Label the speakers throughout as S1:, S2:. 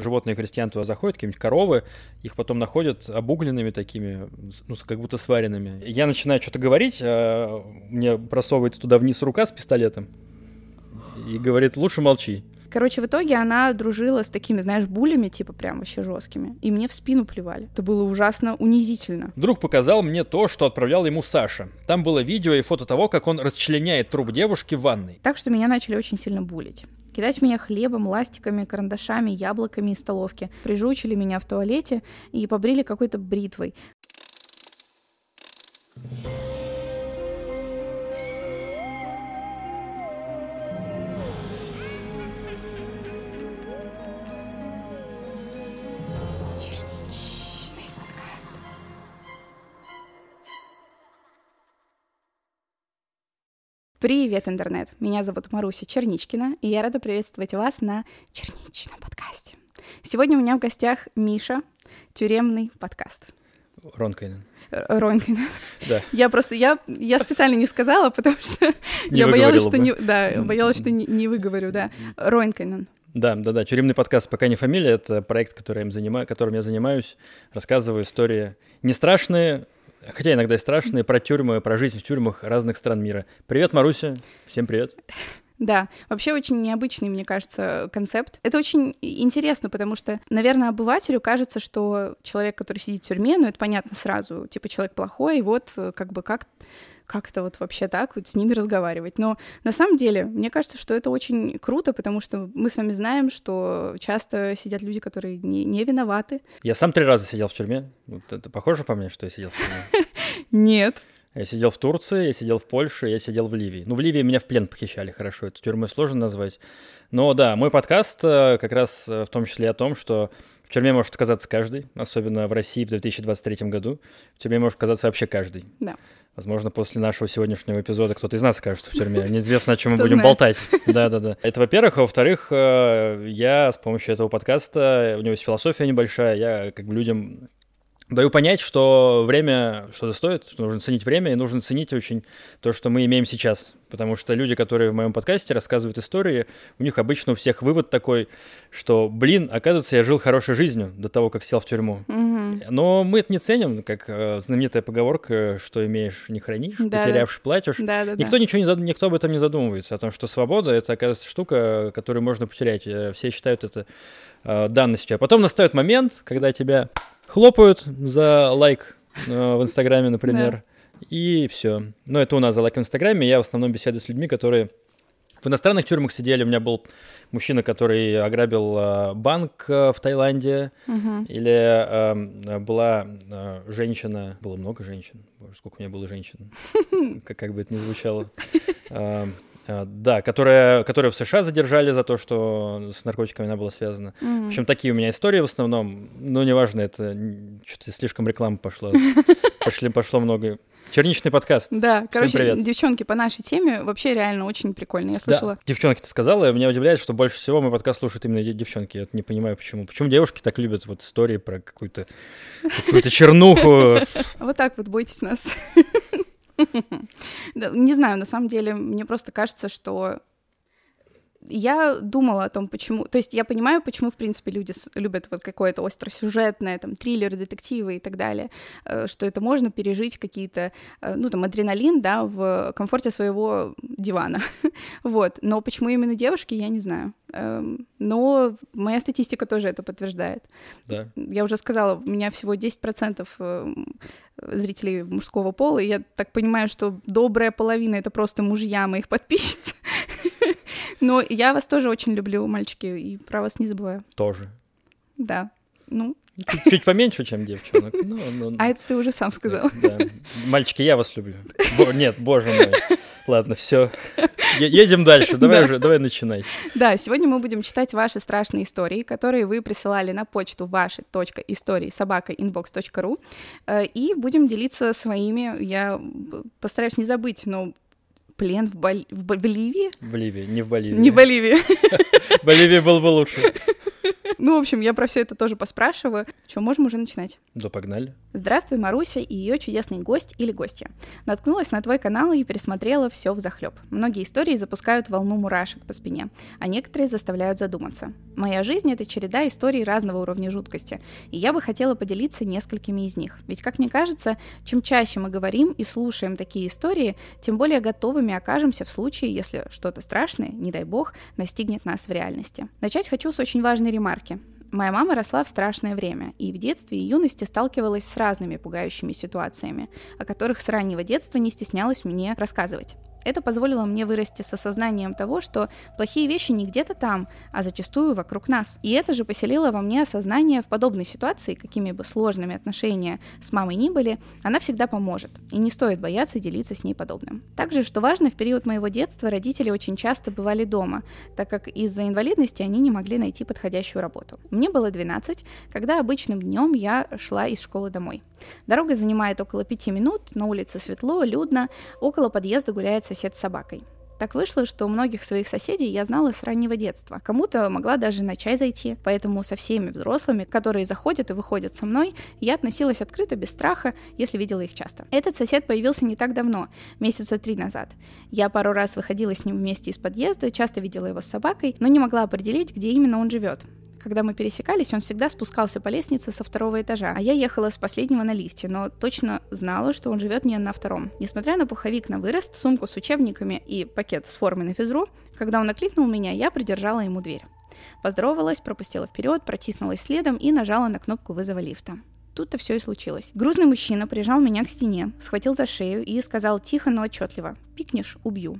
S1: Животные крестьян туда заходят, какие-нибудь коровы, их потом находят обугленными такими, ну, как будто сваренными. Я начинаю что-то говорить, а мне просовывается туда вниз рука с пистолетом и говорит, лучше молчи.
S2: Короче, в итоге она дружила с такими, знаешь, булями, типа прям вообще жесткими. И мне в спину плевали. Это было ужасно унизительно.
S1: Друг показал мне то, что отправлял ему Саша. Там было видео и фото того, как он расчленяет труп девушки в ванной.
S2: Так что меня начали очень сильно булить. Кидать меня хлебом, ластиками, карандашами, яблоками из столовки. Прижучили меня в туалете и побрили какой-то бритвой. Привет, интернет! Меня зовут Маруся Черничкина, и я рада приветствовать вас на Черничном подкасте. Сегодня у меня в гостях Миша, тюремный подкаст.
S1: Ронкайнен.
S2: Ронкайнен.
S1: Да.
S2: Я просто, я, я специально не сказала, потому что
S1: Не
S2: я боялась, что
S1: бы.
S2: не, да, боялась, что не, не выговорю, да. Ронкайнен.
S1: Да, да, да. Тюремный подкаст пока не фамилия. Это проект, который я им занима- которым я занимаюсь. Рассказываю истории не страшные, хотя иногда и страшные, про тюрьмы, про жизнь в тюрьмах разных стран мира. Привет, Маруся. Всем привет.
S2: Да, вообще очень необычный, мне кажется, концепт. Это очень интересно, потому что, наверное, обывателю кажется, что человек, который сидит в тюрьме, ну это понятно сразу, типа человек плохой, и вот э, как бы как как это вот вообще так, вот с ними разговаривать. Но на самом деле, мне кажется, что это очень круто, потому что мы с вами знаем, что часто сидят люди, которые не, не виноваты.
S1: Я сам три раза сидел в тюрьме. Вот это похоже по мне, что я сидел в тюрьме?
S2: Нет.
S1: Я сидел в Турции, я сидел в Польше, я сидел в Ливии. Ну, в Ливии меня в плен похищали, хорошо, эту тюрьмой сложно назвать. Но да, мой подкаст э, как раз э, в том числе о том, что в тюрьме может оказаться каждый, особенно в России в 2023 году. В тюрьме может оказаться вообще каждый.
S2: Да.
S1: Возможно, после нашего сегодняшнего эпизода кто-то из нас окажется в тюрьме. Неизвестно, о чем мы будем болтать. Да-да-да. Это во-первых. А во-вторых, э, я с помощью этого подкаста, у него есть философия небольшая, я как бы людям даю понять, что время что-то стоит, что нужно ценить время, и нужно ценить очень то, что мы имеем сейчас. Потому что люди, которые в моем подкасте рассказывают истории, у них обычно у всех вывод такой, что, блин, оказывается, я жил хорошей жизнью до того, как сел в тюрьму.
S2: Мгм.
S1: Но мы это не ценим, как э, знаменитая поговорка, что имеешь, не хранишь,
S2: Да-да.
S1: потерявший, платишь.
S2: Да-да-да.
S1: Никто ничего не зад- никто об этом не задумывается, о том, что свобода это, оказывается, штука, которую можно потерять. Э, Все считают это э, данностью. А потом настает момент, когда тебя хлопают за лайк э, в Инстаграме, например, и все. Но это у нас за лайк в Инстаграме. Я в основном беседую с людьми, которые в иностранных тюрьмах сидели. У меня был мужчина, который ограбил э, банк э, в Таиланде. Или была э, женщина, было много женщин, боже, сколько у меня было женщин, как, как бы это ни звучало, да, которая, которую в США задержали за то, что с наркотиками она была связана. В
S2: Мгм.
S1: общем, такие у меня истории в основном, но неважно, это что-то слишком реклама пошла, Пошли, пошло много. Черничный подкаст.
S2: Да,
S1: Всем
S2: короче,
S1: привет.
S2: девчонки, по нашей теме вообще реально очень прикольно. Я
S1: Да,
S2: слышала.
S1: девчонки, ты сказала, и меня удивляет, что больше всего мой подкаст слушают именно де- девчонки. Я не понимаю, почему. Почему девушки так любят вот истории про какую-то какую-то чернуху?
S2: Вот так вот бойтесь нас. Не знаю, на самом деле, мне просто кажется, что я думала о том, почему... То есть я понимаю, почему, в принципе, люди любят вот какое-то остросюжетное, там, триллеры, детективы и так далее, э, что это можно пережить какие-то, э, ну, там, адреналин, да, в комфорте своего дивана. Вот. Но почему именно девушки, я не знаю. Эм, Но моя статистика тоже это подтверждает.
S1: Да.
S2: Я уже сказала, у меня всего 10% эм, зрителей мужского пола, и я так понимаю, что добрая половина — это просто мужья моих подписчиц. Но я вас тоже очень люблю, мальчики, и про вас не забываю.
S1: Тоже.
S2: Да. Ну,
S1: Чуть, чуть поменьше, чем девчонок.
S2: А это ты уже сам сказал.
S1: да. Мальчики, я вас люблю. Бо- нет, боже мой. Ладно, все. Едем дальше. Давай
S2: Да.
S1: уже, давай начинай.
S2: Да, сегодня мы будем читать ваши страшные истории, которые вы присылали на почту ваши.истории собака inbox.ru э, и будем делиться своими. Я постараюсь не забыть, но плен в, Бол- в Бол- в Ливии?
S1: Не в Боливии.
S2: Не Боливии.
S1: В Боливии был бы лучше.
S2: Ну, в общем, я про все это тоже поспрашиваю. Что, можем уже начинать?
S1: Да, погнали.
S2: Здравствуй, Маруся и ее чудесный гость или гостья. Наткнулась на твой канал и пересмотрела все в захлеб. Многие истории запускают волну мурашек по спине, а некоторые заставляют задуматься. Моя жизнь — это череда историй разного уровня жуткости, и я бы хотела поделиться несколькими из них. Ведь, как мне кажется, чем чаще мы говорим и слушаем такие истории, тем более готовыми окажемся в случае, если что-то страшное, не дай бог, настигнет нас в реальности. Начать хочу с очень важной ремарки. Моя мама росла в страшное время и в детстве и юности сталкивалась с разными пугающими ситуациями, о которых с раннего детства не стеснялась мне рассказывать. Это позволило мне вырасти с осознанием того, что плохие вещи не где-то там, а зачастую вокруг нас. И это же поселило во мне осознание в подобной ситуации, какими бы сложными отношения с мамой ни были, она всегда поможет, и не стоит бояться делиться с ней подобным. Также, что важно, в период моего детства родители очень часто бывали дома, так как из-за инвалидности они не могли найти подходящую работу. Мне было 12, когда обычным днем я шла из школы домой. Дорога занимает около пяти минут, на улице светло, людно, около подъезда гуляет сосед с собакой. Так вышло, что у многих своих соседей я знала с раннего детства. Кому-то могла даже на чай зайти, поэтому со всеми взрослыми, которые заходят и выходят со мной, я относилась открыто, без страха, если видела их часто. Этот сосед появился не так давно, месяца три назад. Я пару раз выходила с ним вместе из подъезда, часто видела его с собакой, но не могла определить, где именно он живет. Когда мы пересекались, он всегда спускался по лестнице со второго этажа, а я ехала с последнего на лифте, но точно знала, что он живет не на втором. Несмотря на пуховик на вырост, сумку с учебниками и пакет с формой на физру, когда он окликнул меня, я придержала ему дверь. Поздоровалась, пропустила вперед, протиснулась следом и нажала на кнопку вызова лифта. Тут-то все и случилось. Грузный мужчина прижал меня к стене, схватил за шею и сказал тихо, но отчетливо «Пикнешь – убью».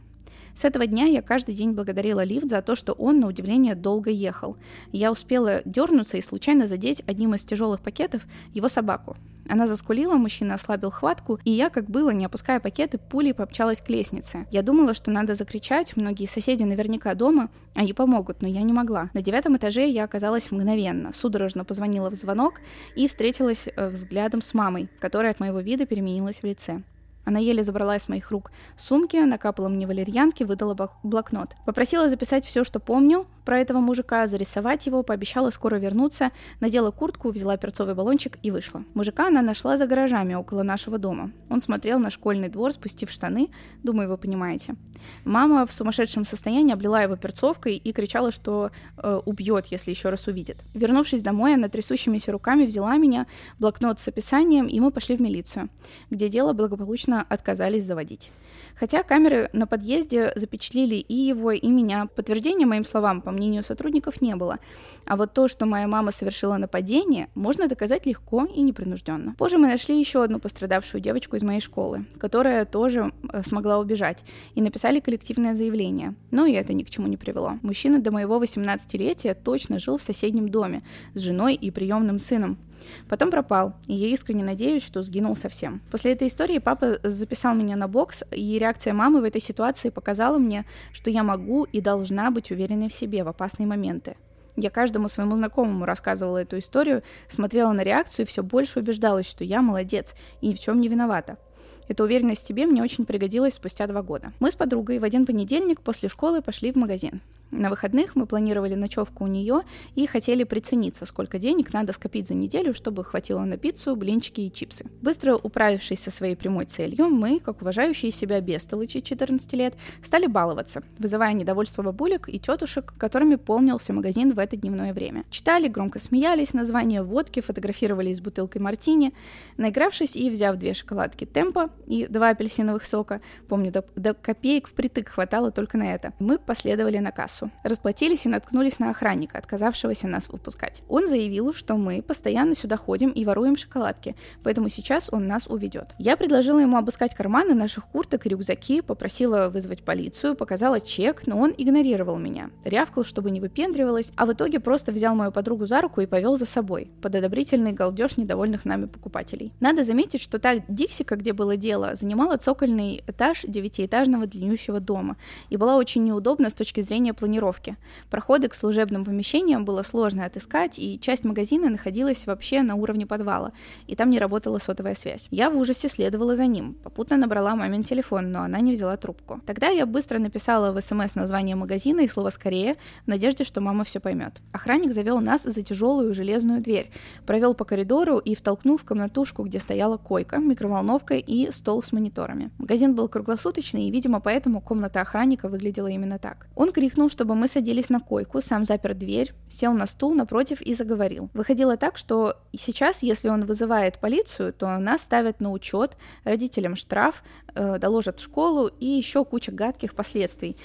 S2: С этого дня я каждый день благодарила лифт за то, что он, на удивление, долго ехал. Я успела дернуться и случайно задеть одним из тяжелых пакетов его собаку. Она заскулила, мужчина ослабил хватку, и я, как было, не опуская пакеты, пулей помчалась к лестнице. Я думала, что надо закричать, многие соседи наверняка дома, они помогут, но я не могла. На девятом этаже я оказалась мгновенно, судорожно позвонила в звонок и встретилась э, взглядом с мамой, которая от моего вида переменилась в лице. Она еле забрала из моих рук сумки, накапала мне валерьянки, выдала блокнот. Попросила записать все, что помню про этого мужика, зарисовать его, пообещала скоро вернуться, надела куртку, взяла перцовый баллончик и вышла. Мужика она нашла за гаражами около нашего дома. Он смотрел на школьный двор, спустив штаны, думаю, вы понимаете. Мама в сумасшедшем состоянии облила его перцовкой и кричала, что э, убьет, если еще раз увидит. Вернувшись домой, она трясущимися руками взяла меня, блокнот с описанием, и мы пошли в милицию, где дело благополучно отказались заводить. Хотя камеры на подъезде запечатлели и его, и меня. Подтверждения моим словам, по мнению сотрудников, не было. А вот то, что моя мама совершила нападение, можно доказать легко и непринужденно. Позже мы нашли еще одну пострадавшую девочку из моей школы, которая тоже э, смогла убежать, и написали коллективное заявление. Но и это ни к чему не привело. Мужчина до моего 18-летия точно жил в соседнем доме с женой и приемным сыном. Потом пропал, и я искренне надеюсь, что сгинул совсем. После этой истории папа записал меня на бокс, и реакция мамы в этой ситуации показала мне, что я могу и должна быть уверенной в себе в опасные моменты. Я каждому своему знакомому рассказывала эту историю, смотрела на реакцию и все больше убеждалась, что я молодец и ни в чем не виновата. Эта уверенность в себе мне очень пригодилась спустя два года. Мы с подругой в один понедельник после школы пошли в магазин. На выходных мы планировали ночевку у нее и хотели прицениться, сколько денег надо скопить за неделю, чтобы хватило на пиццу, блинчики и чипсы. Быстро управившись со своей прямой целью, мы, как уважающие себя бестолычи 14 лет, стали баловаться, вызывая недовольство бабулек и тетушек, которыми полнился магазин в это дневное время. Читали, громко смеялись, названия водки, фотографировали с бутылкой мартини. Наигравшись и взяв две шоколадки темпа и два апельсиновых сока, помню, до, до копеек впритык хватало только на это, мы последовали на кассу. Расплатились и наткнулись на охранника, отказавшегося нас выпускать. Он заявил, что мы постоянно сюда ходим и воруем шоколадки, поэтому сейчас он нас уведет. Я предложила ему обыскать карманы наших курток и рюкзаки, попросила вызвать полицию, показала чек, но он игнорировал меня. Рявкал, чтобы не выпендривалась, а в итоге просто взял мою подругу за руку и повел за собой, под одобрительный галдеж недовольных нами покупателей. Надо заметить, что та Диксика, где было дело, занимала цокольный этаж девятиэтажного длиннющего дома и была очень неудобна с точки зрения планирования планировки. Проходы к служебным помещениям было сложно отыскать, и часть магазина находилась вообще на уровне подвала, и там не работала сотовая связь. Я в ужасе следовала за ним, попутно набрала мамин телефон, но она не взяла трубку. Тогда я быстро написала в СМС название магазина и слово «скорее», в надежде, что мама все поймет. Охранник завел нас за тяжелую железную дверь, провел по коридору и втолкнул в комнатушку, где стояла койка, микроволновка и стол с мониторами. Магазин был круглосуточный, и, видимо, поэтому комната охранника выглядела именно так. Он крикнул, чтобы мы садились на койку, сам запер дверь, сел на стул напротив и заговорил. Выходило так, что сейчас, если он вызывает полицию, то нас ставят на учет, родителям штраф, э, доложат в школу и еще куча гадких последствий.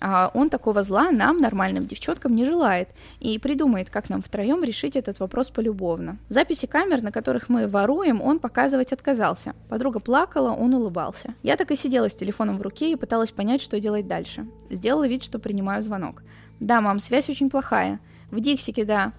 S2: А он такого зла нам, нормальным девчонкам, не желает и придумает, как нам втроем решить этот вопрос полюбовно. Записи камер, на которых мы воруем, он показывать отказался. Подруга плакала, он улыбался. Я так и сидела с телефоном в руке и пыталась понять, что делать дальше. Сделала вид, что принимаю звонок. «Да, мам, связь очень плохая. В Диксике, да.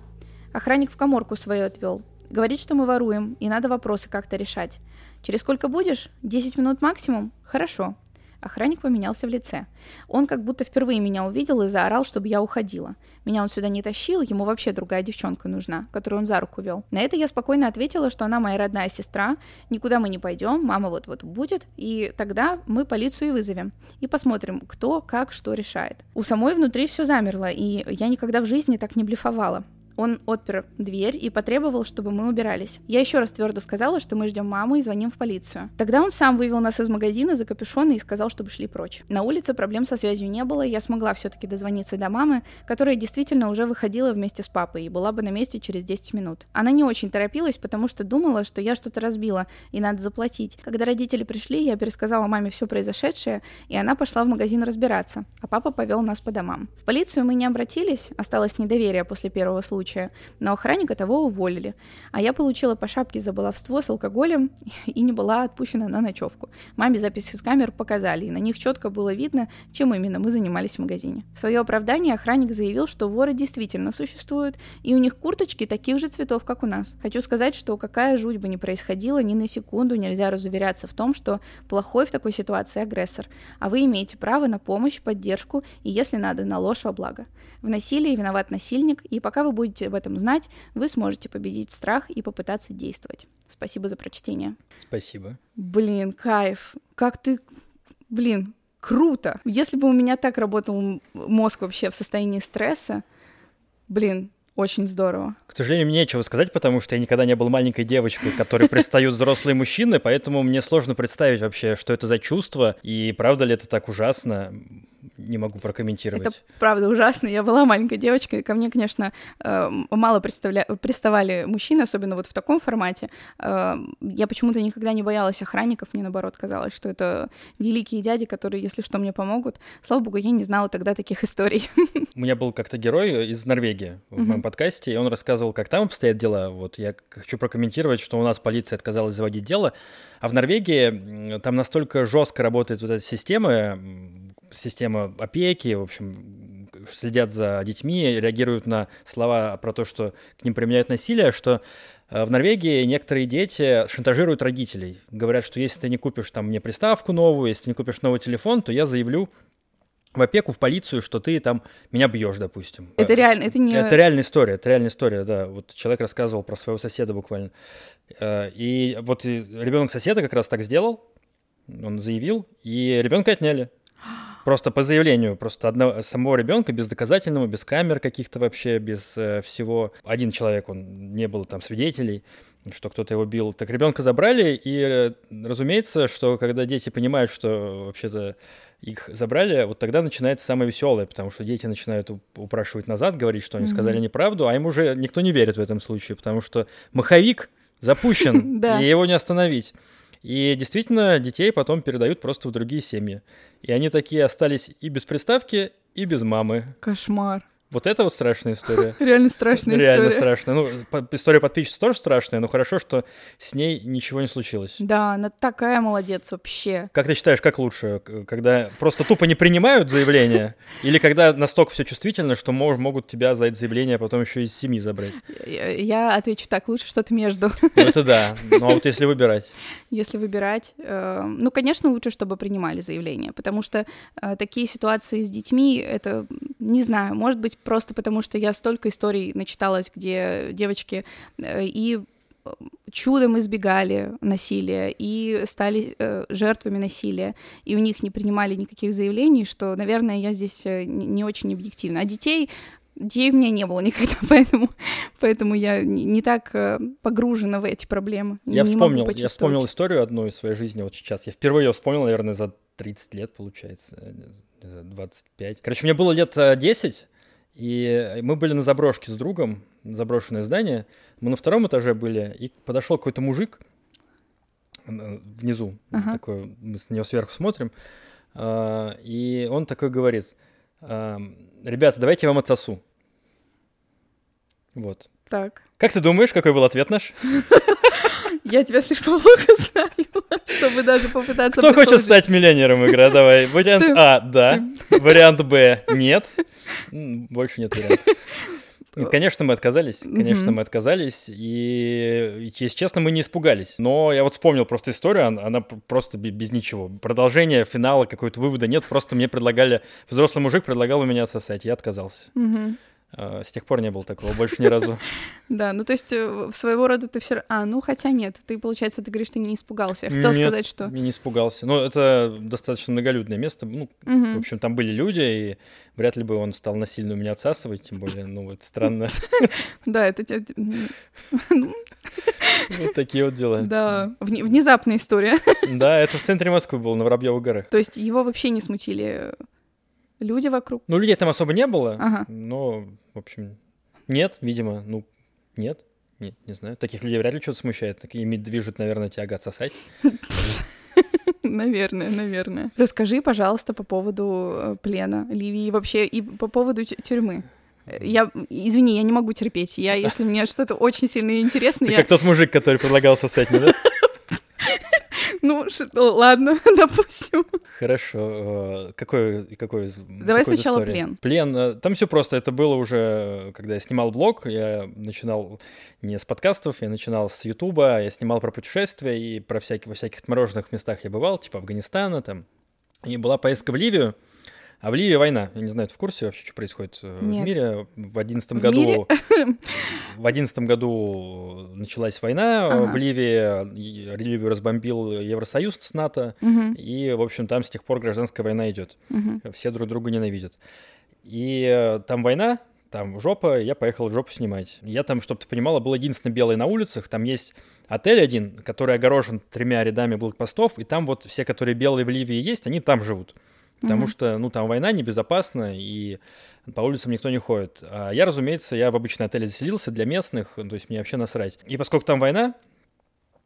S2: Охранник в коморку свою отвел. Говорит, что мы воруем, и надо вопросы как-то решать. Через сколько будешь? Десять минут максимум? Хорошо. Охранник поменялся в лице. Он как будто впервые меня увидел и заорал, чтобы я уходила. Меня он сюда не тащил, ему вообще другая девчонка нужна, которую он за руку вел. На это я спокойно ответила, что она моя родная сестра, никуда мы не пойдем, мама вот-вот будет, и тогда мы полицию и вызовем. И посмотрим, кто, как, что решает. У самой внутри все замерло, и я никогда в жизни так не блефовала. Он отпер дверь и потребовал, чтобы мы убирались. Я еще раз твердо сказала, что мы ждем маму и звоним в полицию. Тогда он сам вывел нас из магазина за капюшон и сказал, чтобы шли прочь. На улице проблем со связью не было, я смогла все-таки дозвониться до мамы, которая действительно уже выходила вместе с папой и была бы на месте через 10 минут. Она не очень торопилась, потому что думала, что я что-то разбила и надо заплатить. Когда родители пришли, я пересказала маме все произошедшее, и она пошла в магазин разбираться, а папа повел нас по домам. В полицию мы не обратились, осталось недоверие после первого случая случая, но охранника того уволили. А я получила по шапке за баловство с алкоголем и не была отпущена на ночевку. Маме записи с камер показали, и на них четко было видно, чем именно мы занимались в магазине. В свое оправдание охранник заявил, что воры действительно существуют, и у них курточки таких же цветов, как у нас. Хочу сказать, что какая жуть бы ни происходила, ни на секунду нельзя разуверяться в том, что плохой в такой ситуации агрессор, а вы имеете право на помощь, поддержку и, если надо, на ложь во благо. В насилии виноват насильник, и пока вы будете об этом знать, вы сможете победить страх и попытаться действовать. Спасибо за прочтение.
S1: Спасибо.
S2: Блин, кайф. Как ты... Блин, круто. Если бы у меня так работал мозг вообще в состоянии стресса, блин, очень здорово.
S1: К сожалению, мне нечего сказать, потому что я никогда не был маленькой девочкой, которой пристают взрослые мужчины, поэтому мне сложно представить вообще, что это за чувство, и правда ли это так ужасно не могу прокомментировать.
S2: Это правда ужасно. Я была маленькой девочкой, ко мне, конечно, э, мало представля... приставали мужчины, особенно вот в таком формате. Э, я почему-то никогда не боялась охранников, мне наоборот казалось, что это великие дяди, которые, если что, мне помогут. Слава богу, я не знала тогда таких историй.
S1: У меня был как-то герой из Норвегии в моем подкасте, и он рассказывал, как там обстоят дела. Вот я хочу прокомментировать, что у нас полиция отказалась заводить дело, а в Норвегии там настолько жестко работает вот эта система, система опеки, в общем, следят за детьми, реагируют на слова про то, что к ним применяют насилие, что э, в Норвегии некоторые дети шантажируют родителей. Говорят, что если ты не купишь там мне приставку новую, если ты не купишь новый телефон, то я заявлю в опеку, в полицию, что ты там меня бьешь, допустим.
S2: Это реально, это не...
S1: Это реальная история, это реальная история, да. Вот человек рассказывал про своего соседа буквально. Э, и вот ребенок соседа как раз так сделал, он заявил, и ребенка отняли. Просто по заявлению просто одного, самого ребенка, без доказательного, без камер каких-то вообще, без э, всего. Один человек, он не был там свидетелей, что кто-то его бил. Так ребенка забрали, и э, разумеется, что когда дети понимают, что вообще-то их забрали, вот тогда начинается самое веселое, потому что дети начинают упрашивать назад, говорить, что они mm-hmm. сказали неправду, а им уже никто не верит в этом случае, потому что маховик запущен, и его не остановить. И действительно, детей потом передают просто в другие семьи. И они такие остались и без приставки, и без мамы.
S2: Кошмар.
S1: Вот это вот страшная история.
S2: Реально страшная
S1: история. Реально страшная. Ну, история подписчицы тоже страшная, но хорошо, что с ней ничего не случилось.
S2: Да, она такая молодец вообще.
S1: Как ты считаешь, как лучше? Когда просто тупо не принимают заявление? Или когда настолько все чувствительно, что могут тебя за это заявление потом еще из семьи забрать?
S2: Я, я отвечу так, лучше что-то между.
S1: Ну это да. Ну а вот если выбирать?
S2: Если выбирать, э, ну, конечно, лучше, чтобы принимали заявление, потому что э, такие ситуации с детьми — это не знаю, может быть, просто потому что я столько историй начиталась, где девочки э, и чудом избегали насилия и стали э, жертвами насилия, и у них не принимали никаких заявлений, что, наверное, я здесь э, не очень объективна. А детей Детей у меня не было никогда, поэтому, поэтому я не, так э, погружена в эти проблемы.
S1: Я
S2: не
S1: вспомнил, я вспомнил историю одну из своей жизни вот сейчас. Я впервые ее вспомнил, наверное, за 30 лет, получается, за 25. Короче, мне было лет 10, и мы были на заброшке с другом, заброшенное здание. Мы на втором этаже были, и подошел какой-то мужик внизу, ага. такой, мы с него сверху смотрим, а, и он такой говорит, ребята, давайте я вам отсосу. Вот.
S2: Так.
S1: Как ты думаешь, какой был ответ наш?
S2: Я тебя слишком плохо знаю, чтобы даже попытаться...
S1: Кто хочет стать миллионером, игра? Давай. Вариант А, да. Вариант Б, нет. Больше нет вариантов. Конечно, мы отказались. Конечно, мы отказались. И, если честно, мы не испугались. Но я вот вспомнил просто историю, она просто без ничего. Продолжения, финала, какой-то вывода нет. Просто мне предлагали... Взрослый мужик предлагал у меня отсосать. Я отказался. С тех пор не было такого, больше ни разу.
S2: Да, ну то есть э, своего рода ты все А, ну хотя нет, ты, получается, ты говоришь, ты не испугался. Я хотел сказать, что...
S1: не испугался. Но это достаточно многолюдное место. Ну, в общем, там были люди, и вряд ли бы он стал насильно у меня отсасывать, тем более, ну, это странно.
S2: Да, это...
S1: Вот такие вот дела.
S2: Да, внезапная история.
S1: Да, это в центре Москвы был, на Воробьевых горах.
S2: То есть его вообще не смутили люди вокруг?
S1: Ну, людей там особо не было, ага. но, в общем, нет, видимо, ну, нет. Не, не знаю. Таких людей вряд ли что-то смущает. Так ими движет, наверное, тяга отсосать.
S2: Наверное, наверное. Расскажи, пожалуйста, по поводу э, плена Ливии вообще и по поводу тюрьмы. Я, извини, я не могу терпеть. Я, если мне что-то очень сильно интересно,
S1: Ты
S2: я...
S1: как тот мужик, который предлагал сосать, да?
S2: Ну, ладно, допустим.
S1: Хорошо. Э, какой, какой
S2: Давай какой сначала истории? плен.
S1: Плен. Э, там все просто. Это было уже, когда я снимал блог. Я начинал не с подкастов, я начинал с Ютуба. Я снимал про путешествия и про всякие, во всяких отмороженных местах я бывал, типа Афганистана там. И была поездка в Ливию. А в Ливии война. Я не знаю, ты в курсе вообще, что происходит э, Нет. в мире? В одиннадцатом году... В одиннадцатом году началась война ага. в Ливии. Ливию разбомбил Евросоюз с НАТО. Угу. И, в общем, там с тех пор гражданская война идет. Угу. Все друг друга ненавидят. И э, там война, там жопа, я поехал жопу снимать. Я там, чтобы ты понимала, был единственный белый на улицах. Там есть отель один, который огорожен тремя рядами блокпостов, и там вот все, которые белые в Ливии есть, они там живут. Потому mm-hmm. что, ну, там война небезопасна, и по улицам никто не ходит. А я, разумеется, я в обычный отель заселился для местных, то есть мне вообще насрать. И поскольку там война,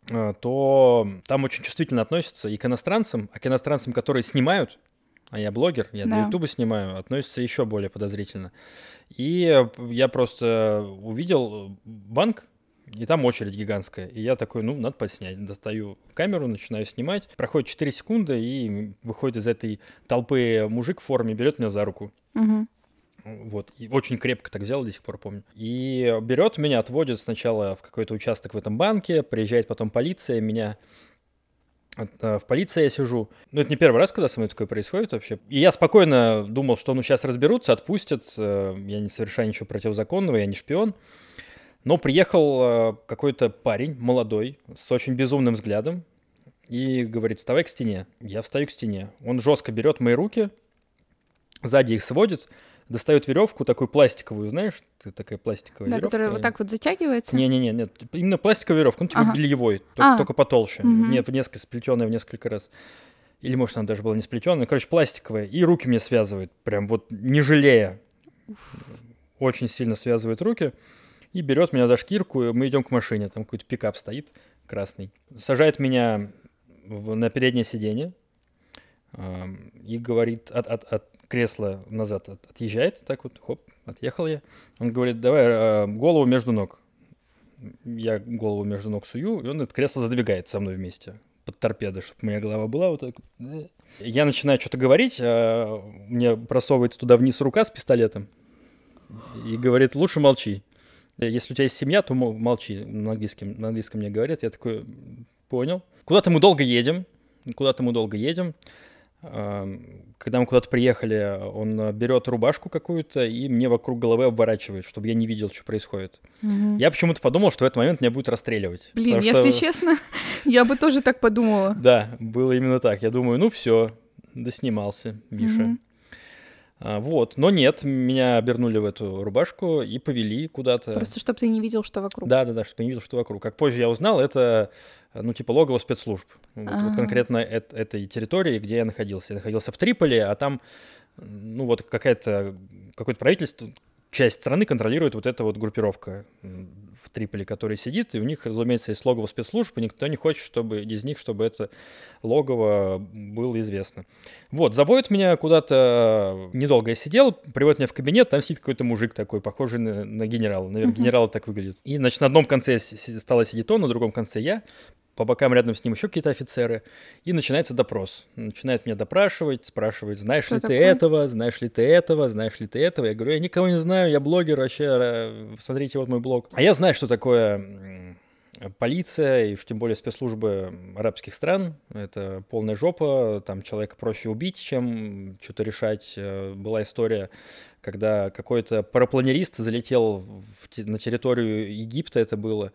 S1: э, то там очень чувствительно относятся и к иностранцам, а к иностранцам, которые снимают, а я блогер, я да. для Ютуба снимаю, относятся еще более подозрительно. И я просто увидел банк, и там очередь гигантская. И я такой, ну, надо подснять. Достаю камеру, начинаю снимать. Проходит 4 секунды, и выходит из этой толпы мужик в форме, берет меня за руку.
S2: Угу.
S1: Вот, и очень крепко так взял, до сих пор помню. И берет меня, отводит сначала в какой-то участок в этом банке, приезжает потом полиция, меня э, в полиции я сижу. Ну, это не первый раз, когда со мной такое происходит вообще. И я спокойно думал, что ну сейчас разберутся, отпустят. Э, я не совершаю ничего противозаконного, я не шпион. Но приехал э, какой-то парень, молодой, с очень безумным взглядом, и говорит, вставай к стене. Я встаю к стене. Он жестко берет мои руки, сзади их сводит, достает веревку такую пластиковую, знаешь, такая пластиковая
S2: да,
S1: веревка.
S2: которая вот так вот затягивается.
S1: Не, не, не, нет, именно пластиковая веревка, ну типа ага. бельевой, только, а. только потолще, угу. нет, в несколько сплетенная в несколько раз. Или может она даже была не сплетенная, короче пластиковая, и руки мне связывает, прям вот не жалея, Уф. очень сильно связывает руки и берет меня за шкирку, и мы идем к машине, там какой-то пикап стоит красный, сажает меня в, на переднее сиденье э, и говорит, от, от, от кресла назад от, отъезжает, так вот, хоп, отъехал я. Он говорит, давай э, голову между ног. Я голову между ног сую, и он это кресло задвигает со мной вместе под торпедо, чтобы моя голова была вот так. Я начинаю что-то говорить, а мне просовывается туда вниз рука с пистолетом и говорит, лучше молчи. Если у тебя есть семья, то молчи. На английском, на английском мне говорят. Я такой, понял. Куда-то мы долго едем. Куда-то мы долго едем. когда мы куда-то приехали, он берет рубашку какую-то и мне вокруг головы обворачивает, чтобы я не видел, что происходит.
S2: Мгм.
S1: Я почему-то подумал, что в этот момент меня будет расстреливать.
S2: Блин, если
S1: что-
S2: честно, я бы тоже так подумала.
S1: Да, было именно так. Я думаю, ну все, доснимался Миша.
S2: Мгм.
S1: А, вот, но нет, меня обернули в эту рубашку и повели куда-то.
S2: Просто чтобы ты не видел, что вокруг.
S1: Да, да, да, чтобы я не видел, что вокруг. Как позже я узнал, это, ну, типа логово спецслужб. Вот, вот
S2: А.
S1: конкретно эт- этой территории, где я находился. Я находился в Триполи, а там, ну, вот какая-то, какое-то правительство, часть страны контролирует вот эта вот группировка в Триполи, которая сидит, и у них, разумеется, есть логово спецслужб, и никто не хочет, чтобы из них, чтобы это логово было известно. Вот, заводит меня куда-то, недолго я сидел, приводит меня в кабинет, там сидит какой-то мужик такой, похожий на, на генерала, наверное,
S2: Мгм.
S1: генерал так выглядит. И, значит, на одном конце стола сидит он, на другом конце я, по бокам рядом с ним еще какие-то офицеры, и начинается допрос. Начинает меня допрашивать, спрашивает, знаешь
S2: Кто
S1: ли ты
S2: такой?
S1: этого, знаешь ли ты этого, знаешь ли ты этого. Я говорю, я никого не знаю, я блогер вообще, смотрите, вот мой блог. А я знаю, что такое полиция и уж тем более спецслужбы арабских стран. Это полная жопа, там человека проще убить, чем что-то решать. Э, Была история, когда какой-то парапланерист залетел в на территорию Египта, это было,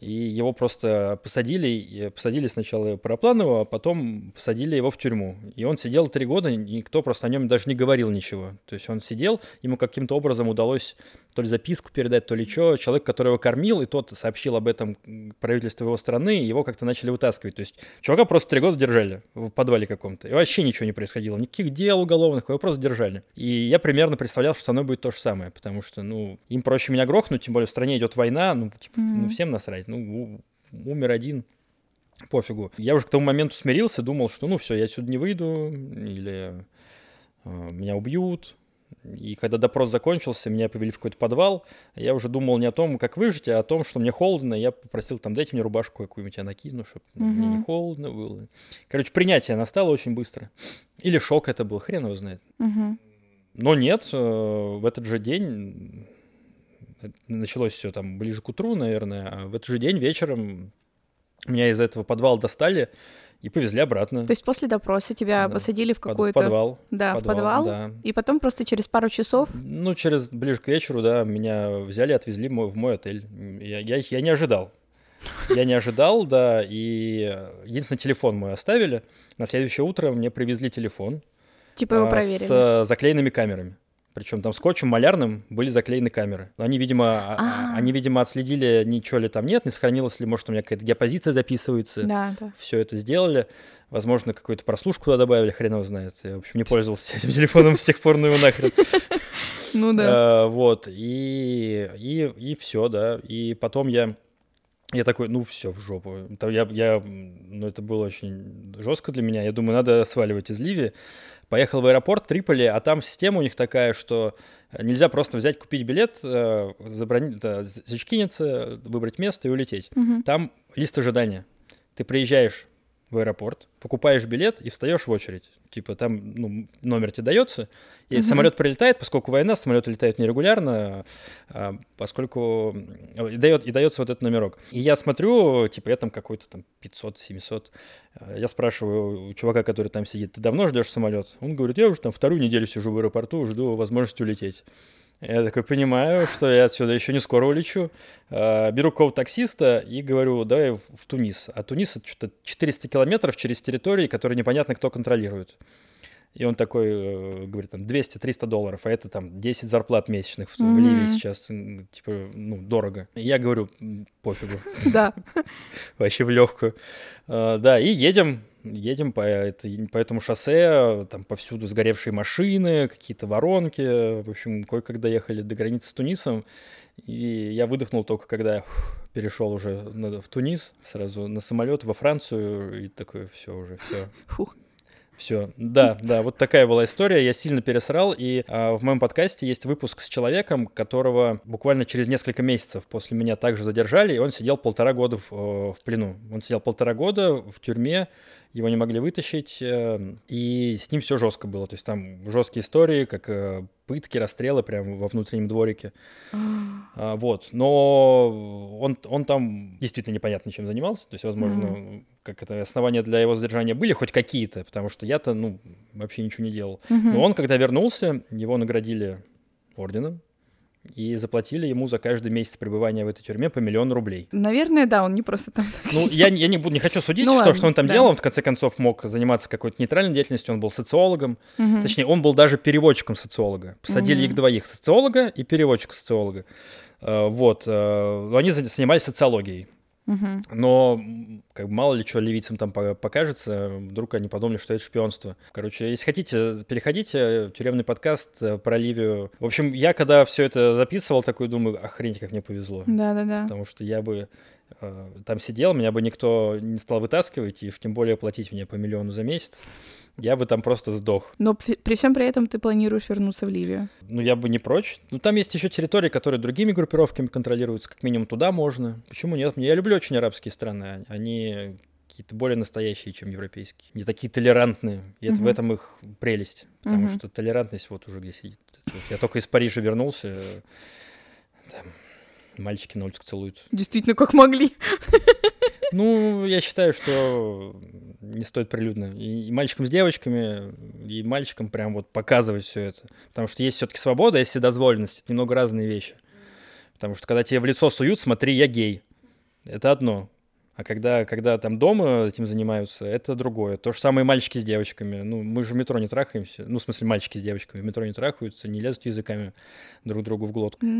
S1: и его просто посадили, посадили сначала Парапланова, а потом посадили его в тюрьму. И он сидел три года, никто просто о нем даже не говорил ничего. То есть он сидел, ему каким-то образом удалось то ли записку передать, то ли что. Человек, который его кормил, и тот сообщил об этом правительству его страны, и его как-то начали вытаскивать. То есть чувака просто три года держали в подвале каком-то. И вообще ничего не происходило. Никаких дел уголовных, его просто держали. И я примерно представлял, что со мной будет то же самое, потому что, ну, им проще меня грохнуть, тем более в стране идет война, ну, типа, ну,
S2: Мгм.
S1: всем насрать. Ну, умер один, пофигу. Я уже к тому моменту смирился, думал, что, ну, все, я отсюда не выйду, или э, меня убьют. И когда допрос закончился, меня повели в какой-то подвал. Я уже думал не о том, как выжить, а о том, что мне холодно. Я попросил там, дайте мне рубашку какую-нибудь, я накину, чтобы мне не холодно было. Короче, принятие настало очень быстро. Или шок это был, хрен его знает.
S2: Мгм.
S1: Но нет, э, в этот же день, э, началось все там ближе к утру, наверное, а в этот же день вечером меня из этого подвала достали и повезли обратно.
S2: То есть после допроса тебя
S1: Да.
S2: посадили в какой-то...
S1: подвал.
S2: Да, в подвал.
S1: да.
S2: И потом просто через пару часов...
S1: Ну, через ближе к вечеру, да, меня взяли, отвезли в мой отель. Я, я, я не ожидал. Я не ожидал, да, и э, единственный телефон мой оставили. На следующее утро мне привезли телефон
S2: Типа его
S1: а,
S2: проверили.
S1: с э, заклеенными камерами. Причем там скотчем малярным были заклеены камеры. Они, видимо, а-
S2: А.
S1: они, видимо, отследили, ничего ли там нет, не сохранилось ли, может, у меня какая-то геопозиция записывается.
S2: Да, да.
S1: Все это сделали. Возможно, какую-то прослушку туда добавили, хрен его знает. Я, в общем, не пользовался этим телефоном с тех пор, ну его нахрен.
S2: Ну да.
S1: А, Вот, и, и, и все, да. И потом я, я такой, ну все, в жопу. Там Я, я, ну это было очень жестко для меня. Я думаю, надо сваливать из Ливии. Поехал в аэропорт Триполи, а там система у них такая, что нельзя просто взять, купить билет, э, заброни- зачкиниться, выбрать место и улететь.
S2: Мгм.
S1: Там лист ожидания. Ты приезжаешь в аэропорт, покупаешь билет и встаешь в очередь. Типа там ну, номер тебе дается, и
S2: Мгм.
S1: самолет прилетает, поскольку война, самолеты летают нерегулярно, а, поскольку м, и, дает, и дается вот этот номерок. И я смотрю, типа я там какой-то там 500-700. А, Я спрашиваю у чувака, который там сидит, ты давно ждешь самолет? Он говорит, я уже там вторую неделю сижу в аэропорту, жду возможности улететь. Я такой понимаю, что я отсюда еще не скоро улечу. А, Беру какого-то таксиста и говорю, давай в Тунис. А Тунис это что-то 400 километров через территории, которые непонятно кто контролирует. И он такой э, говорит, там, 200-300 долларов, а это там 10 зарплат месячных в, в Ливии сейчас, типа, ну, дорого. И я говорю, «М, пофигу,
S2: Да.
S1: вообще в легкую. Да, и едем, едем по, этой- по этому шоссе, там повсюду сгоревшие машины, какие-то воронки. В общем, кое-как доехали до границы с Тунисом. И я выдохнул только, когда перешел уже на- в Тунис, сразу на самолет во Францию, и такой, все уже, все.
S2: Фух.
S1: Все, да, да, вот такая была история. Я сильно пересрал, и а, в моем подкасте есть выпуск с человеком, которого буквально через несколько месяцев после меня также задержали, и он сидел полтора года в, э, в плену. Он сидел полтора года в тюрьме, его не могли вытащить, э, и с ним все жестко было. То есть там жесткие истории, как э, пытки, расстрелы прямо во внутреннем дворике. А, Вот, но он, он там действительно непонятно чем занимался, то есть, возможно, mm-hmm. как это основания для его задержания были хоть какие-то, потому что я-то, ну, вообще ничего не делал. Mm-hmm. Но он, когда вернулся, его наградили орденом, и заплатили ему за каждый месяц пребывания в этой тюрьме по миллиону рублей.
S2: Наверное, да, он не просто там
S1: Ну, я, я не, буду, не хочу судить, ну, что, ладно, что он там да. делал. Он, в конце концов, мог заниматься какой-то нейтральной деятельностью. Он был социологом. Угу. Точнее, он был даже переводчиком социолога. Посадили угу. их двоих, социолога и переводчика социолога. Uh, вот. Uh, они занимались социологией. Угу. Но как бы мало ли что ливийцам там покажется, вдруг они подумали, что это шпионство. Короче, если хотите, переходите, тюремный подкаст э, про Ливию. В общем, я когда все это записывал, такой думаю, охренеть, как мне повезло.
S2: Да-да-да.
S1: Потому что я бы э, там сидел, меня бы никто не стал вытаскивать, и уж тем более платить мне по миллиону за месяц я бы там просто сдох.
S2: Но при всем при этом ты планируешь вернуться в Ливию?
S1: Ну, я бы не прочь. Ну, там есть еще территории, которые другими группировками контролируются. Как минимум туда можно. Почему нет? Я люблю очень арабские страны. Они какие-то более настоящие, чем европейские. Не такие толерантные. И это, угу. в этом их прелесть. Потому угу. что толерантность вот уже где сидит. Я только из Парижа вернулся. Там мальчики на улицах целуются.
S2: Действительно, как могли.
S1: Ну, я считаю, что не стоит прилюдно. И, и мальчикам с девочками, и мальчикам прям вот показывать все это. Потому что есть все-таки свобода, есть вседозволенность. Это немного разные вещи. Потому что когда тебе в лицо суют, смотри, я гей. Это одно. А когда, когда там дома этим занимаются, это другое. То же самое мальчики с девочками. Ну, мы же в метро не трахаемся. Ну, в смысле, мальчики с девочками в метро не трахаются, не лезут языками друг другу в глотку.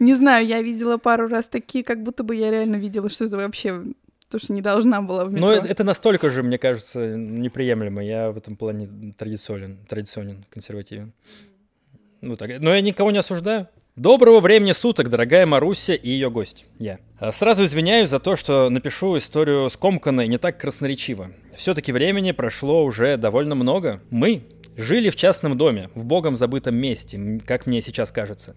S2: Не знаю, я видела пару раз такие, как будто бы я реально видела, что это вообще то, что не должна была в метро.
S1: Но это настолько же, мне кажется, неприемлемо. Я в этом плане традиционен, традиционен, консервативен. Ну так, но я никого не осуждаю. Доброго времени суток, дорогая Маруся и ее гость. Я. А сразу извиняюсь за то, что напишу историю скомканно и не так красноречиво. Все-таки времени прошло уже довольно много. Мы жили в частном доме, в богом забытом месте, как мне сейчас кажется.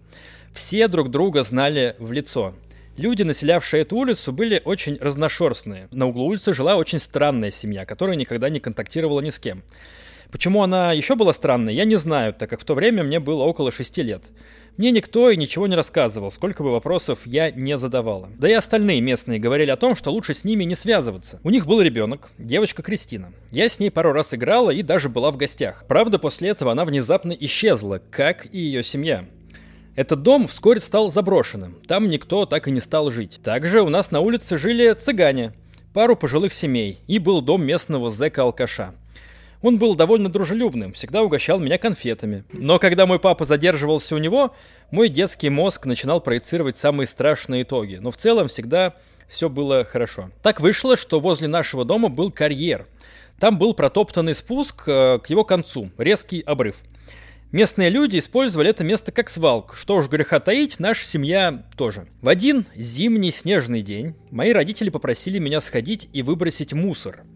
S1: Все друг друга знали в лицо. Люди, населявшие эту улицу, были очень разношерстные. На углу улицы жила очень странная семья, которая никогда не контактировала ни с кем. Почему она еще была странной, я не знаю, так как в то время мне было около шести лет. Мне никто и ничего не рассказывал, сколько бы вопросов я не задавала. Да и остальные местные говорили о том, что лучше с ними не связываться. У них был ребенок, девочка Кристина. Я с ней пару раз играла и даже была в гостях. Правда, после этого она внезапно исчезла, как и ее семья. Этот дом вскоре стал заброшенным, там никто так и не стал жить. Также у нас на улице жили цыгане, пару пожилых семей, и был дом местного зэка-алкаша. Он был довольно дружелюбным, всегда угощал меня конфетами. Но когда мой папа задерживался у него, мой детский мозг начинал проецировать самые страшные итоги. Но в целом всегда все было хорошо. Так вышло, что возле нашего дома был карьер. Там был протоптанный спуск э, к его концу, резкий обрыв. Местные люди использовали это место как свалку. Что уж греха таить, наша семья тоже. В один зимний снежный день мои родители попросили меня сходить и выбросить мусор –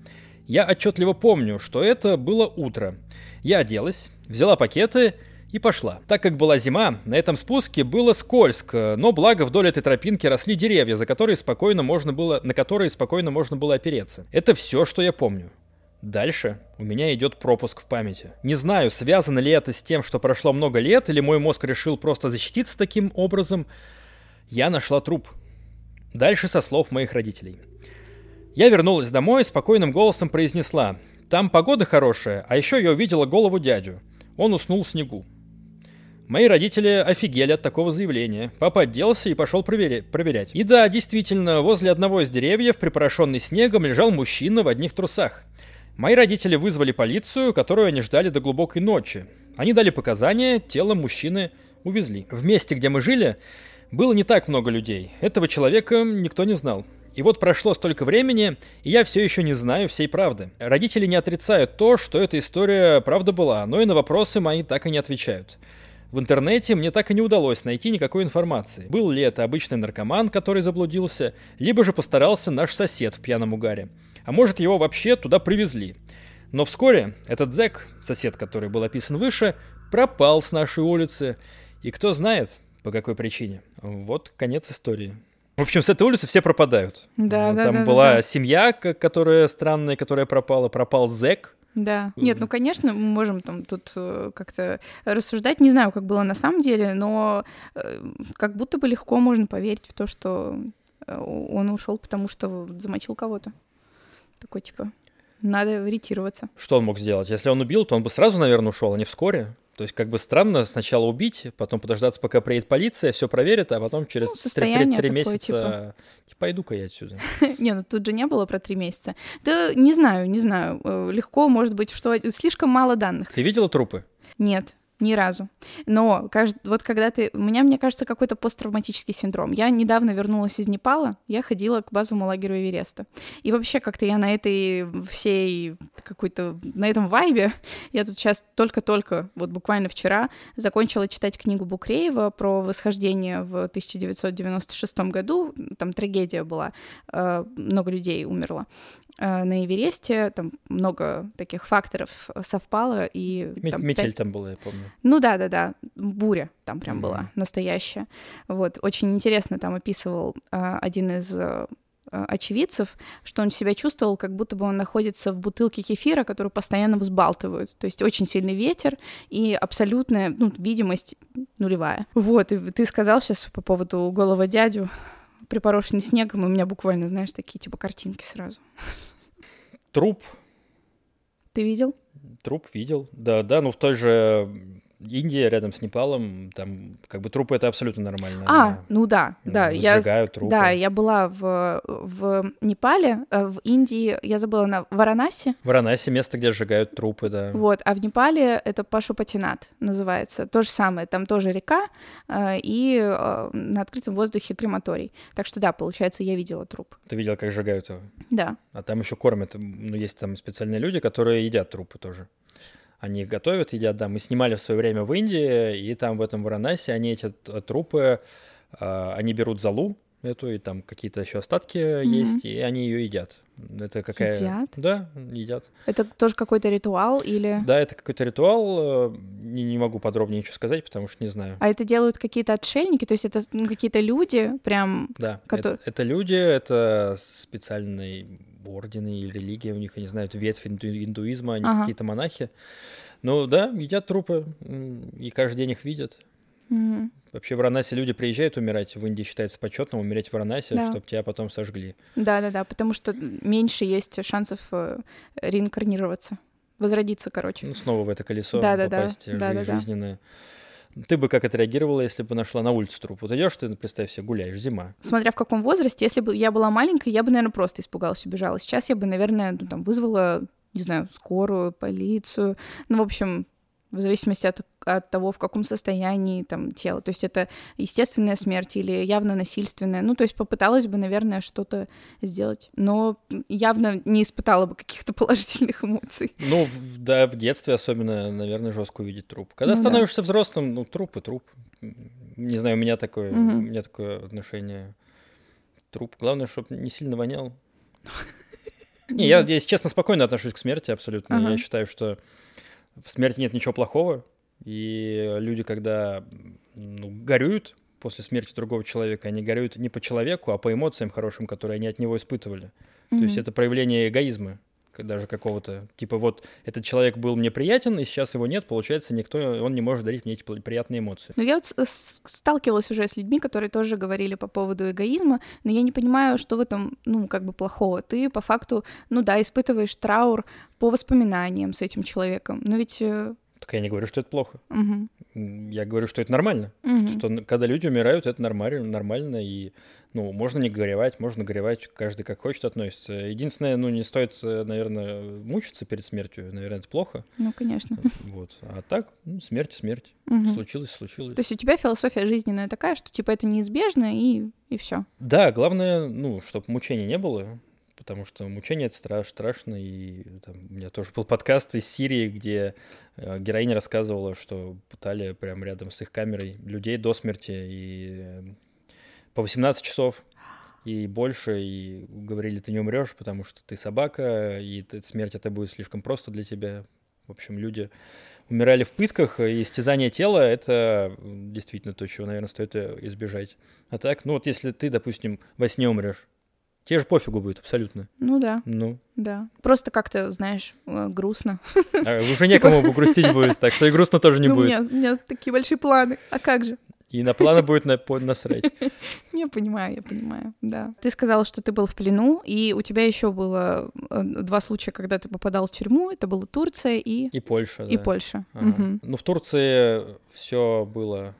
S1: я отчетливо помню, что это было утро. Я оделась, взяла пакеты и пошла. Так как была зима, на этом спуске было скользко, но благо вдоль этой тропинки росли деревья, за которые спокойно можно было, на которые спокойно можно было опереться. Это все, что я помню. Дальше у меня идет пропуск в памяти. Не знаю, связано ли это с тем, что прошло много лет, или мой мозг решил просто защититься таким образом. Я нашла труп. Дальше со слов моих родителей. Я вернулась домой и спокойным голосом произнесла. Там погода хорошая, а еще я увидела голову дядю. Он уснул в снегу. Мои родители офигели от такого заявления. Папа оделся и пошел проверя- проверять. И да, действительно, возле одного из деревьев, припорошенный снегом, лежал мужчина в одних трусах. Мои родители вызвали полицию, которую они ждали до глубокой ночи. Они дали показания, тело мужчины увезли. В месте, где мы жили, было не так много людей. Этого человека никто не знал. И вот прошло столько времени, и я все еще не знаю всей правды. Родители не отрицают то, что эта история правда была, но и на вопросы мои так и не отвечают. В интернете мне так и не удалось найти никакой информации. Был ли это обычный наркоман, который заблудился, либо же постарался наш сосед в пьяном угаре. А может его вообще туда привезли. Но вскоре этот зэк, сосед, который был описан выше, пропал с нашей улицы. И кто знает, по какой причине. Вот конец истории. В общем, с этой улицы все пропадают.
S2: Да,
S1: Там
S2: да,
S1: Там
S2: да,
S1: была
S2: да.
S1: семья, которая странная, которая пропала. Пропал зэк.
S2: Да. Нет, ну, конечно, мы можем там тут э, как-то рассуждать. Не знаю, как было на самом деле, но э, как будто бы легко можно поверить в то, что э, он ушел, потому что замочил кого-то. Такой, типа, надо ретироваться.
S1: Что он мог сделать? Если он убил, то он бы сразу, наверное, ушел, а не вскоре. То есть как бы странно сначала убить, потом подождаться, пока приедет полиция, все проверит, а потом через
S2: Ну,
S1: три
S2: состояние такое,
S1: месяца
S2: типа.
S1: типа, пойду-ка я отсюда.
S2: Не, ну тут же не было про три месяца. Да не знаю, не знаю. Э, Легко, может быть, что слишком мало данных.
S1: Ты видела трупы?
S2: Нет, ни разу. Но вот когда ты... У меня, мне кажется, какой-то посттравматический синдром. Я недавно вернулась из Непала, я ходила к базовому лагерю Эвереста. И вообще как-то я на этой всей какой-то... На этом вайбе я тут сейчас только-только, вот буквально вчера, закончила читать книгу Букреева про восхождение в 1996 году. Там трагедия была, э, много людей умерло на Эвересте, там много таких факторов совпало, и там
S1: Метель
S2: пять-
S1: там была, я помню.
S2: ну да, да, да, буря там прям
S1: Мгм.
S2: была настоящая. Вот очень интересно там описывал а, один из а, очевидцев, что он себя чувствовал, как будто бы он находится в бутылке кефира, которую постоянно взбалтывают. То есть очень сильный ветер и абсолютная ну, видимость нулевая. Вот, и ты сказал сейчас по поводу голого дядю, припорошенный снегом, и у меня буквально, знаешь, такие типа картинки сразу.
S1: Труп,
S2: Ты видел?
S1: труп видел. Да, да, ну в той же Индии, рядом с Непалом, там как бы трупы это абсолютно нормально.
S2: А, ну да,
S1: Ну,
S2: да, я
S1: трупы.
S2: Да, я была в, в Непале, э, в Индии, я забыла, на Варанаси,
S1: Варанаси место, где сжигают трупы, да.
S2: вот, а в Непале это Пашупатинат называется, то же самое, там тоже река э, и э, на открытом воздухе крематорий. Так что да, получается, я видела труп.
S1: Ты видел, как сжигают его?
S2: Да,
S1: А там еще кормят. Ну, есть там специальные люди, которые едят трупы тоже. Они их готовят, едят, да. Мы снимали в свое время в Индии, и там в этом Варанасе они эти трупы, а, они берут залу эту, и там какие-то еще остатки
S2: Мгм.
S1: есть, и они ее едят. Это какая...
S2: Едят?
S1: Да, едят.
S2: это тоже какой-то ритуал или...
S1: Да, это какой-то ритуал. э, Не, не могу подробнее ничего сказать, потому что не знаю.
S2: А это делают какие-то отшельники, то есть это ну, какие-то люди прям...
S1: Да,
S2: Кото-
S1: это, это люди, это специальные ордены и религия у них, я не знаю, ветвь инду- индуизма, они
S2: Ага.
S1: какие-то монахи. Ну да, едят трупы, и каждый день их видят.
S2: Мгм.
S1: Вообще в Варанаси люди приезжают умирать, в Индии считается почетным умереть в Варанаси,
S2: Да.
S1: чтобы тебя потом сожгли.
S2: Да-да-да, потому что меньше есть шансов э, реинкарнироваться, возродиться, короче.
S1: Ну, снова в это колесо
S2: Да-да-да,
S1: попасть жи-
S2: да-да-да.
S1: жизненное. Ты бы как отреагировала, если бы нашла на улице труп? Вот идешь, ты, представь себе, гуляешь, зима.
S2: Смотря в каком возрасте, если бы я была маленькой, я бы, наверное, просто испугалась, убежала. Сейчас я бы, наверное, ну, там, вызвала, не знаю, скорую, полицию. Ну, в общем, в зависимости от, от того, в каком состоянии там тело. То есть это естественная смерть или явно насильственная. Ну, то есть попыталась бы, наверное, что-то сделать. Но явно не испытала бы каких-то положительных эмоций.
S1: Ну, да, в детстве особенно, наверное, жестко увидеть труп. Когда
S2: Ну да.
S1: становишься взрослым, ну, труп и труп. Не знаю, у меня такое,
S2: Мгм.
S1: у меня такое отношение. Труп. Главное, чтобы не сильно вонял. Не, я, если честно, спокойно отношусь к смерти абсолютно.
S2: Ага.
S1: Я считаю, что в смерти нет ничего плохого. И люди, когда ну, горюют после смерти другого человека, они горюют не по человеку, а по эмоциям хорошим, которые они от него испытывали. То есть это проявление эгоизма даже какого-то. Типа вот этот человек был мне приятен, и сейчас его нет, получается, никто, он не может дарить мне эти приятные эмоции.
S2: Ну, я вот сталкивалась уже с людьми, которые тоже говорили по поводу эгоизма, но я не понимаю, что в этом, ну, как бы плохого. Ты по факту, ну да, испытываешь траур по воспоминаниям с этим человеком. Но ведь...
S1: Так я не говорю, что это плохо. М, Я говорю, что это нормально.
S2: мгм.
S1: Что н- когда люди умирают, это нормально, нормально, и ну, можно не горевать, можно горевать, каждый как хочет относится. Единственное, ну, не стоит, э, наверное, мучиться перед смертью, наверное, это плохо.
S2: Ну, конечно.
S1: Вот. А так, ну, смерть, смерть.
S2: Мгм.
S1: Случилось, случилось.
S2: То есть у тебя философия жизненная такая, что типа это неизбежно и, и все.
S1: Да, главное, ну, чтобы мучений не было, потому что мучение это страш, страшно. И там, у меня тоже был подкаст из Сирии, где э, героиня рассказывала, что пытали прямо рядом с их камерой людей до смерти и э, по 18 часов и больше, и говорили, ты не умрешь, потому что ты собака, и смерть это будет слишком просто для тебя. В общем, люди умирали в пытках, и истязание тела — это действительно то, чего, наверное, стоит э, избежать. А так, ну вот если ты, допустим, во сне умрешь, Тебе же пофигу будет абсолютно.
S2: Ну да,
S1: Ну,
S2: да. Просто как-то, знаешь, э, грустно.
S1: а уже некому грустить будет, так что и грустно тоже не
S2: Ну,
S1: будет.
S2: у меня такие большие планы. А как же?
S1: И на планы будет на- насрать.
S2: Я понимаю, я понимаю, да. Ты сказала, что ты был в плену, и у тебя еще было э, два случая, когда ты попадал в тюрьму. Это была Турция и,
S1: И Польша,
S2: и
S1: да.
S2: Польша.
S1: Ага.
S2: Мгм.
S1: Ну, в Турции все было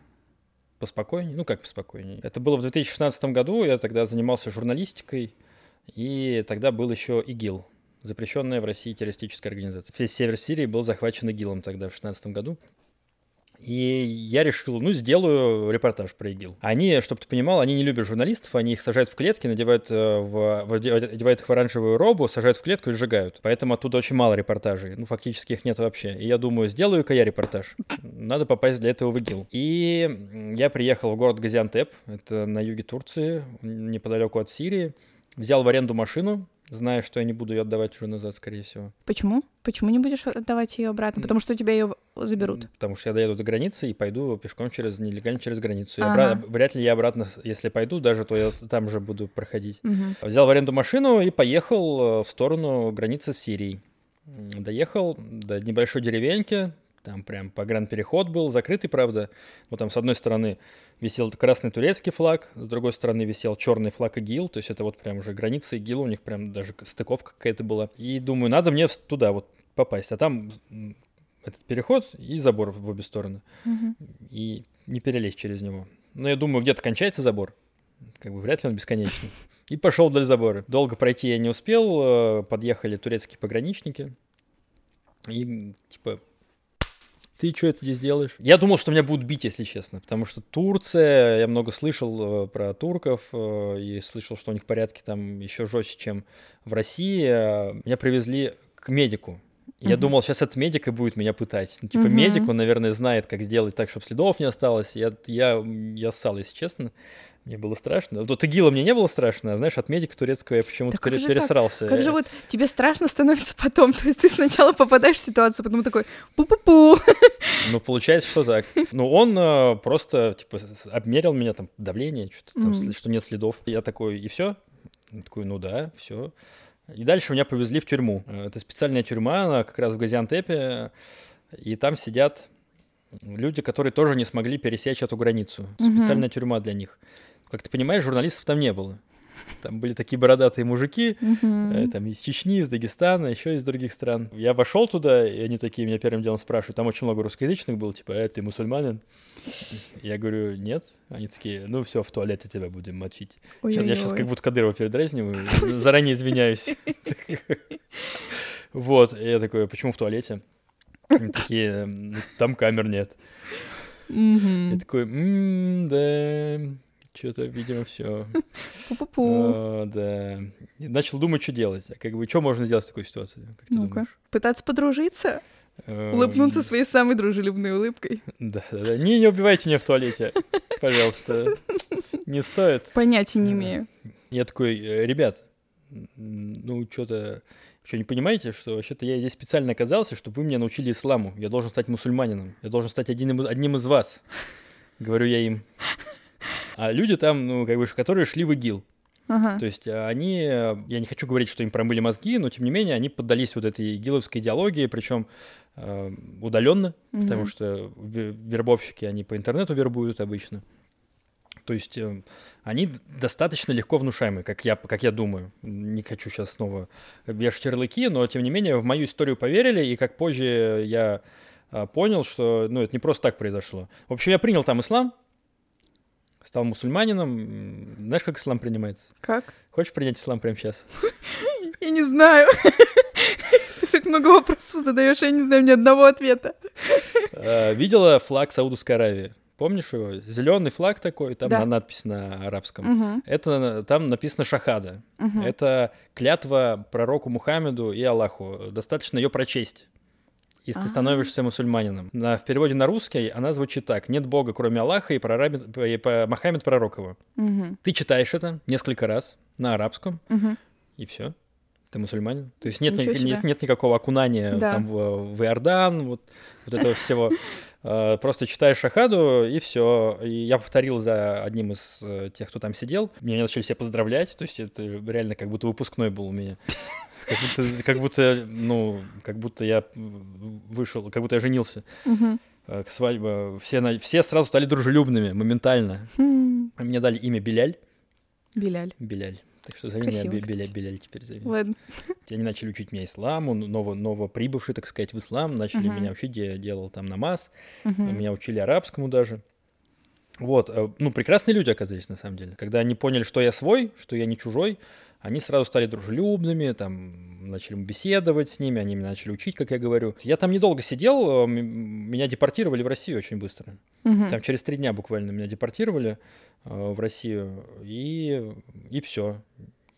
S1: поспокойнее. Ну, как поспокойнее. Это было в 2016 году, я тогда занимался журналистикой, и тогда был еще ИГИЛ, запрещенная в России террористическая организация. Весь север Сирии был захвачен ИГИЛом тогда, в 2016 году. И я решил, ну, сделаю репортаж про ИГИЛ. Они, чтобы ты понимал, они не любят журналистов, они их сажают в клетки, надевают, э, в, в- одевают их в оранжевую робу, сажают в клетку и сжигают. Поэтому оттуда очень мало репортажей. Ну, фактически их нет вообще. И я думаю, сделаю-ка я репортаж. Надо попасть для этого в ИГИЛ. И я приехал в город Газиантеп, это на юге Турции, неподалеку от Сирии. Взял в аренду машину, зная, что я не буду ее отдавать уже назад, скорее всего.
S2: Почему? Почему не будешь отдавать ее обратно? Потому что у тебя ее заберут.
S1: Потому что я доеду до границы и пойду пешком через нелегально через границу. И
S2: Ага.
S1: обра- вряд ли я обратно, если пойду, даже то я там же буду проходить.
S2: Мгм.
S1: Взял в аренду машину и поехал э, в сторону границы с Сирией. Доехал до небольшой деревеньки, там прям погранпереход был, закрытый, правда. Вот там с одной стороны висел красный турецкий флаг, с другой стороны висел черный флаг ИГИЛ, то есть это вот прям уже граница ИГИЛ, у них прям даже стыковка какая-то была. И думаю, надо мне туда вот попасть, а там этот переход и забор в обе стороны,
S2: Мгм.
S1: и не перелезть через него. Но я думаю, где-то кончается забор, как бы вряд ли он бесконечный. И пошел вдоль забора. Долго пройти я не успел, э, подъехали турецкие пограничники. И типа, ты что это здесь делаешь? Я думал, что меня будут бить, если честно, потому что Турция, я много слышал э, про турков, э, и слышал, что у них порядки там еще жестче, чем в России. Меня привезли к медику. Я
S2: Мгм.
S1: думал, сейчас этот медик и будет меня пытать. Ну, типа,
S2: Мгм.
S1: медик, он, наверное, знает, как сделать так, чтобы следов не осталось. Я, я, я ссал, если честно. Мне было страшно. Вот ИГИЛа мне не было страшно, а знаешь, от медика турецкого я почему-то
S2: Да как
S1: пере-
S2: же так?
S1: пересрался.
S2: Как же вот тебе страшно становится потом? То есть ты сначала попадаешь в ситуацию, потом такой пу-пу-пу.
S1: Ну, получается, что так. Ну, он э, просто, типа, обмерил меня, там, давление, что-то там, сли- что нет следов. Я такой, и все? такой, ну да, все. И дальше меня повезли в тюрьму. Э, Это специальная тюрьма, она как раз в Газиантепе, и там сидят люди, которые тоже не смогли пересечь эту границу. Специальная тюрьма для них. Как ты понимаешь, журналистов там не было. Там были такие бородатые мужики. Э, Там из Чечни, из Дагестана, еще из других стран. Я вошел туда, и они такие меня первым делом спрашивают. Там очень много русскоязычных было, типа, э, ты мусульманин? Я говорю, нет. Они такие, ну все, в туалете тебя будем мочить. Сейчас, я сейчас как будто Кадырова передразниваю, заранее извиняюсь. Вот, я такой, почему в туалете? Они такие, «М, там камер нет. Я такой, «М, да, что-то, видимо, все.
S2: Пу-пу-пу.
S1: да. И начал думать, что делать. А как бы, что можно сделать в такой ситуации? Как ты
S2: Ну-ка.
S1: думаешь?
S2: Пытаться подружиться,
S1: Эм,
S2: улыбнуться своей самой дружелюбной улыбкой.
S1: Да, да, да. Не, не убивайте меня в туалете, пожалуйста. Не стоит.
S2: Понятия не
S1: Э,
S2: имею.
S1: Я такой, «Э, ребят, ну что-то, что не понимаете, что вообще-то я здесь специально оказался, чтобы вы меня научили исламу. Я должен стать мусульманином. Я должен стать одним, одним из вас. Говорю я им. А люди там, ну, как бы, которые шли в ИГИЛ.
S2: Ага.
S1: То есть а, они, э, я не хочу говорить, что им промыли мозги, но тем не менее они поддались вот этой игиловской идеологии, причем удаленно, потому
S2: Мгм.
S1: что ве- вербовщики, они по интернету вербуют обычно. То есть э, они достаточно легко внушаемы, как я, как я думаю. Не хочу сейчас снова вешать ярлыки, но тем не менее в мою историю поверили, и как позже я а, понял, что ну, это не просто так произошло. В общем, я принял там ислам, стал мусульманином. Знаешь, как ислам принимается?
S2: Как?
S1: Хочешь принять ислам прямо сейчас?
S2: Я не знаю. Ты так много вопросов задаешь, я не знаю ни одного ответа.
S1: Э, Видела флаг Саудовской Аравии? Помнишь его? Зеленый флаг такой, там
S2: Да.
S1: на- надпись на арабском.
S2: Мгм,
S1: Это там написано шахада.
S2: мгм.
S1: Это клятва пророку Мухаммеду и Аллаху. Достаточно ее прочесть. И ты
S2: А.
S1: становишься мусульманином. На, в переводе на русский она звучит так. Нет Бога, кроме Аллаха, и, прорабит- и по- Мухаммед пророк его.
S2: Мгм,
S1: Ты читаешь это несколько раз на арабском,
S2: мгм.
S1: и все. Ты мусульманин? То есть нет, ни- нет, нет никакого окунания
S2: Да.
S1: там в, в Иордан, вот, вот этого всего. Э, Просто читаешь шахаду, и все. И я повторил за одним из э, тех, кто там сидел. Меня начали все поздравлять. То есть это реально как будто выпускной был у меня. Как будто, как будто, ну, как будто я вышел, как будто я женился. Э, К свадьбе. Все, все сразу стали дружелюбными, моментально.
S2: Хм,
S1: Мне дали имя Беляль.
S2: Биляль.
S1: Беляль. Так что зови меня
S2: Красиво.
S1: Беляль, Беляль теперь зови.
S2: Ладно.
S1: Они начали учить меня исламу, ново, новоприбывший, так сказать, в ислам, начали
S2: Мгм.
S1: меня учить, я делал там намаз,
S2: Мгм.
S1: меня учили арабскому даже. Вот, э, ну, прекрасные люди оказались, на самом деле. Когда они поняли, что я свой, что я не чужой, они сразу стали дружелюбными, там, начали беседовать с ними, они меня начали учить, как я говорю. Я там недолго сидел, э, меня депортировали в Россию очень быстро.
S2: Мгм.
S1: Там через три дня буквально меня депортировали э, в Россию, и, и все.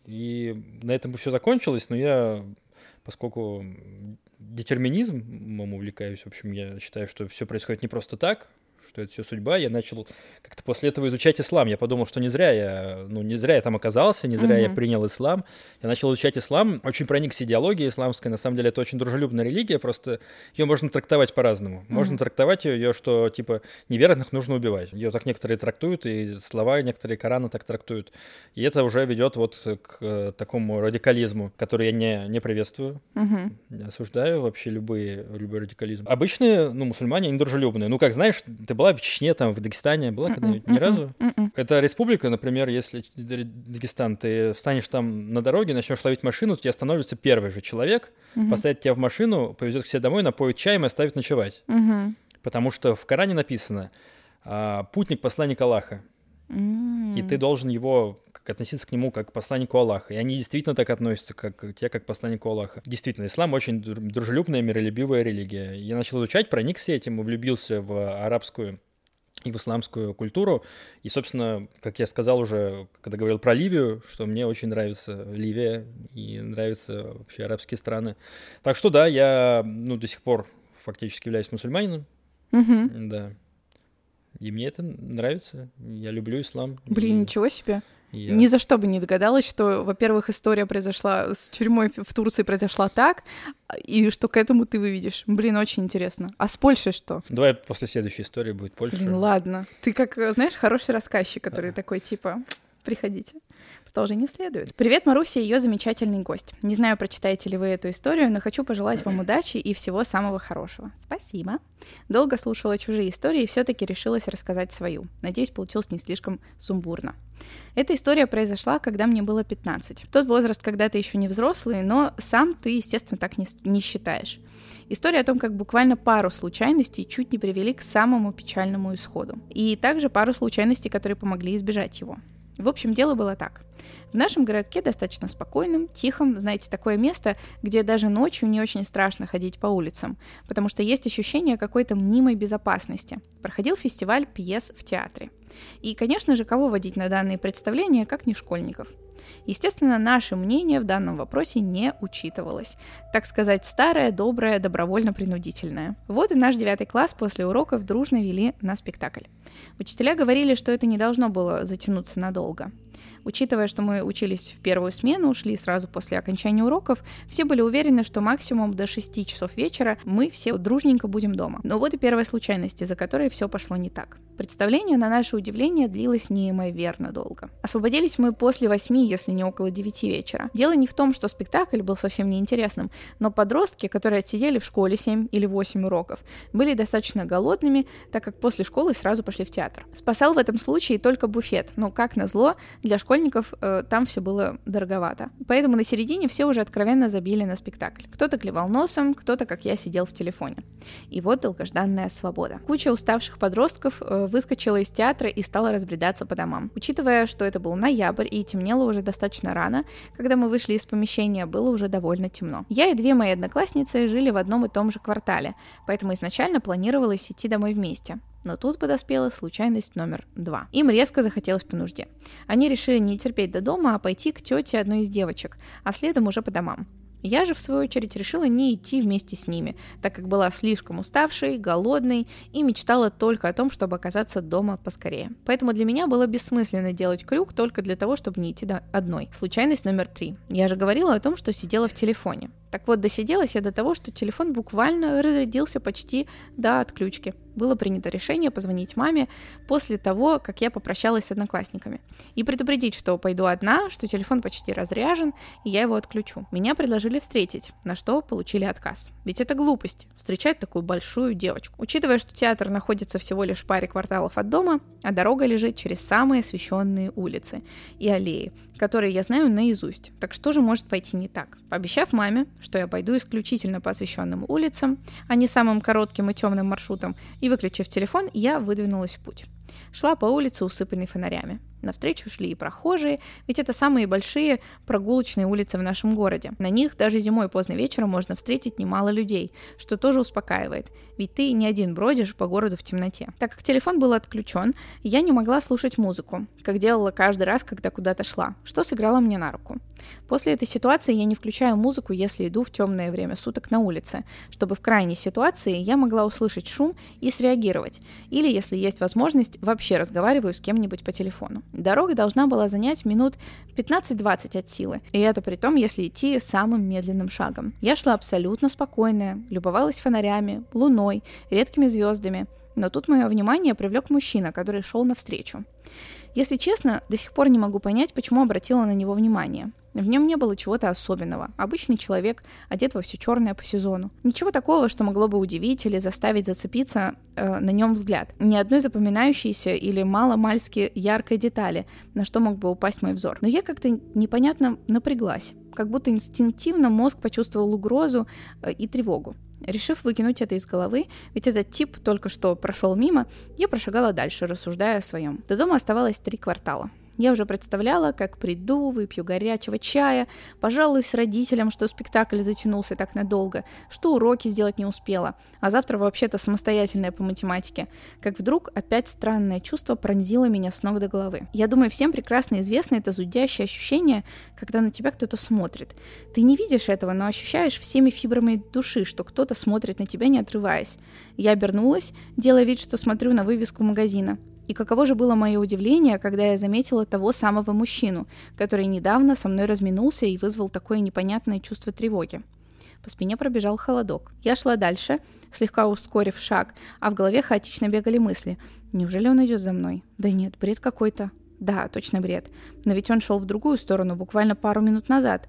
S1: И на этом бы все закончилось, но я, поскольку детерминизмом увлекаюсь, в общем, я считаю, что все происходит не просто так, что это все судьба. Я начал как-то после этого изучать ислам. Я подумал, что не зря я, ну, не зря я там оказался, не зря я
S2: Мгм.
S1: принял ислам. Я начал изучать ислам, очень проникся идеологией исламской. На самом деле это очень дружелюбная религия, просто ее можно трактовать по-разному. Можно
S2: Мгм.
S1: трактовать ее, что типа неверных нужно убивать. Ее так некоторые трактуют, и слова некоторые Корана так трактуют. И это уже ведет вот к э, такому радикализму, который я не, не приветствую.
S2: Мгм.
S1: Я осуждаю вообще любые, любой радикализм. Обычные, ну, мусульмане, они дружелюбные. Ну, как знаешь, ты была в Чечне, там, в Дагестане, была когда-нибудь? Ни
S2: Мгм.
S1: разу?
S2: Мгм.
S1: Это республика, например, если Дагестан, ты встанешь там на дороге, начнешь ловить машину, тебе остановится первый же человек, посадит тебя в машину, повезет к себе домой, напоит чаем и оставит ночевать. Потому что в Коране написано а, «путник посланник Аллаха», И ты должен его как относиться к нему как к посланнику Аллаха. И они действительно так относятся как к тебе, как к посланнику Аллаха. Действительно, ислам очень дру- дружелюбная, миролюбивая религия. Я начал изучать, проникся этим и влюбился в арабскую и в исламскую культуру. И, собственно, как я сказал уже, когда говорил про Ливию, что мне очень нравится Ливия и нравятся вообще арабские страны. Так что да, я ну, до сих пор фактически являюсь мусульманином.
S2: Мгм.
S1: Да. И мне это нравится. Я люблю ислам.
S2: Блин,
S1: И
S2: ничего себе.
S1: я-
S2: Ни за что бы не догадалась, что, во-первых, история произошла с тюрьмой в Турции произошла так, и что к этому ты выведешь. Блин, очень интересно. А с Польшей что?
S1: Давай после следующей истории будет Польша.
S2: Блин, ладно. Ты как, э, знаешь, хороший рассказчик, который такой, типа, приходите. Продолжение следует. Привет, Маруся и ее замечательный гость. Не знаю, прочитаете ли вы эту историю, но хочу пожелать вам удачи и всего самого хорошего. Спасибо. Долго слушала чужие истории и все-таки решилась рассказать свою. Надеюсь, получилось не слишком сумбурно. Эта история произошла, когда мне было 15. Тот возраст, когда ты еще не взрослый, но сам ты, естественно, так не, не считаешь. История о том, как буквально пару случайностей чуть не привели к самому печальному исходу. И также пару случайностей, которые помогли избежать его. В общем, дело было так. В нашем городке достаточно спокойном, тихом, знаете, такое место, где даже ночью не очень страшно ходить по улицам, потому что есть ощущение какой-то мнимой безопасности. Проходил фестиваль пьес в театре. И, конечно же, кого водить на данные представления, как не школьников. Естественно, наше мнение в данном вопросе не учитывалось. Так сказать, старое, доброе, добровольно-принудительное. Вот и наш девятый класс после уроков дружно вели на спектакль. Учителя говорили, что это не должно было затянуться надолго. Учитывая, что мы учились в первую смену, ушли сразу после окончания уроков, все были уверены, что максимум до 6 часов вечера мы все дружненько будем дома. Но вот и первая случайность, из-за которой все пошло не так. Представление, на наше удивление, длилось неимоверно долго. Освободились мы после 8, если не около 9 вечера. Дело не в том, что спектакль был совсем неинтересным, но подростки, которые отсидели в школе 7 или 8 уроков, были достаточно голодными, так как после школы сразу пошли в театр. Спасал в этом случае только буфет, но, как назло, для школьников э, там все было дороговато. Поэтому на середине все уже откровенно забили на спектакль. Кто-то клевал носом, кто-то, как я, сидел в телефоне. И вот долгожданная свобода. Куча уставших подростков э, выскочила из театра и стала разбредаться по домам. Учитывая, что это был ноябрь и темнело уже достаточно рано, когда мы вышли из помещения, было уже довольно темно. Я и две мои одноклассницы жили в одном и том же квартале, поэтому изначально планировалось идти домой вместе. Но тут подоспела случайность номер два. Им резко захотелось по нужде. Они решили не терпеть до дома, а пойти к тете одной из девочек, а следом уже по домам. Я же, в свою очередь, решила не идти вместе с ними, так как была слишком уставшей, голодной и мечтала только о том, чтобы оказаться дома поскорее. Поэтому для меня было бессмысленно делать крюк только для того, чтобы не идти одной. Случайность номер три. Я же говорила о том, что сидела в телефоне. Так вот, досиделась я до того, что телефон буквально разрядился почти до отключки. Было принято решение позвонить маме после того, как я попрощалась с одноклассниками. И предупредить, что пойду одна, что телефон почти разряжен, и я его отключу. Меня предложили встретить, на что получили отказ. Ведь это глупость, встречать такую большую девочку. Учитывая, что театр находится всего лишь в паре кварталов от дома, а дорога лежит через самые освещенные улицы и аллеи, которые я знаю наизусть. Так что же может пойти не так? Пообещав маме, что я пойду исключительно по освещенным улицам, а не самым коротким и темным маршрутом, и выключив телефон, я выдвинулась в путь. Шла по улице, усыпанной фонарями. Навстречу шли и прохожие, ведь это самые большие прогулочные улицы в нашем городе. На них даже зимой поздно вечером можно встретить немало людей, что тоже успокаивает, ведь ты не один бродишь по городу в темноте. Так как телефон был отключен, я не могла слушать музыку, как делала каждый раз, когда куда-то шла, что сыграло мне на руку. После этой ситуации я не включаю музыку, если иду в темное время суток на улице, чтобы в крайней ситуации я могла услышать шум и среагировать, или, если есть возможность, вообще разговариваю с кем-нибудь по телефону. Дорога должна была занять минут 15-20 от силы, и это при том, если идти самым медленным шагом. Я шла абсолютно спокойная, любовалась фонарями, луной, редкими звездами, но тут мое внимание привлек мужчина, который шел навстречу. Если честно, до сих пор не могу понять, почему обратила на него внимание. В нем не было чего-то особенного. Обычный человек, одет во все черное по сезону. Ничего такого, что могло бы удивить или заставить зацепиться э, на нем взгляд. Ни одной запоминающейся или мало-мальски яркой детали, на что мог бы упасть мой взор. Но я как-то непонятно напряглась. Как будто инстинктивно мозг почувствовал угрозу э, и тревогу. Решив выкинуть это из головы, ведь этот тип только что прошел мимо, я прошагала дальше, рассуждая о своем. До дома оставалось три квартала. Я уже представляла, как приду, выпью горячего чая, пожалуюсь родителям, что спектакль затянулся так надолго, что уроки сделать не успела, а завтра вообще-то самостоятельная по математике. Как вдруг опять странное чувство пронзило меня с ног до головы. Я думаю, всем прекрасно известно это зудящее ощущение, когда на тебя кто-то смотрит. Ты не видишь этого, но ощущаешь всеми фибрами души, что кто-то смотрит на тебя, не отрываясь. Я обернулась, делая вид, что смотрю на вывеску магазина. И каково же было мое удивление, когда я заметила того самого мужчину, который недавно со мной разминулся и вызвал такое непонятное чувство тревоги. По спине пробежал холодок. Я шла дальше, слегка ускорив шаг, а в голове хаотично бегали мысли. Неужели он идет за мной? Да нет, бред какой-то. Да, точно бред. Но ведь он шел в другую сторону буквально пару минут назад.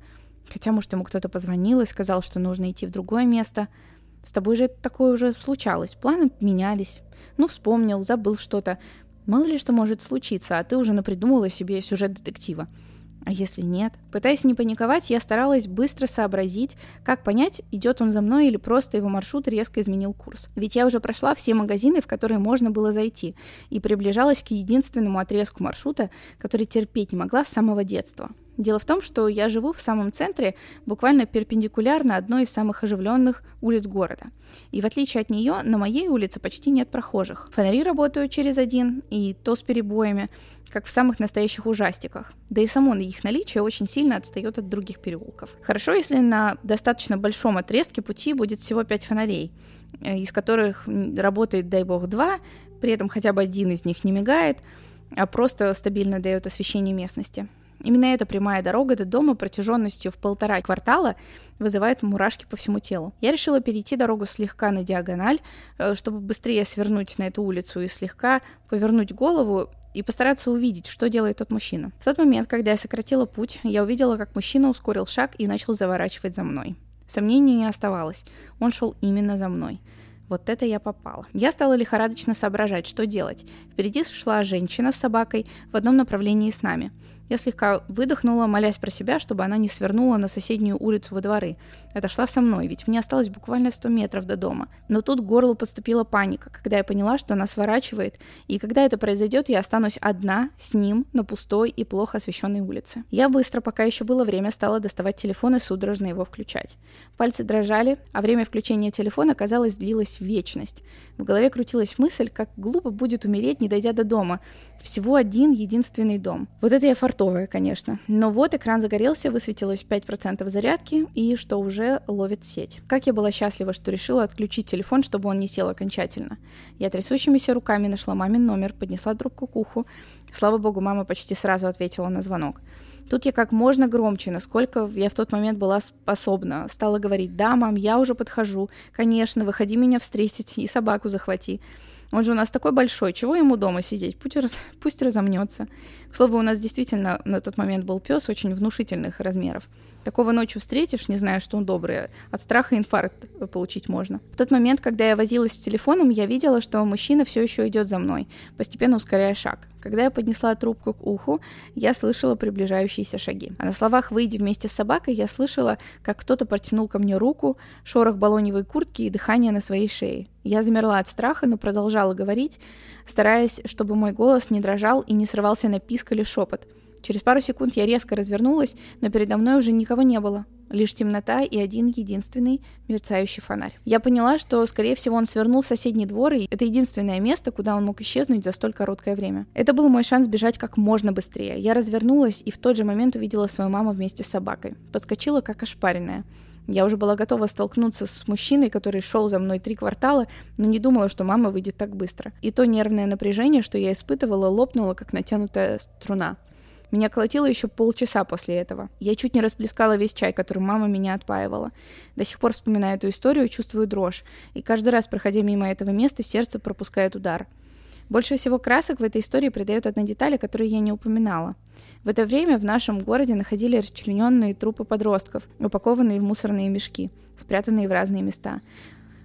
S2: Хотя, может, ему кто-то позвонил и сказал, что нужно идти в другое место. С тобой же такое уже случалось. Планы менялись. Ну, вспомнил, забыл что-то. Мало ли что может случиться, а ты уже напридумывала себе сюжет детектива. А если нет? Пытаясь не паниковать, я старалась быстро сообразить, как понять, идет он за мной или просто его маршрут резко изменил курс. Ведь я уже прошла все магазины, в которые можно было зайти, и приближалась к единственному отрезку маршрута, который терпеть не могла с самого детства. Дело в том, что я живу в самом центре, буквально перпендикулярно одной из самых оживленных улиц города. И в отличие от нее, на моей улице почти нет прохожих. Фонари работают через один, и то с перебоями, как в самых настоящих ужастиках. Да и само их наличие очень сильно отстает от других переулков. Хорошо, если на достаточно большом отрезке пути будет всего 5 фонарей, э, из которых работает, дай бог, два, при этом хотя бы один из них не мигает, а просто стабильно дает освещение местности. Именно эта прямая дорога до дома протяженностью в полтора квартала вызывает мурашки по всему телу. Я решила перейти дорогу слегка на диагональ, э, чтобы быстрее свернуть на эту улицу и слегка повернуть голову и постараться увидеть, что делает тот мужчина. В тот момент, когда я сократила путь, я увидела, как мужчина ускорил шаг и начал заворачивать за мной. Сомнений не оставалось. Он шел именно за мной. Вот это я попала. Я стала лихорадочно соображать, что делать. Впереди шла женщина с собакой в одном направлении с нами. Я слегка выдохнула, молясь про себя, чтобы она не свернула на соседнюю улицу во дворы. Отошла со мной, ведь мне осталось буквально 100 метров до дома. Но тут к горлу подступила паника, когда я поняла, что она сворачивает, и когда это произойдет, я останусь одна с ним на пустой и плохо освещенной улице. Я быстро, пока еще было время, стала доставать телефон и судорожно его включать. Пальцы дрожали, а время включения телефона, казалось, длилось вечность. В голове крутилась мысль, как глупо будет умереть, не дойдя до дома. Всего один единственный дом. Вот это я фартовая, конечно. Но вот экран загорелся, высветилось 5% зарядки, и что уже ловит сеть. Как я была счастлива, что решила отключить телефон, чтобы он не сел окончательно. Я трясущимися руками нашла мамин номер, поднесла трубку к уху. Слава богу, мама почти сразу ответила на звонок. Тут я как можно громче, насколько я в тот момент была способна, стала говорить, да, мам, я уже подхожу, конечно, выходи меня встретить и собаку захвати. Он же у нас такой большой, чего ему дома сидеть? Пусть, раз, пусть разомнется. К слову, у нас действительно на тот момент был пес очень внушительных размеров. Такого ночью встретишь, не зная, что он добрый, от страха инфаркт получить можно. В тот момент, когда я возилась с телефоном, я видела, что мужчина все еще идет за мной, постепенно ускоряя шаг. Когда я поднесла трубку к уху, я слышала приближающиеся шаги. А на словах «выйди вместе с собакой» я слышала, как кто-то протянул ко мне руку, шорох балоневой куртки и дыхание на своей шее. Я замерла от страха, но продолжала говорить, стараясь, чтобы мой голос не дрожал и не срывался на писк или шепот. Через пару секунд я резко развернулась, но передо мной уже никого не было. Лишь темнота и один единственный мерцающий фонарь. Я поняла, что, скорее всего, он свернул в соседний двор, и это единственное место, куда он мог исчезнуть за столь короткое время. Это был мой шанс бежать как можно быстрее. Я развернулась и в тот же момент увидела свою маму вместе с собакой. Подскочила, как ошпаренная. Я уже была готова столкнуться с мужчиной, который шел за мной три квартала, но не думала, что мама выйдет так быстро. И то нервное напряжение, что я испытывала, лопнуло, как натянутая струна. Меня колотило еще полчаса после этого. Я чуть не расплескала весь чай, которым мама меня отпаивала. До сих пор, вспоминая эту историю, чувствую дрожь. И каждый раз, проходя мимо этого места, сердце пропускает удар. Больше всего красок в этой истории придает одна деталь, о которой я не упоминала. В это время в нашем городе находили расчлененные трупы подростков, упакованные в мусорные мешки, спрятанные в разные места.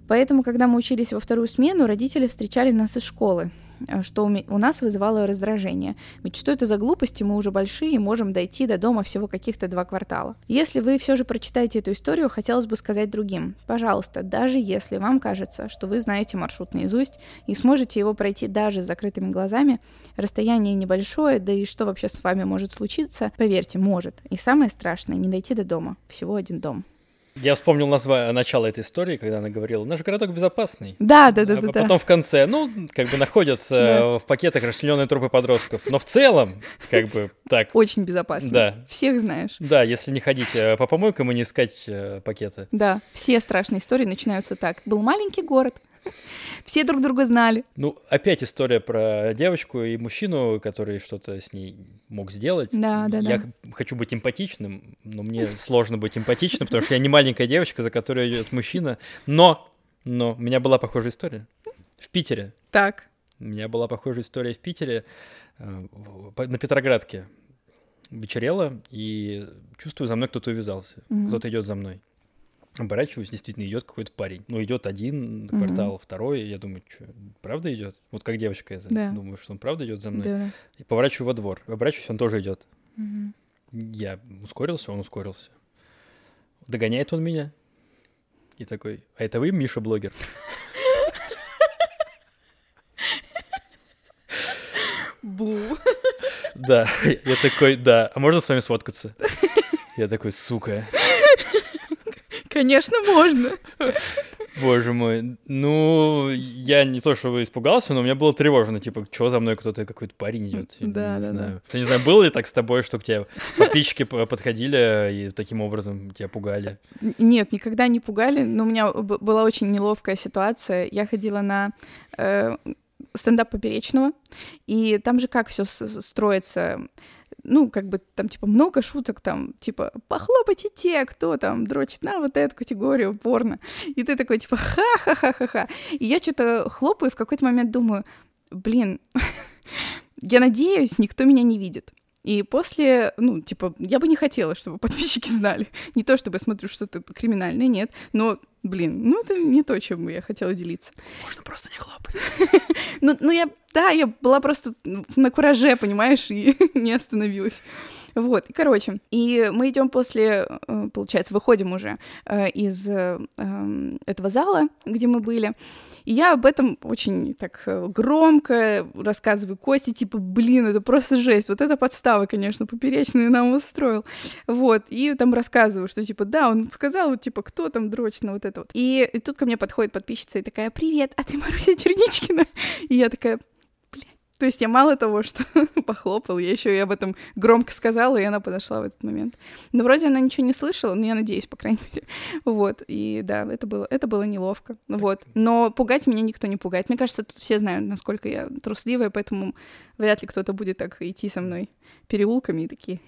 S2: Поэтому, когда мы учились во вторую смену, родители встречали нас из школы. Э, что у нас вызывало раздражение. Ведь что это за глупости, мы уже большие и можем дойти до дома всего каких-то два квартала. Если вы все же прочитаете эту историю, хотелось бы сказать другим. Пожалуйста, даже если вам кажется, что вы знаете маршрут наизусть и сможете его пройти даже с закрытыми глазами, расстояние небольшое, да и что вообще с вами может случиться, поверьте, может. И самое страшное, не дойти до дома. Всего один дом.
S1: Я вспомнил назва... начало этой истории, когда она говорила, наш городок безопасный.
S2: Да, да, да,
S1: а
S2: да.
S1: Потом
S2: да.
S1: в конце, ну, как бы находятся в пакетах расчлененные трупы подростков. Но в целом, как бы так.
S2: Очень безопасно.
S1: Да.
S2: Всех знаешь.
S1: Да, если не ходить э, по помойкам и не искать э, пакеты.
S2: Да, все страшные истории начинаются так. Был маленький город, все друг друга знали.
S1: Ну, опять история про девочку и мужчину, который что-то с ней мог сделать.
S2: Да, да,
S1: я
S2: да.
S1: хочу быть эмпатичным, но мне сложно быть эмпатичным, потому что я не маленькая девочка, за которой идет мужчина. Но, но у меня была похожая история в Питере.
S2: Так.
S1: У меня была похожая история в Питере э, на Петроградке. Вечерело, и чувствую, за мной кто-то увязался.
S2: Мгм.
S1: Кто-то идет за мной. Оборачиваюсь, действительно идет какой-то парень. Ну, идет один квартал, второй. Я думаю, что, правда идет? Вот как девочка это.
S2: Да.
S1: Думаю, что он правда идет за мной.
S2: Да.
S1: И поворачиваю во двор. Оборачиваюсь, он тоже идет.
S2: Мгм.
S1: Я ускорился, он ускорился. Догоняет он меня. И такой, а это вы, Миша, блогер?
S2: Бу.
S1: Да. Я такой, да. А можно с вами сфоткаться? Я такой, сука.
S2: Конечно, можно.
S1: Боже мой. Ну, я не то чтобы испугался, но у меня было тревожно. Типа, что за мной кто-то, какой-то парень идет?
S2: Да,
S1: не
S2: да,
S1: знаю. Я не знаю, было ли так с тобой, что к тебе подписчики подходили и таким образом тебя пугали?
S2: Нет, никогда не пугали, но у меня была очень неловкая ситуация. Я ходила на э, стендап Поперечного, и там же как все строится, ну, как бы там, типа, много шуток, там, типа, похлопайте те, кто там дрочит на вот эту категорию порно. И ты такой, типа, ха-ха-ха-ха-ха. И я что-то хлопаю, и в какой-то момент думаю, блин, я надеюсь, никто меня не видит. И после, ну, типа, я бы не хотела, чтобы подписчики знали. Не то, чтобы я смотрю что-то криминальное, нет. Но, блин, ну это не то, чем я хотела делиться.
S1: Можно просто не хлопать.
S2: Ну, ну я, Да, я была просто на кураже, понимаешь, и не остановилась. Вот, и, короче, и мы идем после, э, получается, выходим уже э, из э, эм, этого зала, где мы были, и я об этом очень так громко рассказываю Косте, типа, блин, это просто жесть, вот это подстава, конечно, поперечная нам устроил, вот, и там рассказываю, что, типа, да, он сказал, вот, типа, кто там дрочно, вот это вот. И, и тут ко мне подходит подписчица и такая, привет, а ты Маруся Черничкина? И я такая, то есть я мало того, что похлопал, я еще и об этом громко сказала, и она подошла в этот момент. Но вроде она ничего не слышала, но я надеюсь, по крайней мере. Вот, и да, это было, это было неловко. Вот, но пугать меня никто не пугает. Мне кажется, тут все знают, насколько я трусливая, поэтому вряд ли кто-то будет так идти со мной переулками и такие,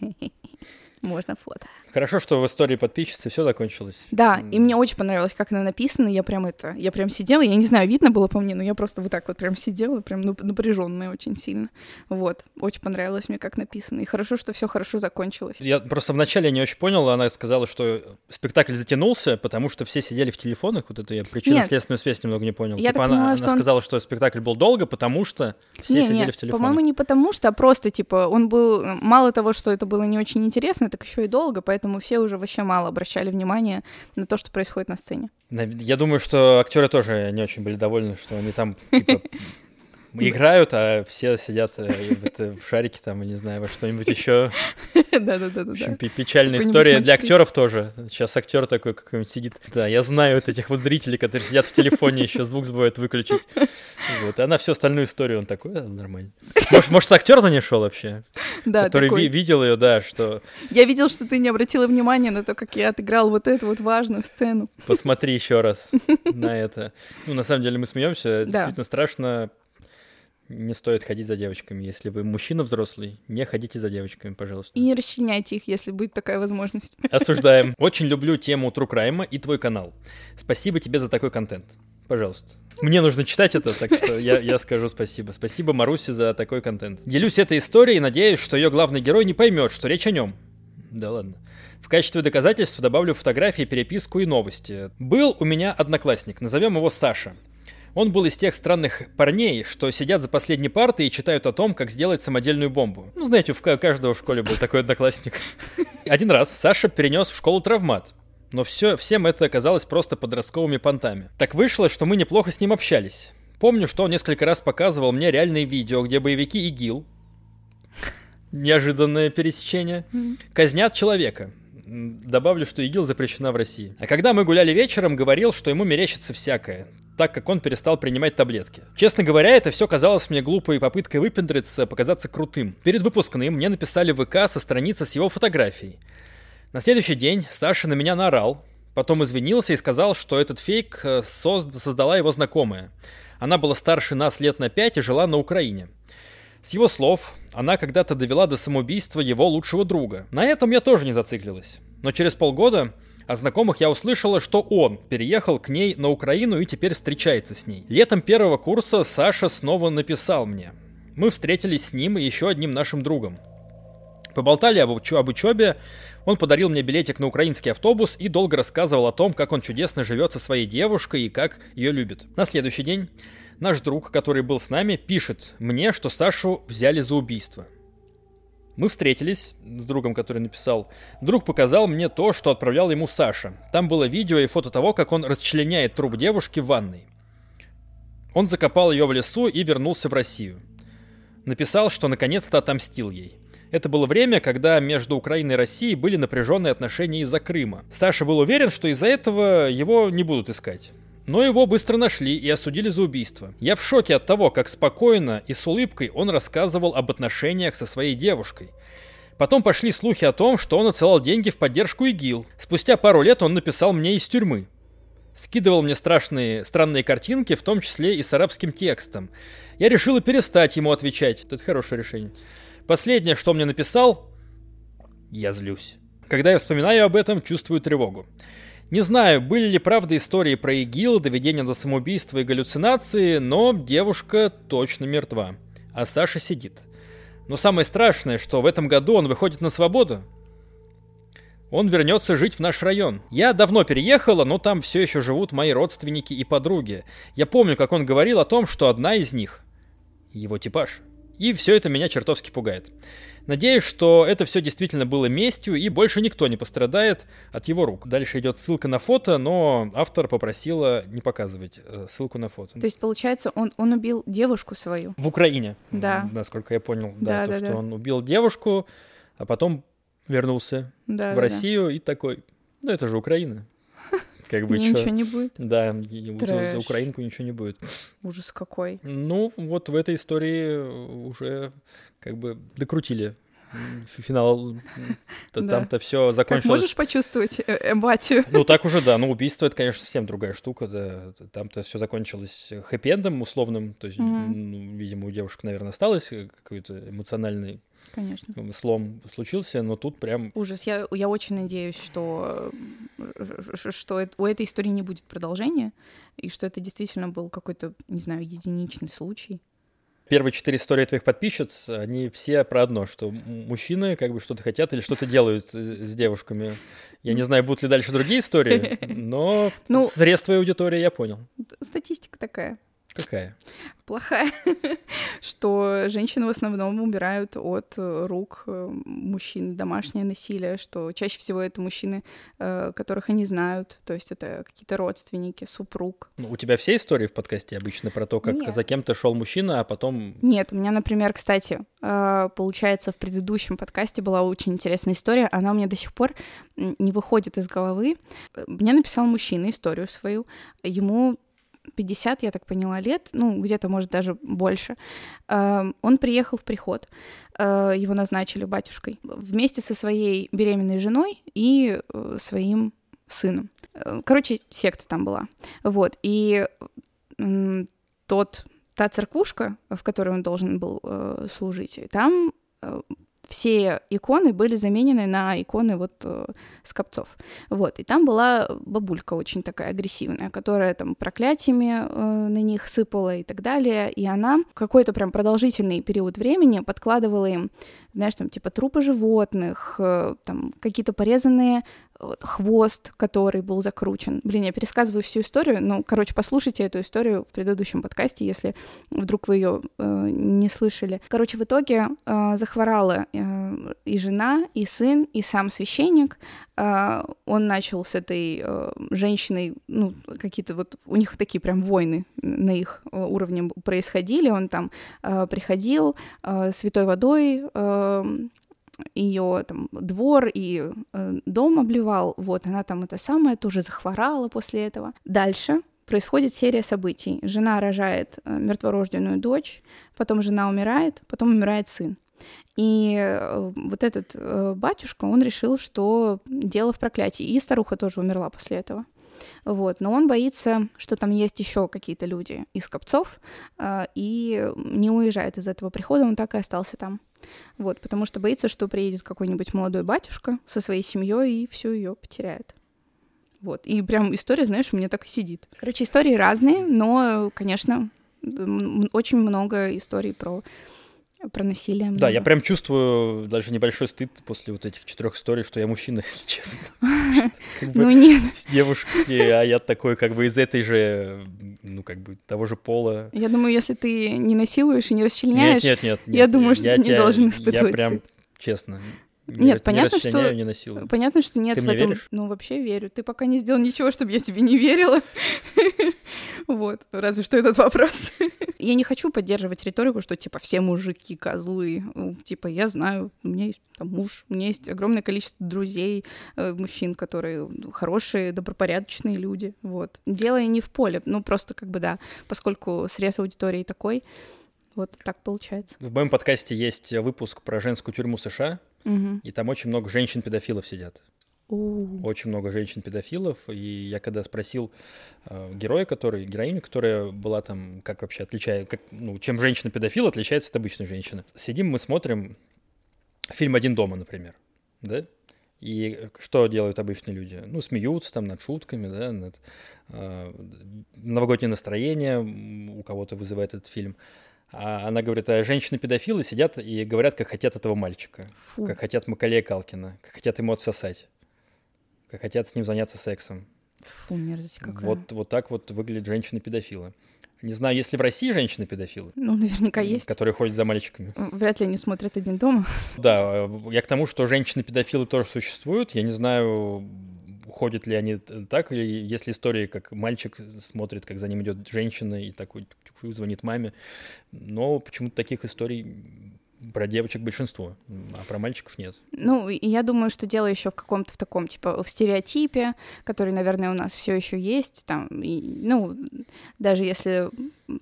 S2: можно фото.
S1: Хорошо, что в истории подписчицы все закончилось.
S2: Да, и мне очень понравилось, как она написана. Я прям это, я прям сидела, я не знаю, видно было по мне, но я просто вот так вот прям сидела, прям напряженная очень сильно. Вот, очень понравилось мне, как написано. И хорошо, что все хорошо закончилось.
S1: Я просто вначале не очень понял, она сказала, что спектакль затянулся, потому что все сидели в телефонах. Вот это я причинно-следственную связь немного не понял.
S2: Я
S1: типа
S2: так
S1: она,
S2: поняла,
S1: она
S2: что он...
S1: сказала, что спектакль был долго, потому что все
S2: не,
S1: сидели
S2: не,
S1: в телефонах.
S2: По-моему, не потому что, а просто типа он был мало того, что это было не очень интересно, так еще и долго, поэтому все уже вообще мало обращали внимание на то, что происходит на сцене.
S1: Я думаю, что актеры тоже не очень были довольны, что они там типа, играют, а все сидят э, в шарике там, не знаю, во что-нибудь еще.
S2: Да-да-да.
S1: Печальная история для актеров тоже. Сейчас актер такой какой-нибудь сидит. Да, я знаю вот этих вот зрителей, которые сидят в телефоне, еще звук забывают выключить. Вот, а на всю остальную историю он такой, нормально. Может, может актер за ней шел вообще?
S2: Да,
S1: Который видел ее, да, что...
S2: Я видел, что ты не обратила внимания на то, как я отыграл вот эту вот важную сцену.
S1: Посмотри еще раз на это. Ну, на самом деле мы смеемся, действительно страшно не стоит ходить за девочками. Если вы мужчина взрослый, не ходите за девочками, пожалуйста.
S2: И не расчленяйте их, если будет такая возможность.
S1: Осуждаем. Очень люблю тему True Crime и твой канал. Спасибо тебе за такой контент. Пожалуйста. Мне нужно читать это, так что я, я скажу спасибо. Спасибо Марусе за такой контент. Делюсь этой историей и надеюсь, что ее главный герой не поймет, что речь о нем. Да ладно. В качестве доказательства добавлю фотографии, переписку и новости. Был у меня одноклассник, назовем его Саша. Он был из тех странных парней, что сидят за последней партой и читают о том, как сделать самодельную бомбу. Ну, знаете, у каждого в школе был такой одноклассник. Один раз Саша перенес в школу травмат. Но все, всем это оказалось просто подростковыми понтами. Так вышло, что мы неплохо с ним общались. Помню, что он несколько раз показывал мне реальные видео, где боевики ИГИЛ, неожиданное пересечение, казнят человека. Добавлю, что ИГИЛ запрещена в России. А когда мы гуляли вечером, говорил, что ему мерещится всякое так как он перестал принимать таблетки. Честно говоря, это все казалось мне глупой попыткой выпендриться, показаться крутым. Перед выпускным мне написали в ВК со страницы с его фотографией. На следующий день Саша на меня наорал, потом извинился и сказал, что этот фейк э, созд- создала его знакомая. Она была старше нас лет на пять и жила на Украине. С его слов, она когда-то довела до самоубийства его лучшего друга. На этом я тоже не зациклилась. Но через полгода от знакомых я услышала, что он переехал к ней на Украину и теперь встречается с ней. Летом первого курса Саша снова написал мне. Мы встретились с ним и еще одним нашим другом. Поболтали об, уч- об учебе, он подарил мне билетик на украинский автобус и долго рассказывал о том, как он чудесно живет со своей девушкой и как ее любит. На следующий день наш друг, который был с нами, пишет мне, что Сашу взяли за убийство. Мы встретились с другом, который написал. Друг показал мне то, что отправлял ему Саша. Там было видео и фото того, как он расчленяет труп девушки в ванной. Он закопал ее в лесу и вернулся в Россию. Написал, что наконец-то отомстил ей. Это было время, когда между Украиной и Россией были напряженные отношения из-за Крыма. Саша был уверен, что из-за этого его не будут искать. Но его быстро нашли и осудили за убийство. Я в шоке от того, как спокойно и с улыбкой он рассказывал об отношениях со своей девушкой. Потом пошли слухи о том, что он отсылал деньги в поддержку ИГИЛ. Спустя пару лет он написал мне из тюрьмы. Скидывал мне страшные, странные картинки, в том числе и с арабским текстом. Я решила перестать ему отвечать. Это хорошее решение. Последнее, что мне написал, я злюсь. Когда я вспоминаю об этом, чувствую тревогу. Не знаю, были ли правда истории про ИГИЛ, доведение до самоубийства и галлюцинации, но девушка точно мертва. А Саша сидит. Но самое страшное, что в этом году он выходит на свободу. Он вернется жить в наш район. Я давно переехала, но там все еще живут мои родственники и подруги. Я помню, как он говорил о том, что одна из них, его типаж. И все это меня чертовски пугает. Надеюсь, что это все действительно было местью, и больше никто не пострадает от его рук. Дальше идет ссылка на фото, но автор попросила не показывать э, ссылку на фото.
S2: То есть, получается, он, он убил девушку свою?
S1: В Украине,
S2: Да.
S1: насколько я понял. Да,
S2: Да,
S1: то,
S2: да,
S1: что
S2: да.
S1: он убил девушку, а потом вернулся
S2: Да,
S1: в
S2: да,
S1: Россию и такой, ну это же Украина. Как бы
S2: Мне
S1: чё?
S2: ничего не будет.
S1: Да, вот за, за украинку ничего не будет.
S2: Ужас какой.
S1: Ну, вот в этой истории уже как бы докрутили финал.
S2: Да.
S1: Там-то все
S2: Как
S1: закончилось.
S2: можешь почувствовать э, эмпатию?
S1: Ну, так уже, да. Ну, убийство это, конечно, совсем другая штука. Да. Там-то все закончилось хэппи-эндом условным. То есть, ну, видимо, у девушек, наверное, осталось э, какой-то эмоциональный
S2: Конечно.
S1: слом случился, но тут прям
S2: Ужас. Я, я очень надеюсь, что, э, что у этой истории не будет продолжения, и что это действительно был какой-то, не знаю, единичный случай.
S1: Первые четыре истории твоих подписчиц, они все про одно, что мужчины как бы что-то хотят или что-то делают с девушками. Я не знаю, будут ли дальше другие истории, но
S2: Ну-
S1: срез твоей аудитории я понял.
S2: Статистика такая.
S1: Какая?
S2: плохая, что женщины в основном умирают от э, рук э, мужчин, домашнее насилие, что чаще всего это мужчины, э, которых они знают, то есть это какие-то родственники, супруг.
S1: Ну, у тебя все истории в подкасте обычно про то, как
S2: Нет.
S1: за кем-то шел мужчина, а потом...
S2: Нет, у меня, например, кстати, получается, в предыдущем подкасте была очень интересная история, она у меня до сих пор не выходит из головы. Мне написал мужчина историю свою, ему 50, я так поняла, лет, ну, где-то, может, даже больше. Э, Он приехал в приход, э, его назначили батюшкой, вместе со своей беременной женой и э, своим сыном. Э, Короче, секта там была. Вот, и тот та церквушка, в которой он должен был служить, там все иконы были заменены на иконы вот э, скопцов. Вот, и там была бабулька очень такая агрессивная, которая там проклятиями э, на них сыпала и так далее, и она какой-то прям продолжительный период времени подкладывала им, знаешь, там типа трупы животных, э, там какие-то порезанные хвост, который был закручен. Блин, я пересказываю всю историю. Ну, короче, послушайте эту историю в предыдущем подкасте, если вдруг вы ее э, не слышали. Короче, в итоге э, захворала э, и жена, и сын, и сам священник. Э, он начал с этой э, женщиной, ну, какие-то вот, у них такие прям войны на их э, уровне происходили. Он там э, приходил э, святой водой, э, ее там двор и э, дом обливал, вот, она там это самое тоже захворала после этого. Дальше происходит серия событий. Жена рожает э, мертворожденную дочь, потом жена умирает, потом умирает сын. И э, вот этот э, батюшка, он решил, что дело в проклятии. И старуха тоже умерла после этого. Вот, но он боится, что там есть еще какие-то люди из копцов, э, и не уезжает из этого прихода, он так и остался там. Вот, потому что боится, что приедет какой-нибудь молодой батюшка со своей семьей и всю ее потеряет. Вот. И прям история, знаешь, у меня так и сидит. Короче, истории разные, но, конечно, очень много историй про, про насилие.
S1: Да, я
S2: много.
S1: прям чувствую даже небольшой стыд после вот этих четырех историй, что я мужчина, если честно.
S2: Ну нет,
S1: С девушки, а я такой как бы из этой же, ну как бы того же пола.
S2: я думаю, если ты не насилуешь и не расчленяешь,
S1: Нет, нет, нет.
S2: я думаю, что ты не должен
S1: Я
S2: испытывать
S1: прям,
S2: стыд.
S1: честно, не
S2: Нет, понятно,
S1: не
S2: что-
S1: не насилую.
S2: Понятно, что нет
S1: Ты
S2: в этом.
S1: веришь?
S2: Ну, вообще верю. Ты пока не сделал ничего, чтобы я тебе не верила. Вот, разве что этот вопрос. Я не хочу поддерживать риторику, что типа все мужики козлы. Ну, Типа я знаю, у меня есть там муж, у меня есть огромное количество друзей, э, мужчин, которые ну, хорошие, добропорядочные люди. Вот. Дело и не в поле. Ну, просто как бы да, поскольку срез аудитории такой, вот так получается.
S1: В моем подкасте есть выпуск про женскую тюрьму США, И там очень много женщин-педофилов сидят. Очень много женщин-педофилов, и я когда спросил э, героя, который, героиню, которая была там, как вообще отличает, как, ну, чем женщина-педофил отличается от обычной женщины. Сидим, мы смотрим фильм «Один дома», например, да? И что делают обычные люди? Ну, смеются там над шутками, да, над э, новогоднее настроение у кого-то вызывает этот фильм. А она говорит, а женщины-педофилы сидят и говорят, как хотят этого мальчика,
S2: Фу.
S1: как хотят Макалея Калкина, как хотят ему отсосать, как хотят с ним заняться сексом.
S2: Фу, мерзость какая.
S1: Вот, вот так вот выглядят женщины-педофилы. Не знаю, есть ли в России женщины-педофилы?
S2: Ну, наверняка есть.
S1: Которые ходят за мальчиками.
S2: Вряд ли они смотрят один дома.
S1: Да, я к тому, что женщины-педофилы тоже существуют. Я не знаю, ходят ли они так, или есть ли истории, как мальчик смотрит, как за ним идет женщина и такой звонит маме. Но почему-то таких историй про девочек большинство, а про мальчиков нет.
S2: Ну, я думаю, что дело еще в каком-то в таком, типа, в стереотипе, который, наверное, у нас все еще есть. Там, и, ну, даже если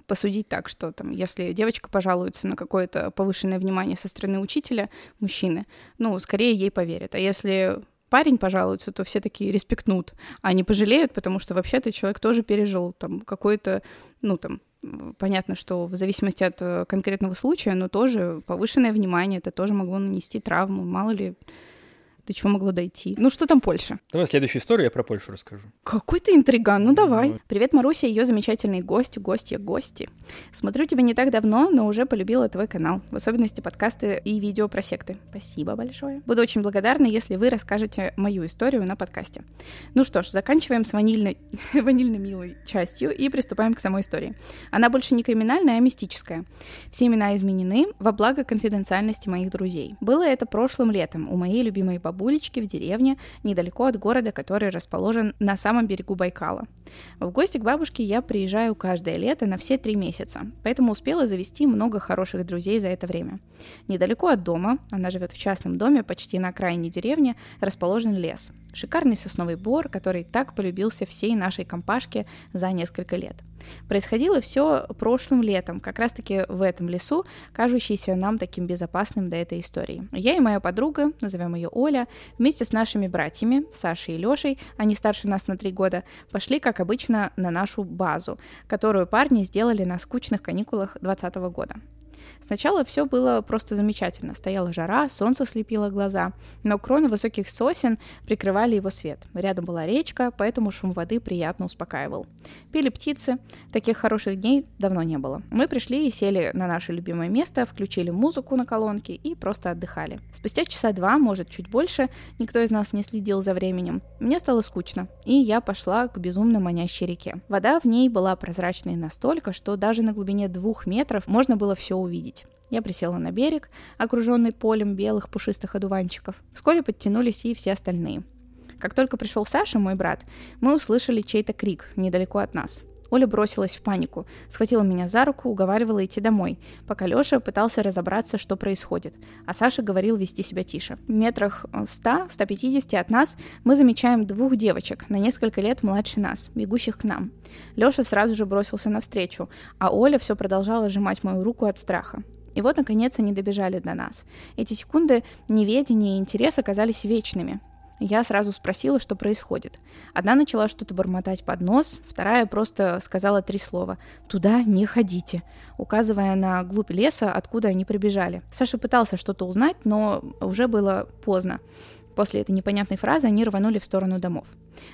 S2: посудить так, что там, если девочка пожалуется на какое-то повышенное внимание со стороны учителя, мужчины, ну, скорее ей поверят. А если парень пожалуется, то все такие респектнут, а не пожалеют, потому что вообще-то человек тоже пережил там какой-то, ну, там, понятно, что в зависимости от э, конкретного случая, но тоже повышенное внимание, это тоже могло нанести травму, мало ли до чего могло дойти. Ну что там Польша?
S1: Давай следующую историю я про Польшу расскажу.
S2: Какой ты интриган, ну давай. давай. Привет, Маруся, ее замечательные гости, гости, гости. Смотрю тебя не так давно, но уже полюбила твой канал, в особенности подкасты и видео про секты. Спасибо большое. Буду очень благодарна, если вы расскажете мою историю на подкасте. Ну что ж, заканчиваем с ванильной, ванильно-милой частью и приступаем к самой истории. Она больше не криминальная, а мистическая. Все имена изменены во благо конфиденциальности моих друзей. Было это прошлым летом у моей любимой бабушки бабулечки в деревне недалеко от города, который расположен на самом берегу Байкала. В гости к бабушке я приезжаю каждое лето на все три месяца, поэтому успела завести много хороших друзей за это время. Недалеко от дома, она живет в частном доме почти на окраине деревни, расположен лес. Шикарный сосновый бор, который так полюбился всей нашей компашке за несколько лет. Происходило все прошлым летом, как раз-таки в этом лесу, кажущийся нам таким безопасным до этой истории. Я и моя подруга, назовем ее Оля, вместе с нашими братьями, Сашей и Лешей, они старше нас на три года, пошли, как обычно, на нашу базу, которую парни сделали на скучных каникулах 2020 года. Сначала все было просто замечательно. Стояла жара, солнце слепило глаза, но кроны высоких сосен прикрывали его свет. Рядом была речка, поэтому шум воды приятно успокаивал. Пели птицы. Таких хороших дней давно не было. Мы пришли и сели на наше любимое место, включили музыку на колонке и просто отдыхали. Спустя часа два, может чуть больше, никто из нас не следил за временем. Мне стало скучно, и я пошла к безумно манящей реке. Вода в ней была прозрачной настолько, что даже на глубине двух метров можно было все увидеть. Я присела на берег, окруженный полем белых пушистых одуванчиков. Вскоре подтянулись и все остальные. Как только пришел Саша, мой брат, мы услышали чей-то крик недалеко от нас. Оля бросилась в панику, схватила меня за руку, уговаривала идти домой, пока Леша пытался разобраться, что происходит, а Саша говорил вести себя тише. В метрах 100-150 от нас мы замечаем двух девочек, на несколько лет младше нас, бегущих к нам. Леша сразу же бросился навстречу, а Оля все продолжала сжимать мою руку от страха. И вот, наконец, они добежали до нас. Эти секунды неведения и интерес оказались вечными. Я сразу спросила, что происходит. Одна начала что-то бормотать под нос, вторая просто сказала три слова «Туда не ходите», указывая на глубь леса, откуда они прибежали. Саша пытался что-то узнать, но уже было поздно. После этой непонятной фразы они рванули в сторону домов.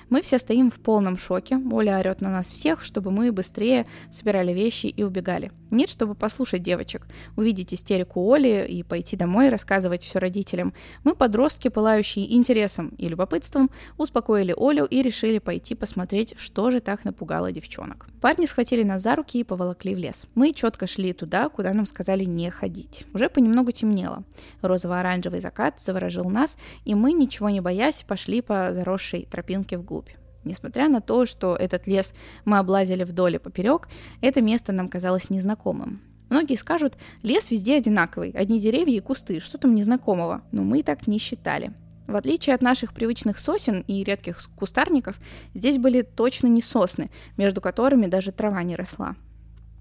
S2: Мы все стоим в полном шоке. Оля орет на нас всех, чтобы мы быстрее собирали вещи и убегали. Нет, чтобы послушать девочек, увидеть истерику Оли и пойти домой рассказывать все родителям. Мы, подростки, пылающие интересом и любопытством, успокоили Олю и решили пойти посмотреть, что же так напугало девчонок. Парни схватили нас за руки и поволокли в лес. Мы четко шли туда, куда нам сказали не ходить. Уже понемногу темнело. Розово-оранжевый закат заворожил нас, и мы, ничего не боясь, пошли по заросшей тропинке вглубь. Несмотря на то, что этот лес мы облазили вдоль и поперек, это место нам казалось незнакомым. Многие скажут, лес везде одинаковый, одни деревья и кусты, что там незнакомого, но мы так не считали. В отличие от наших привычных сосен и редких кустарников, здесь были точно не сосны, между которыми даже трава не росла.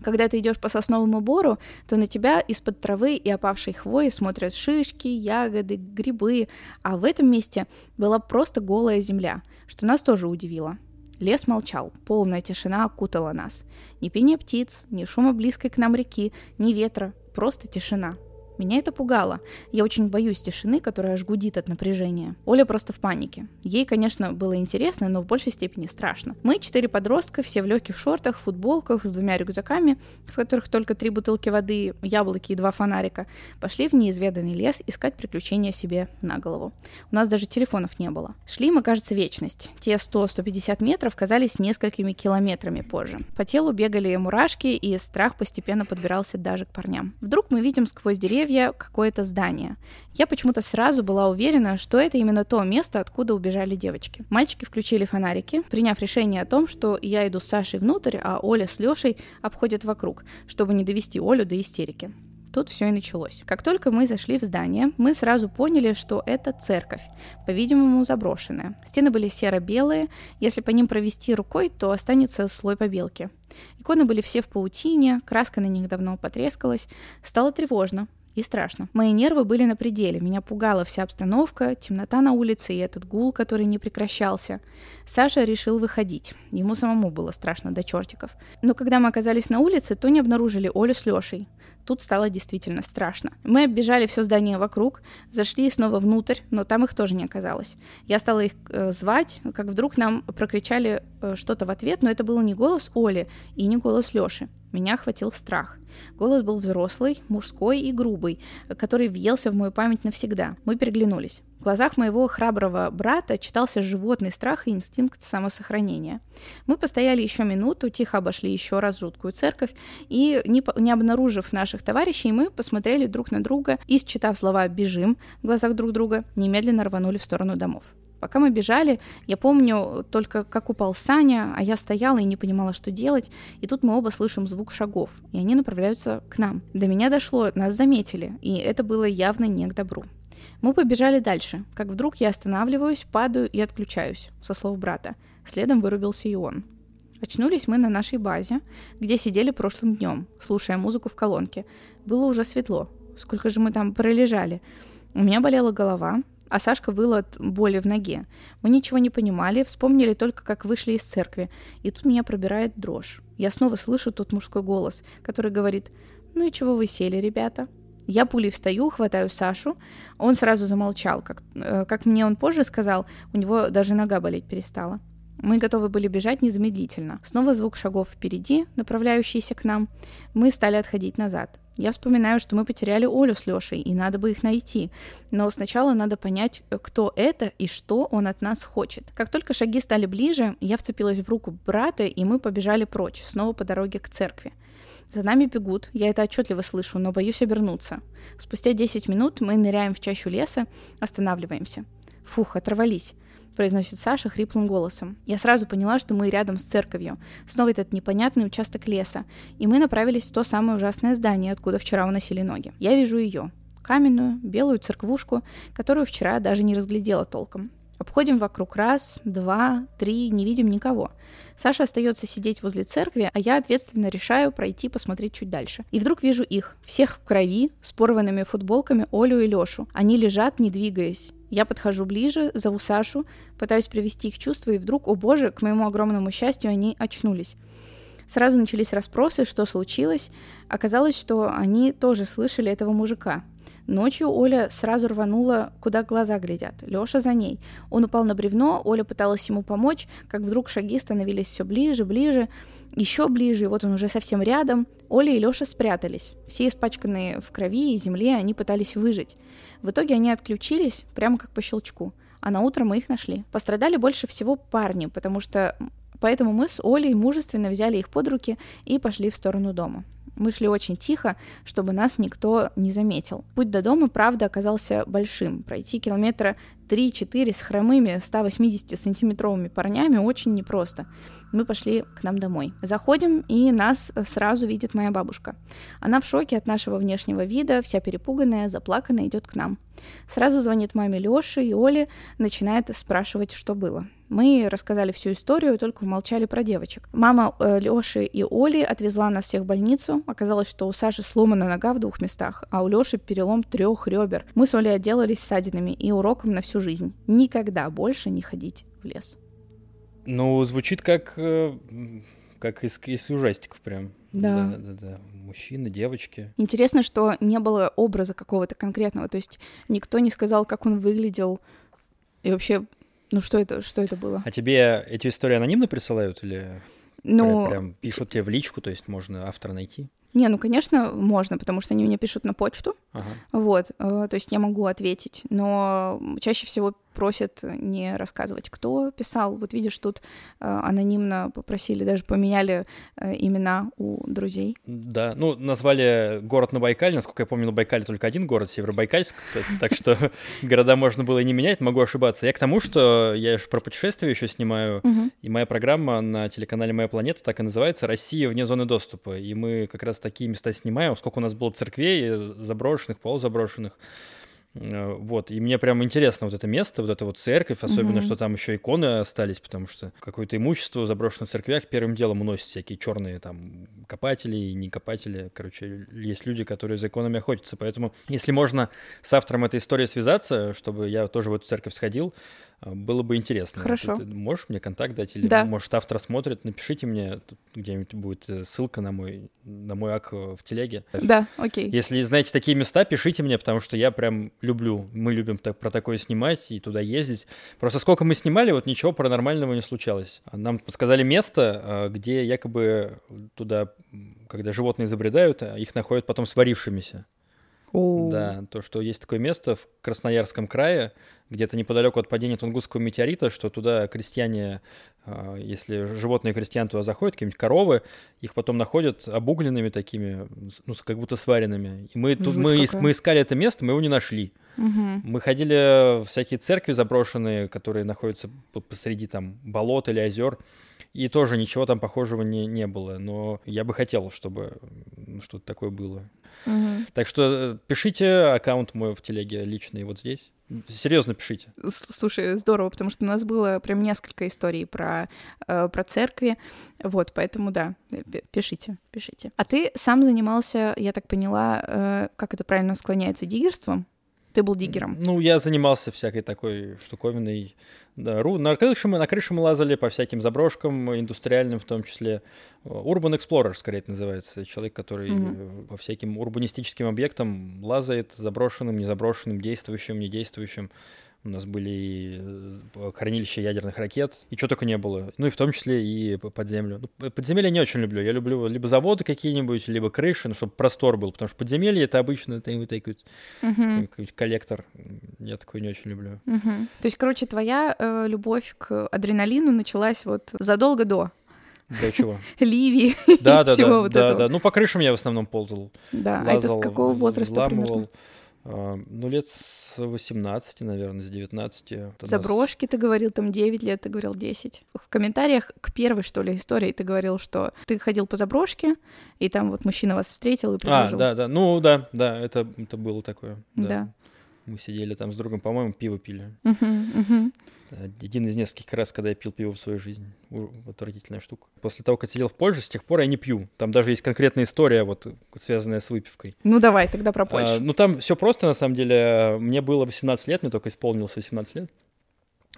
S2: Когда ты идешь по сосновому бору, то на тебя из-под травы и опавшей хвои смотрят шишки, ягоды, грибы, а в этом месте была просто голая земля, что нас тоже удивило. Лес молчал, полная тишина окутала нас. Ни пения птиц, ни шума близкой к нам реки, ни ветра, просто тишина. Меня это пугало. Я очень боюсь тишины, которая аж гудит от напряжения. Оля просто в панике. Ей, конечно, было интересно, но в большей степени страшно. Мы, четыре подростка, все в легких шортах, футболках, с двумя рюкзаками, в которых только три бутылки воды, яблоки и два фонарика, пошли в неизведанный лес искать приключения себе на голову. У нас даже телефонов не было. Шли мы, кажется, вечность. Те 100-150 метров казались несколькими километрами позже. По телу бегали мурашки, и страх постепенно подбирался даже к парням. Вдруг мы видим сквозь деревья какое-то здание. Я почему-то сразу была уверена, что это именно то место, откуда убежали девочки. Мальчики включили фонарики, приняв решение о том, что я иду с Сашей внутрь, а Оля с Лешей обходят вокруг, чтобы не довести Олю до истерики. Тут все и началось. Как только мы зашли в здание, мы сразу поняли, что это церковь, по-видимому, заброшенная. Стены были серо-белые, если по ним провести рукой, то останется слой побелки. Иконы были все в паутине, краска на них давно потрескалась. Стало тревожно и страшно. Мои нервы были на пределе, меня пугала вся обстановка, темнота на улице и этот гул, который не прекращался. Саша решил выходить. Ему самому было страшно до чертиков. Но когда мы оказались на улице, то не обнаружили Олю с Лешей. Тут стало действительно страшно. Мы оббежали все здание вокруг, зашли снова внутрь, но там их тоже не оказалось. Я стала их э, звать, как вдруг нам прокричали э, что-то в ответ, но это был не голос Оли и не голос Леши. Меня охватил страх. Голос был взрослый, мужской и грубый, который въелся в мою память навсегда. Мы переглянулись. В глазах моего храброго брата читался животный страх и инстинкт самосохранения. Мы постояли еще минуту, тихо обошли еще раз жуткую церковь, и, не, не обнаружив наших товарищей, мы посмотрели друг на друга и, считав слова «бежим» в глазах друг друга, немедленно рванули в сторону домов. Пока мы бежали, я помню только, как упал Саня, а я стояла и не понимала, что делать, и тут мы оба слышим звук шагов, и они направляются к нам. До меня дошло, нас заметили, и это было явно не к добру. Мы побежали дальше, как вдруг я останавливаюсь, падаю и отключаюсь, со слов брата. Следом вырубился и он. Очнулись мы на нашей базе, где сидели прошлым днем, слушая музыку в колонке. Было уже светло. Сколько же мы там пролежали? У меня болела голова, а Сашка выл от боли в ноге. Мы ничего не понимали, вспомнили только, как вышли из церкви. И тут меня пробирает дрожь. Я снова слышу тот мужской голос, который говорит «Ну и чего вы сели, ребята?» Я пулей встаю, хватаю Сашу. Он сразу замолчал. Как, э, как мне он позже сказал, у него даже нога болеть перестала. Мы готовы были бежать незамедлительно. Снова звук шагов впереди, направляющийся к нам. Мы стали отходить назад. Я вспоминаю, что мы потеряли Олю с Лешей, и надо бы их найти. Но сначала надо понять, кто это и что он от нас хочет. Как только шаги стали ближе, я вцепилась в руку брата, и мы побежали прочь, снова по дороге к церкви. За нами бегут, я это отчетливо слышу, но боюсь обернуться. Спустя 10 минут мы ныряем в чащу леса, останавливаемся. Фух, оторвались произносит Саша хриплым голосом. Я сразу поняла, что мы рядом с церковью. Снова этот непонятный участок леса. И мы направились в то самое ужасное здание, откуда вчера уносили ноги. Я вижу ее. Каменную, белую церквушку, которую вчера даже не разглядела толком. Обходим вокруг раз, два, три, не видим никого. Саша остается сидеть возле церкви, а я ответственно решаю пройти посмотреть чуть дальше. И вдруг вижу их, всех в крови, с порванными футболками Олю и Лешу. Они лежат, не двигаясь. Я подхожу ближе, зову Сашу, пытаюсь привести их в чувство, и вдруг, о боже, к моему огромному счастью, они очнулись. Сразу начались расспросы, что случилось. Оказалось, что они тоже слышали этого мужика. Ночью Оля сразу рванула, куда глаза глядят. Лёша за ней. Он упал на бревно, Оля пыталась ему помочь, как вдруг шаги становились все ближе, ближе, еще ближе, и вот он уже совсем рядом. Оля и Лёша спрятались. Все испачканные в крови и земле, они пытались выжить. В итоге они отключились, прямо как по щелчку. А на утро мы их нашли. Пострадали больше всего парни, потому что Поэтому мы с Олей мужественно взяли их под руки и пошли в сторону дома. Мы шли очень тихо, чтобы нас никто не заметил. Путь до дома, правда, оказался большим. Пройти километра 3-4 с хромыми 180-сантиметровыми парнями очень непросто. Мы пошли к нам домой. Заходим, и нас сразу видит моя бабушка. Она в шоке от нашего внешнего вида, вся перепуганная, заплаканная, идет к нам. Сразу звонит маме Лёше, и Оле начинает спрашивать, что было. Мы рассказали всю историю, только умолчали про девочек. Мама э, Лёши и Оли отвезла нас всех в больницу. Оказалось, что у Саши сломана нога в двух местах, а у Лёши перелом трех ребер. Мы с Олей отделались ссадинами и уроком на всю жизнь. Никогда больше не ходить в лес.
S1: Ну, звучит как, э, как из, из ужастиков прям.
S2: Да.
S1: Да, да, да. Мужчины, девочки.
S2: Интересно, что не было образа какого-то конкретного, то есть никто не сказал, как он выглядел, и вообще, ну что это, что это было?
S1: А тебе эти истории анонимно присылают или
S2: Ну,
S1: прям, прям пишут тебе в личку, то есть можно автора найти?
S2: Не, ну, конечно, можно, потому что они мне пишут на почту,
S1: Ага.
S2: вот, э, то есть я могу ответить, но чаще всего просят не рассказывать, кто писал. Вот видишь, тут э, анонимно попросили, даже поменяли э, имена у друзей.
S1: Да, ну, назвали город на Байкале. Насколько я помню, на Байкале только один город, Северобайкальск. Так что города можно было и не менять, могу ошибаться. Я к тому, что я же про путешествия еще снимаю, и моя программа на телеканале «Моя планета» так и называется «Россия вне зоны доступа». И мы как раз такие места снимаем. Сколько у нас было церквей, э, заброшенных, полузаброшенных. Э, Вот, и мне прям интересно вот это место, вот эта вот церковь, особенно,
S2: Мгм.
S1: что там еще иконы остались, потому что какое-то имущество в заброшенных церквях первым делом уносят всякие черные там копатели и не копатели. Короче, есть люди, которые за иконами охотятся. Поэтому, если можно с автором этой истории связаться, чтобы я тоже в эту церковь сходил, было бы интересно.
S2: Хорошо.
S1: Ты, ты можешь мне контакт дать? Или,
S2: Да.
S1: может, автор смотрит, напишите мне, где-нибудь будет э, ссылка на мой, на мой ак э, в телеге.
S2: Да, окей.
S1: Если знаете такие места, пишите мне, потому что я прям люблю, мы любим так, про такое снимать и туда ездить. Просто сколько мы снимали, вот ничего паранормального не случалось. А Нам подсказали место, а, где якобы туда, когда животные забредают, а их находят потом сварившимися.
S2: О,
S1: Да, то, что есть такое место в Красноярском крае, где-то неподалеку от падения Тунгусского метеорита, что туда крестьяне, а, если животные крестьян туда заходят, какие-нибудь коровы, их потом находят обугленными такими, ну, как будто сваренными. И мы, тут,
S2: Жуть
S1: мы,
S2: какая.
S1: мы искали это место, мы его не нашли.
S2: Мгм.
S1: Мы ходили в всякие церкви заброшенные, которые находятся по- посреди там болот или озер, и тоже ничего там похожего не, не было. Но я бы хотел, чтобы что-то такое было.
S2: Мгм.
S1: Так что э, пишите аккаунт мой в телеге личный вот здесь. Серьезно пишите.
S2: Слушай, здорово, потому что у нас было прям несколько историй про, э, про церкви. Вот, поэтому да, э, пи- пишите, пишите. А ты сам занимался, я так поняла, как это правильно склоняется, диггерством? Ты был диггером.
S1: Ну, я занимался всякой такой штуковиной. Да, ру- на, крыше мы, на крыше мы лазали по всяким заброшкам, индустриальным в том числе. Urban Explorer, скорее это называется. Человек, который э, по всяким урбанистическим объектам лазает, заброшенным, незаброшенным, действующим, недействующим. У нас были и э, хранилища ядерных ракет, и что только не было. Ну и в том числе и под землю. Ну, п- подземелье я не очень люблю. Я люблю либо заводы какие-нибудь, либо крыши, ну, чтобы простор был. Потому что подземелье — это обычно это вот
S2: Мгм.
S1: какой-нибудь коллектор. Я такой не очень люблю.
S2: Мгм. То есть, короче, твоя э, любовь к адреналину началась вот задолго до
S1: Для чего?
S2: Ливии
S1: Да, да,
S2: всего
S1: да,
S2: вот
S1: да,
S2: этого.
S1: да. Ну, по крышам я в основном ползал.
S2: Да, а это с какого возраста примерно?
S1: взламывал. Ну, лет с 18, наверное, с 19. Вот у нас-
S2: Заброшки, ты говорил, там 9 лет, ты говорил 10. В комментариях к первой, что ли, истории ты говорил, что ты ходил по заброшке, и там вот мужчина вас встретил и
S1: А,
S2: предложил.
S1: да, да. Ну, да, да, это, это было такое. Да.
S2: Да.
S1: Мы сидели там с другом, по-моему, пиво пили. Один из нескольких раз, когда я пил пиво в свою жизнь. У- Отвратительная штука. После того, как сидел в Польше, с тех пор я не пью. Там даже есть конкретная история, вот, связанная с выпивкой.
S2: Ну давай, тогда про
S1: А,
S2: Польшу.
S1: ну, там все просто, на самом деле. Мне было 18 лет, мне только исполнилось 18 лет.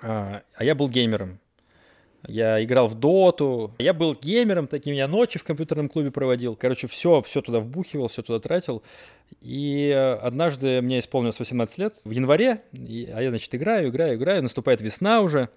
S1: А, а я был геймером. Я играл в доту. Я был геймером таким, я ночи в компьютерном клубе проводил. Короче, все, все туда вбухивал, все туда тратил. И э, однажды мне исполнилось 18 лет, в январе, и- а я, значит, играю, играю, играю, наступает весна уже.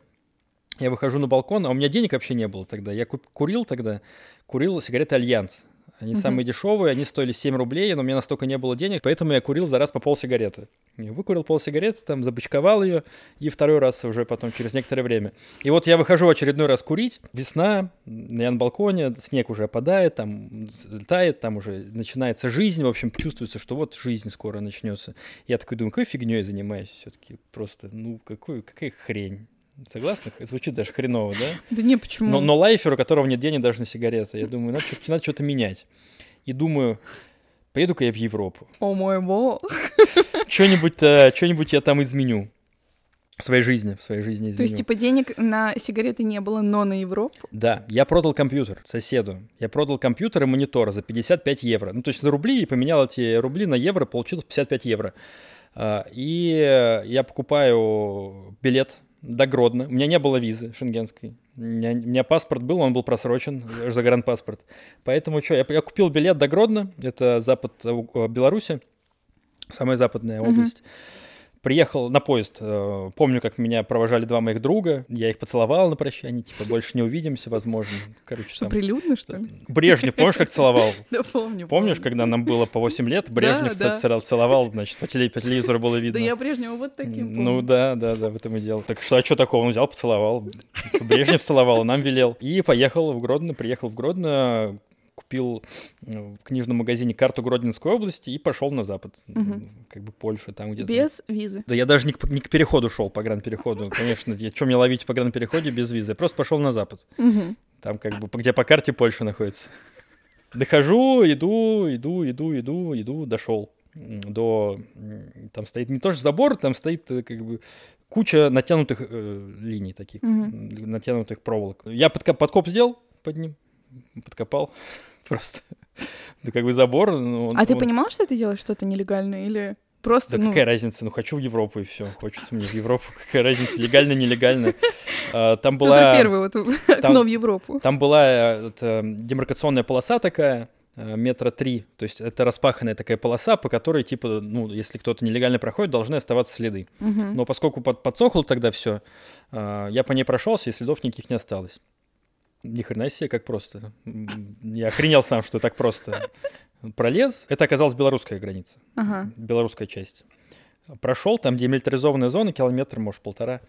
S1: Я выхожу на балкон, а у меня денег вообще не было тогда. Я курил тогда, курил сигареты Альянс. Они самые дешевые, они стоили 7 рублей, но у меня настолько не было денег, поэтому я курил за раз по пол сигареты. Я выкурил пол сигареты, там забычковал ее, и второй раз уже потом через некоторое время. И вот я выхожу очередной раз курить, весна, я на балконе, снег уже опадает, там тает, там уже начинается жизнь, в общем, чувствуется, что вот жизнь скоро начнется. Я такой думаю, какой фигней занимаюсь все-таки, просто, ну, какой, какая хрень. Согласны? Звучит даже хреново, да?
S2: Да не, почему?
S1: Но, но лайфер, у которого нет денег даже на сигареты. Я думаю, надо, надо что-то менять. И думаю, поеду-ка я в Европу.
S2: О мой бог.
S1: Что-нибудь, э, что-нибудь я там изменю. В своей жизни, в своей жизни изменю.
S2: То есть, типа, денег на сигареты не было, но на Европу?
S1: Да, я продал компьютер соседу. Я продал компьютер и монитор за 55 евро. Ну, то есть за рубли и поменял эти рубли на евро, получил 55 евро. А, И я покупаю билет до Гродно. У меня не было визы шенгенской. У меня, у меня паспорт был, он был просрочен, загранпаспорт. Поэтому что, я, я купил билет до Гродно, это запад э, Беларуси, самая западная область. Mm-hmm приехал на поезд. Э, помню, как меня провожали два моих друга. Я их поцеловал на прощание, типа, больше не увидимся, возможно.
S2: Короче, что, там... прилюдно, что ли?
S1: Брежнев, помнишь, как целовал?
S2: Да, помню.
S1: Помнишь, когда нам было по 8 лет, Брежнев целовал, значит, по телевизору было видно.
S2: Да я Брежнева вот таким
S1: Ну да, да, да, в этом и дело. Так что, а что такого? Он взял, поцеловал. Брежнев целовал, нам велел. И поехал в Гродно, приехал в Гродно, купил э, в книжном магазине карту Гродненской области и пошел на запад, угу. как бы Польша там где-то.
S2: Без визы.
S1: Да я даже не к, не к переходу шел по гран-переходу, конечно. Я, что мне ловить по гран-переходе без визы? Я просто пошел на запад.
S2: Угу.
S1: Там как бы, где по карте Польша находится. Дохожу, иду, иду, иду, иду, иду, дошел до... Там стоит не тоже забор, там стоит э, как бы куча натянутых э, линий таких, угу. натянутых проволок. Я подкоп, подкоп сделал под ним, подкопал просто. Ну, как бы забор. Ну,
S2: он, а ты понимал, что ты делаешь что-то нелегальное или просто...
S1: Да
S2: ну...
S1: какая разница? Ну, хочу в Европу, и все. Хочется мне в Европу. Какая разница, легально, нелегально. А, там была...
S2: Это первый вот окно в Европу.
S1: Там была э, демаркационная полоса такая, э, метра три. То есть это распаханная такая полоса, по которой, типа, ну, если кто-то нелегально проходит, должны оставаться следы. Но поскольку под, подсохло тогда все, а, я по ней прошелся, и следов никаких не осталось. Ни хрена себе, как просто. Я охренел сам, что так просто. Пролез. Это оказалась белорусская граница.
S2: Ага.
S1: Белорусская часть. Прошел, там демилитаризованная зона, километр, может, полтора.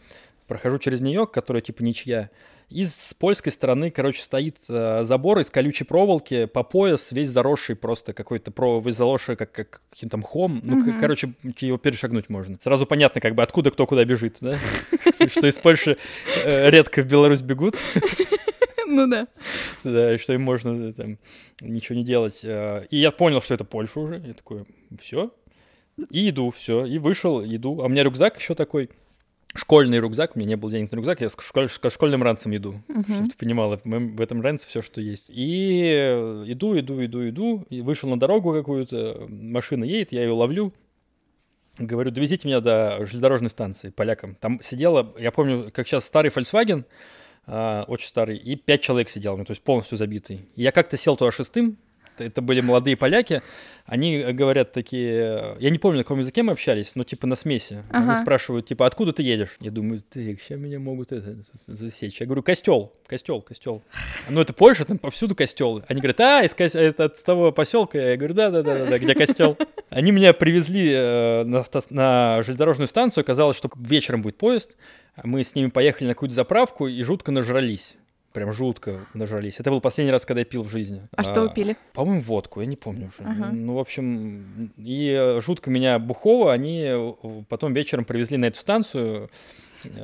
S1: Прохожу через нее, которая типа ничья. И с польской стороны, короче, стоит э, забор из колючей проволоки по пояс, весь заросший просто какой-то про, весь заросший как, как каким-то мхом. Ну, угу. короче, его перешагнуть можно. Сразу понятно, как бы откуда кто куда бежит, да? Что из Польши э, редко в Беларусь бегут.
S2: Ну да.
S1: Да, и что им можно э, там ничего не делать. Э, и я понял, что это Польша уже. Я такой, все. И иду, все. И вышел, иду. А у меня рюкзак еще такой. Школьный рюкзак, у меня не было денег на рюкзак, я с, школь, школьным ранцем иду, uh-huh. чтобы ты понимала, в этом ранце все, что есть. И э, иду, иду, иду, иду, и вышел на дорогу какую-то, машина едет, я ее ловлю, говорю, довезите меня до железнодорожной станции полякам. Там сидела, я помню, как сейчас старый Volkswagen, а, очень старый, и пять человек сидел, ну, то есть полностью забитый. И я как-то сел туда шестым, это были молодые поляки, они говорят такие, я не помню, на каком языке мы общались, но типа на смеси. Ага. Они спрашивают, типа, откуда ты едешь? Я думаю, ты, сейчас меня могут это, засечь. Я говорю, костел, костел, костел. Ну это Польша, там повсюду костелы. Они говорят, а, из, это от того поселка. Я говорю, да, да, да, да, где костел. Они меня привезли э, на, на железнодорожную станцию, оказалось, что вечером будет поезд. Мы с ними поехали на какую-то заправку и жутко нажрались. Прям жутко нажрались. Это был последний раз, когда я пил в жизни.
S2: А, а что вы пили?
S1: По-моему, водку, я не помню уже. Ага. Ну, в общем, и жутко меня бухово, они э, потом вечером привезли на эту станцию,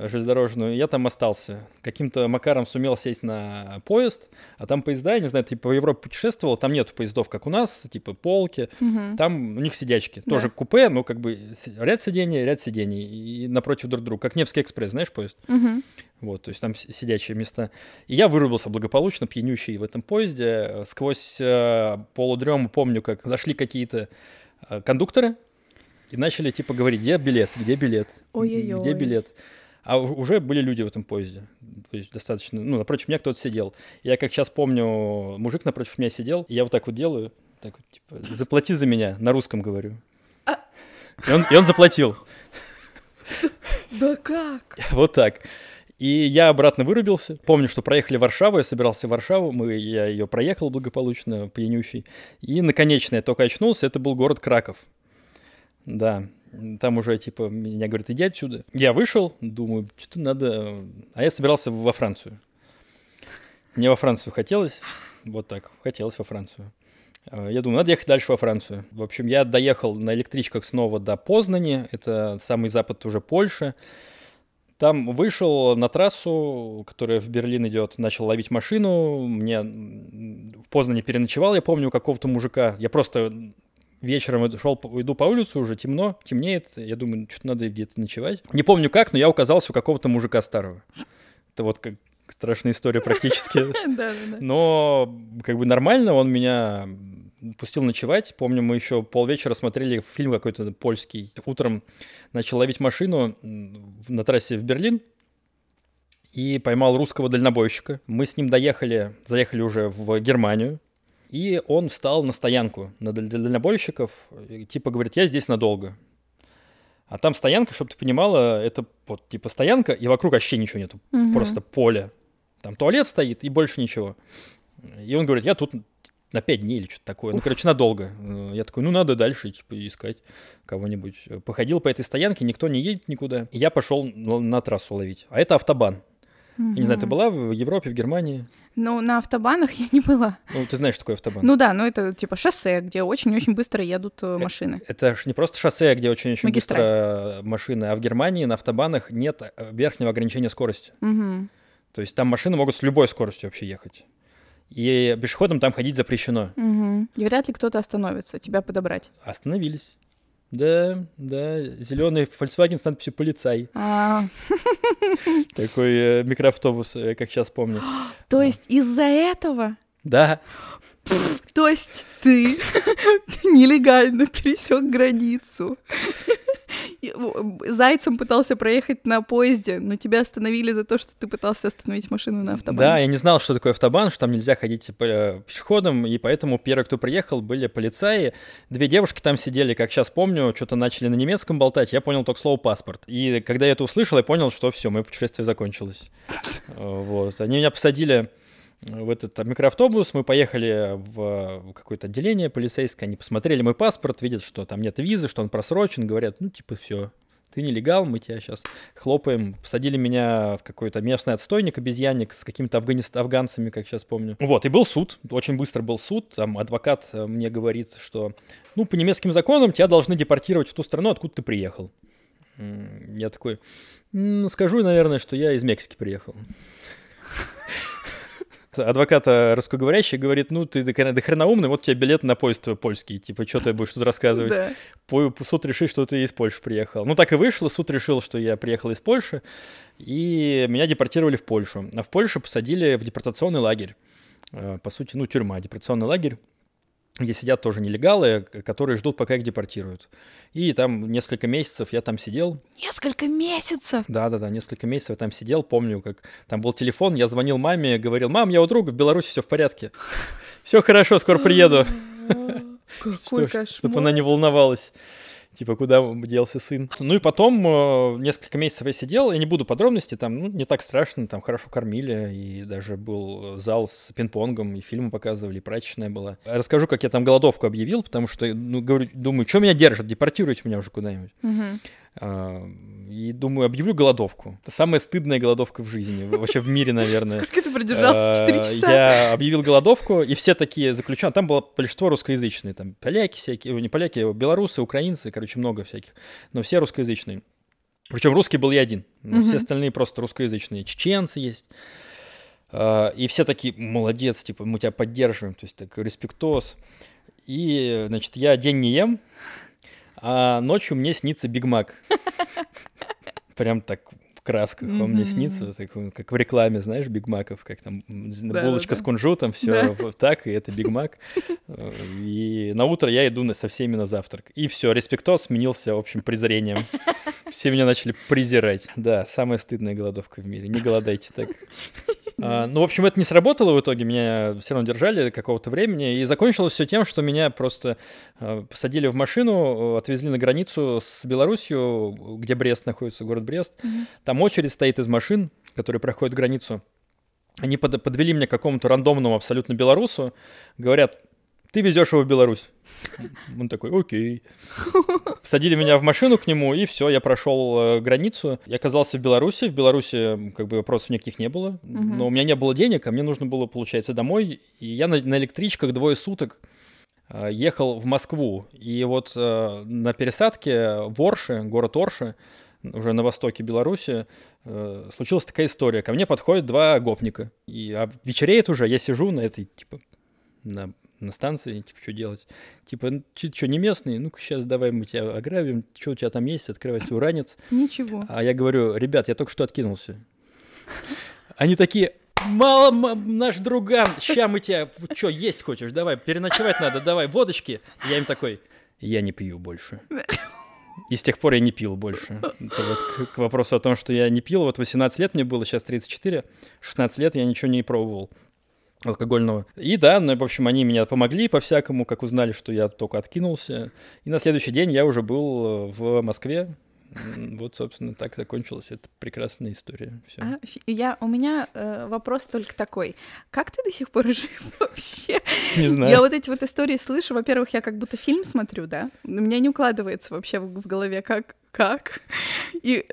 S1: железнодорожную, я там остался. Каким-то макаром сумел сесть на поезд, а там поезда, я не знаю, типа по Европе путешествовал, там нету поездов, как у нас, типа полки,
S2: угу.
S1: там у них сидячки, да. тоже купе, но как бы ряд сидений, ряд сидений, и напротив друг друга, как Невский экспресс, знаешь, поезд?
S2: Угу.
S1: Вот, то есть там сидячие места. И я вырубился благополучно, пьянющий в этом поезде. Сквозь э, полудрему помню, как зашли какие-то э, кондукторы, и начали типа говорить, где билет, где билет,
S2: Ой-ой-ой.
S1: где билет. А уже были люди в этом поезде. То есть достаточно... Ну, напротив меня кто-то сидел. Я как сейчас помню, мужик напротив меня сидел, и я вот так вот делаю, так вот, типа, заплати за меня, на русском говорю.
S2: А...
S1: И, он, и он заплатил.
S2: Да как?
S1: Вот так. И я обратно вырубился. Помню, что проехали Варшаву, я собирался в Варшаву, мы, я ее проехал благополучно, пьянющий. И наконечно я только очнулся, это был город Краков. Да, там уже, типа, меня говорят, иди отсюда. Я вышел, думаю, что-то надо... А я собирался во Францию. Мне во Францию хотелось, вот так, хотелось во Францию. А, я думаю, надо ехать дальше во Францию. В общем, я доехал на электричках снова до Познани, это самый запад уже Польши. Там вышел на трассу, которая в Берлин идет, начал ловить машину. Мне в Познане переночевал, я помню, у какого-то мужика. Я просто вечером шел, иду по улице, уже темно, темнеет. Я думаю, что-то надо где-то ночевать. Не помню как, но я оказался у какого-то мужика старого. Это вот как страшная история практически. Но как бы нормально, он меня пустил ночевать. Помню, мы еще полвечера смотрели фильм какой-то польский. Утром начал ловить машину на трассе в Берлин. и поймал русского дальнобойщика. Мы с ним доехали, заехали уже в Германию, и он встал на стоянку на даль- дальнобойщиков, типа говорит, я здесь надолго. А там стоянка, чтобы ты понимала, это вот типа стоянка, и вокруг вообще ничего нету,
S2: Мгм.
S1: просто поле. Там туалет стоит, и больше ничего. И он говорит, я тут на пять дней или что-то такое. Ну, короче, надолго. Э, Я такой, ну, надо дальше, типа, искать кого-нибудь. Походил по этой стоянке, никто не едет никуда. И я пошел на, трассу ловить. А это автобан. Я не знаю, ты была в Европе, в Германии?
S2: Ну, на автобанах я не была.
S1: Ну, ты знаешь, что такое автобан.
S2: Ну да, ну это типа шоссе, где очень-очень быстро едут э, машины.
S1: Это ж не просто шоссе, где очень-очень быстро машины, а в Германии на автобанах нет э, верхнего ограничения скорости.
S2: Мгм.
S1: То есть там машины могут с любой скоростью вообще ехать. И пешеходам там ходить запрещено.
S2: Мгм. И вряд ли кто-то остановится тебя подобрать.
S1: Остановились. Да, да, зеленый Volkswagen с надписью «Полицай».
S2: А,
S1: Такой э, микроавтобус, э, как сейчас помню.
S2: то есть из-за этого,
S1: Да,
S2: то есть ты нелегально пересек границу. Зайцем пытался проехать на поезде, но тебя остановили за то, что ты пытался остановить машину на
S1: да,
S2: автобане.
S1: я не знал, что такое автобан, что там нельзя ходить по- э, пешеходом, и поэтому первые, кто приехал, были полицаи. Две девушки там сидели, как сейчас помню, что-то начали на немецком болтать, я понял только слово «паспорт». И когда я это услышал, я понял, что все, мое путешествие закончилось. Э, Вот. Они меня посадили в этот микроавтобус, мы поехали в какое-то отделение полицейское, они посмотрели мой паспорт, видят, что там нет визы, что он просрочен, говорят, ну, типа, все, ты нелегал, мы тебя сейчас хлопаем. Посадили меня в какой-то местный отстойник, обезьянник с какими-то афганист- афганцами, как сейчас помню. Вот, и был суд, очень быстро был суд, там адвокат э, мне говорит, что, ну, по немецким законам тебя должны депортировать в ту страну, откуда ты приехал. Я такой, «М, скажу, наверное, что я из Мексики приехал. Адвоката русскоговорящий говорит, ну ты до до хрена умный, вот тебе билет на поезд польский, типа, что ты будешь тут рассказывать?
S2: Да.
S1: По- суд решит, что ты из Польши приехал. Ну, так и вышло. Суд решил, что я приехал из Польши, и меня депортировали в Польшу. А в Польшу посадили в депортационный лагерь. Э, По сути, ну, тюрьма, депортационный лагерь, где сидят тоже нелегалы, которые ждут, пока их депортируют. И там несколько месяцев я там сидел.
S2: Несколько месяцев.
S1: Да-да-да, несколько месяцев я там сидел. Помню, как там был телефон, я звонил маме, говорил, мам, я у друга, в Беларуси все в порядке. Все хорошо, скоро приеду.
S2: Какой
S1: Чтобы
S2: кошмар.
S1: она не волновалась. Типа, куда делся сын. Ну и потом э, несколько месяцев я сидел, я не буду подробностей, там, ну, не так страшно, там хорошо кормили, и даже был зал с пинг-понгом, и фильмы показывали, и прачечная была. Расскажу, как я там голодовку объявил, потому что, ну, говорю, думаю, что меня держит, депортируйте меня уже куда-нибудь.
S2: Мгм.
S1: А, И думаю, объявлю голодовку. Это самая стыдная голодовка в жизни, вообще в мире, наверное.
S2: Сколько ты продержался? Четыре
S1: Э,
S2: часа?
S1: Я объявил голодовку, и все такие заключенные. Там было большинство русскоязычные. Там поляки всякие, не поляки, а белорусы, украинцы, короче, много всяких. Но все русскоязычные. Причем русский был я один. но. Все остальные просто русскоязычные. Чеченцы есть. А, И все такие, молодец, типа, мы тебя поддерживаем. То есть такой респектоз. И, значит, я день не ем, а ночью мне снится Биг Мак. Прям так в красках он мне снится, как в рекламе, знаешь, Биг Маков, как там
S2: Да,
S1: булочка
S2: да,
S1: с кунжутом, все
S2: Да.
S1: так, и это Биг Мак. И на утро я иду со всеми на завтрак. И все, респектоз сменился, в общем, презрением. Все меня начали презирать. Да, самая стыдная голодовка в мире. Не голодайте так. А, ну, в общем, это не сработало в итоге. Меня все равно держали какого-то времени. И закончилось все тем, что меня просто э, посадили в машину, отвезли на границу с Белоруссию, где Брест находится, город Брест. Там очередь стоит из машин, которые проходят границу. Они под- подвели меня к какому-то рандомному абсолютно белорусу. Говорят, ты везешь его в Беларусь. Он такой, окей. Садили меня в машину к нему, и все, я прошел э, границу. Я оказался в Беларуси. В Беларуси как бы вопросов никаких не было.
S2: Мгм.
S1: Но у меня не было денег, а мне нужно было, получается, домой. И я на, на электричках двое суток э, ехал в Москву. И вот э, на пересадке в Орше, город Орше, уже на востоке Беларуси, случилась такая история. Ко мне подходят два гопника. И а вечереет уже, я сижу на этой, типа, на, на станции, типа, что делать? Типа, ну, ты что, не местный? Ну-ка, сейчас давай мы тебя ограбим. Что у тебя там есть? Открывай свой ранец.
S2: Ничего.
S1: А я говорю, ребят, я только что откинулся. Они такие, мало, наш друган, ща мы тебя, что, есть хочешь? Давай, переночевать надо, давай, водочки. Я им такой, я не пью больше. И с тех пор я не пил больше. Это вот к, к вопросу о том, что я не пил. Вот 18 лет мне было, сейчас 34. 16 лет я ничего не пробовал алкогольного. И да, ну, в общем, они меня помогли по-всякому, как узнали, что я только откинулся. И на следующий день я уже был э, в Москве, вот, собственно, так закончилась эта прекрасная история. Всё.
S2: А, я, у меня э, вопрос только такой. Как ты до сих пор жив вообще?
S1: Не знаю.
S2: Я вот эти вот истории слышу. Во-первых, я как будто фильм смотрю, да? У меня не укладывается вообще в, в голове, как, как. И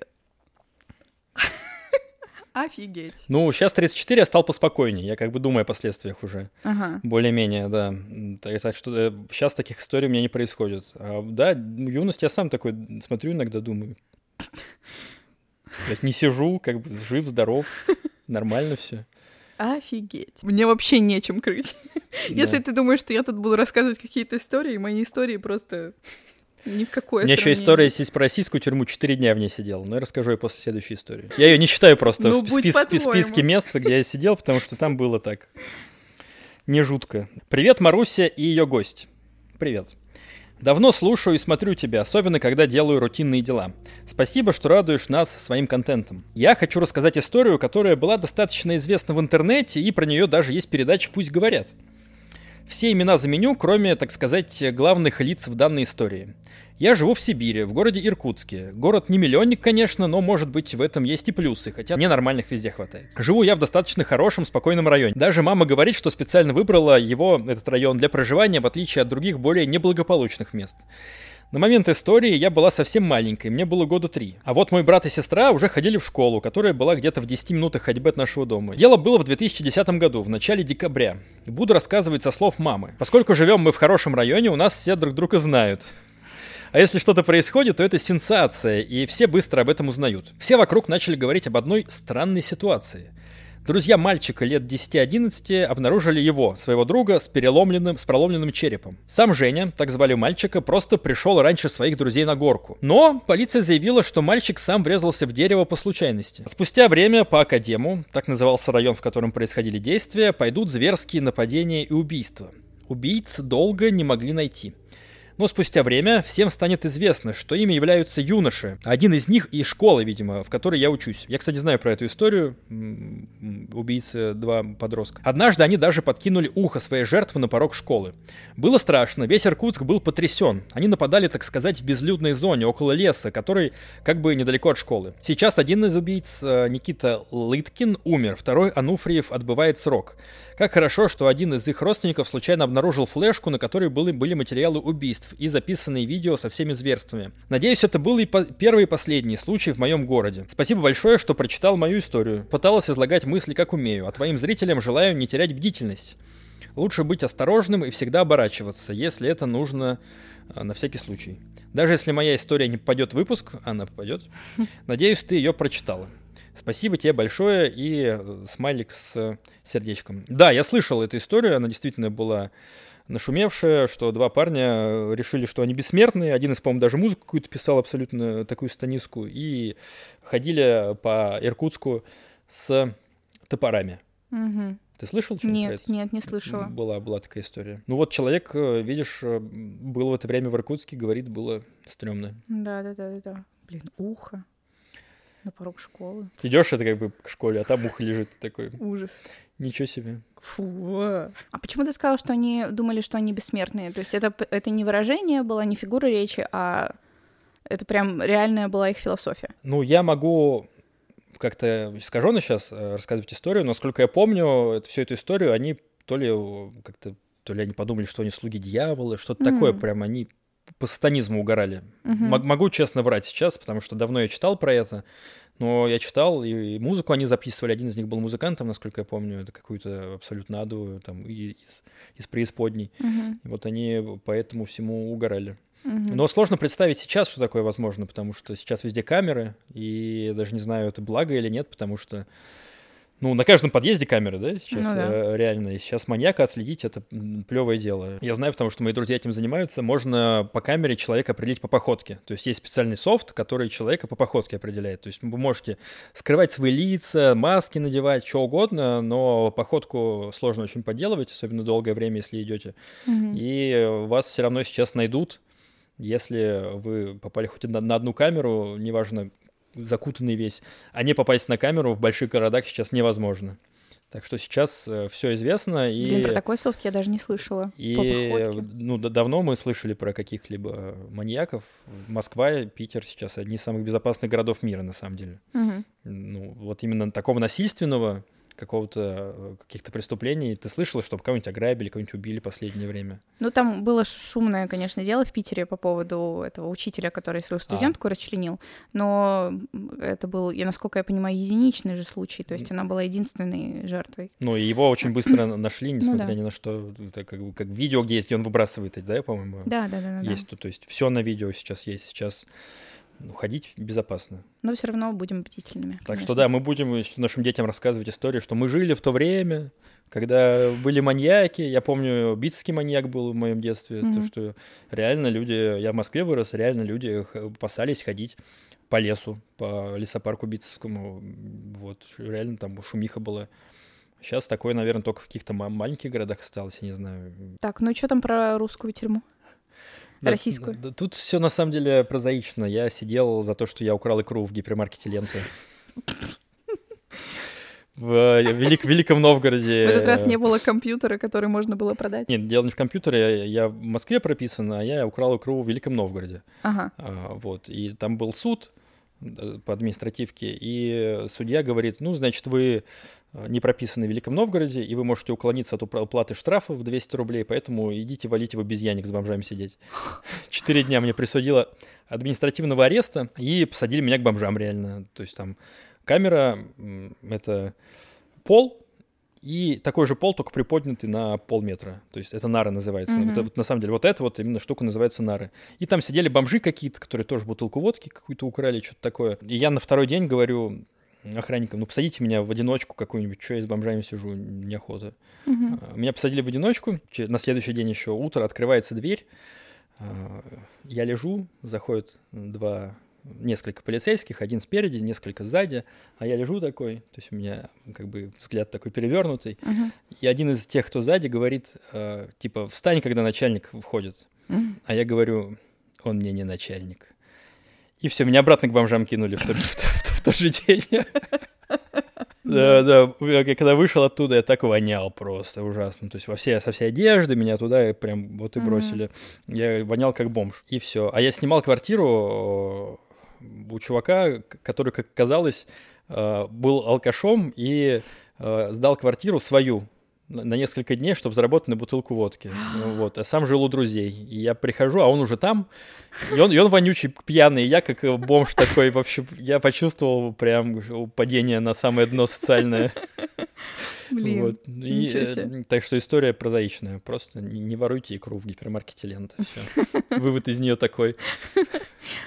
S2: Офигеть.
S1: Ну, сейчас 34, я стал поспокойнее. Я как бы думаю о последствиях уже.
S2: Ага.
S1: Более-менее, да. Так, так что сейчас таких историй у меня не происходит. А, да, юность я сам такой смотрю иногда, думаю. Блядь, не сижу, как бы жив, здоров, нормально все.
S2: Офигеть. Мне вообще нечем крыть.
S1: Да.
S2: Если ты думаешь, что я тут буду рассказывать какие-то истории, мои истории просто ни в какое
S1: У меня еще
S2: сравнение.
S1: история есть про российскую тюрьму, 4 дня в ней сидел, но я расскажу ее после следующей истории. Я ее не считаю просто
S2: Ну,
S1: в спис-
S2: по-твоему.
S1: списке мест, где я сидел, потому что там было так. Не жутко. Привет, Маруся и ее гость. Привет. Давно слушаю и смотрю тебя, особенно когда делаю рутинные дела. Спасибо, что радуешь нас своим контентом. Я хочу рассказать историю, которая была достаточно известна в интернете, и про нее даже есть передача «Пусть говорят». Все имена заменю, кроме, так сказать, главных лиц в данной истории. Я живу в Сибири, в городе Иркутске. Город не миллионник, конечно, но, может быть, в этом есть и плюсы, хотя мне нормальных везде хватает. Живу я в достаточно хорошем, спокойном районе. Даже мама говорит, что специально выбрала его, этот район, для проживания, в отличие от других более неблагополучных мест. На момент истории я была совсем маленькой, мне было года три. А вот мой брат и сестра уже ходили в школу, которая была где-то в 10 минутах ходьбы от нашего дома. Дело было в 2010 году, в начале декабря. Буду рассказывать со слов мамы. Поскольку живем мы в хорошем районе, у нас все друг друга знают. А если что-то происходит, то это сенсация, и все быстро об этом узнают. Все вокруг начали говорить об одной странной ситуации. Друзья мальчика лет 10-11 обнаружили его, своего друга, с переломленным, с проломленным черепом. Сам Женя, так звали мальчика, просто пришел раньше своих друзей на горку. Но полиция заявила, что мальчик сам врезался в дерево по случайности. Спустя время по Академу, так назывался район, в котором происходили действия, пойдут зверские нападения и убийства. Убийц долго не могли найти. Но спустя время всем станет известно, что ими являются юноши. Один из них из школы, видимо, в которой я учусь. Я, кстати, знаю про эту историю. Убийцы два подростка. Однажды они даже подкинули ухо своей жертвы на порог школы. Было страшно, весь Иркутск был потрясен. Они нападали, так сказать, в безлюдной зоне, около леса, который как бы недалеко от школы. Сейчас один из убийц, э, Никита Лыткин, умер, второй, Ануфриев, отбывает срок. Как хорошо, что один из их родственников случайно обнаружил флешку, на которой были, были материалы убийств и записанные видео со всеми зверствами. Надеюсь, это был и по- первый и последний случай в моем городе. Спасибо большое, что прочитал мою историю. Пыталась излагать мысли как умею, а твоим зрителям желаю не терять бдительность. Лучше быть осторожным и всегда оборачиваться, если это нужно э, на всякий случай. Даже если моя история не попадет в выпуск, она попадет, надеюсь, ты ее прочитала. Спасибо тебе большое и э, смайлик с сердечком. Да, я слышал эту историю, она действительно была нашумевшая, что два парня э, решили, что они бессмертные. Один из, по-моему, даже музыку какую-то писал абсолютно такую станиску. И ходили по Иркутску с топорами.
S2: Мгм.
S1: Ты слышал что-нибудь про
S2: Нет,
S1: это?
S2: нет, не слышала.
S1: Была, была такая история. Ну вот человек, э, видишь, э, был в это время в Иркутске, говорит, было стрёмно.
S2: Да, да, да, да, да. Блин, ухо. На порог школы.
S1: Идешь это как бы к школе, а там ухо лежит ты такой.
S2: Ужас.
S1: Ничего себе.
S2: Фу. А почему ты сказал, что они думали, что они бессмертные? То есть это, это не выражение было, не фигура речи, а это прям реальная была их философия.
S1: Ну, я могу как-то искаженно сейчас рассказывать историю, но, насколько я помню, это, всю эту историю они то ли э, как-то, то ли они подумали, что они слуги дьявола, что-то
S2: Мгм.
S1: такое, прям они по сатанизму угорали.
S2: Мгм.
S1: Мог- Могу честно врать сейчас, потому что давно я читал про это, но я читал, и, и музыку они записывали, один из них был музыкантом, насколько я помню, это какую-то абсолютно адовую, там, из, из преисподней.
S2: Мгм.
S1: И вот они по этому всему угорали. Но сложно представить сейчас, что такое возможно, потому что сейчас везде камеры, и я даже не знаю, это благо или нет, потому что, ну, на каждом подъезде камеры, да, сейчас
S2: Ну да.
S1: э, реально. И сейчас маньяка отследить это плевое дело. Я знаю, потому что мои друзья этим занимаются. Можно по камере человека определить по походке. То есть есть специальный софт, который человека по походке определяет. То есть вы можете скрывать свои лица, маски надевать, что угодно, но походку сложно очень подделывать, особенно долгое время, если идете
S2: Мгм.
S1: и вас все равно сейчас найдут Если вы попали хоть на, на одну камеру, неважно, закутанный весь, а не попасть на камеру в больших городах сейчас невозможно. Так что сейчас э, все известно. И,
S2: Блин, про такой софт я даже не слышала.
S1: И ну, давно мы слышали про каких-либо маньяков. Москва, Питер сейчас одни из самых безопасных городов мира, на самом деле.
S2: Угу.
S1: Ну, вот именно такого насильственного какого-то э, каких-то преступлений. Ты слышала, чтобы кого-нибудь ограбили, кого-нибудь убили в последнее время?
S2: Ну, там было шумное, конечно, дело в Питере по поводу этого учителя, который свою а. студентку а. расчленил. Но это был, я, насколько я понимаю, единичный же случай. То есть она была единственной жертвой.
S1: Ну, и его очень быстро нашли, ну несмотря ни на что. Это как, как видео, где есть, где он выбрасывает, да, по-моему?
S2: Да, да, да.
S1: Есть, то есть все на видео сейчас есть. Сейчас ну, ходить безопасно.
S2: Но все равно будем бдительными.
S1: Так конечно. что да, мы будем нашим детям рассказывать историю, что мы жили в то время, когда были маньяки. Я помню, битский маньяк был в моем детстве. Mm-hmm. То, что реально люди... Я в Москве вырос, реально люди опасались ходить по лесу, по лесопарку Битцевскому. Вот, реально там шумиха была. Сейчас такое, наверное, только в каких-то маленьких городах осталось, я не знаю.
S2: Так, ну и что там про русскую тюрьму?
S1: Да,
S2: Российскую.
S1: Да, тут все на самом деле прозаично. Я сидел за то, что я украл икру в гипермаркете ленты. В э, Велик, Великом Новгороде.
S2: В этот раз не было компьютера, который можно было продать.
S1: Нет, дело не в компьютере. Я в Москве прописан, а я украл икру в Великом Новгороде.
S2: Ага.
S1: А, вот. И там был суд э, по административке, и судья говорит, ну, значит, вы не прописаны в Великом Новгороде, и вы можете уклониться от уплаты штрафа в 200 рублей, поэтому идите валите в обезьянник с бомжами сидеть. Четыре дня мне присудило административного ареста, и посадили меня к бомжам реально. То есть там камера — это пол, и такой же пол, только приподнятый на полметра. То есть это нара называется. Mm-hmm. Вот, вот, на самом деле вот эта вот именно штука называется нары. И там сидели бомжи какие-то, которые тоже бутылку водки какую-то украли, что-то такое. И я на второй день говорю, охранникам, ну, посадите меня в одиночку какую-нибудь, что я с бомжами сижу, неохота.
S2: Угу.
S1: Меня посадили в одиночку, на следующий день еще утро, открывается дверь, а, я лежу, заходят два несколько полицейских, один спереди, несколько сзади, а я лежу такой, то есть у меня как бы взгляд такой перевернутый,
S2: uh-huh.
S1: и один из тех, кто сзади, говорит, э, типа, встань, когда начальник входит,
S2: uh-huh.
S1: а я говорю, он мне не начальник. И все, меня обратно к бомжам кинули в тот, тот же день. Да, да, когда вышел оттуда, я так вонял просто ужасно. То есть во все, со всей одежды меня туда прям вот и бросили. Я вонял как бомж. И все. А я снимал квартиру у чувака, который, как казалось, э, был алкашом и э, сдал квартиру свою на несколько дней, чтобы заработать на бутылку водки. Вот. А сам жил у друзей. И я прихожу, а он уже там. И он, и он вонючий, пьяный. И я как бомж такой вообще... Я почувствовал прям падение на самое дно социальное.
S2: Блин, вот. И,
S1: э, так что история прозаичная. Просто не, не воруйте икру в гипермаркете лента. Вывод из нее такой.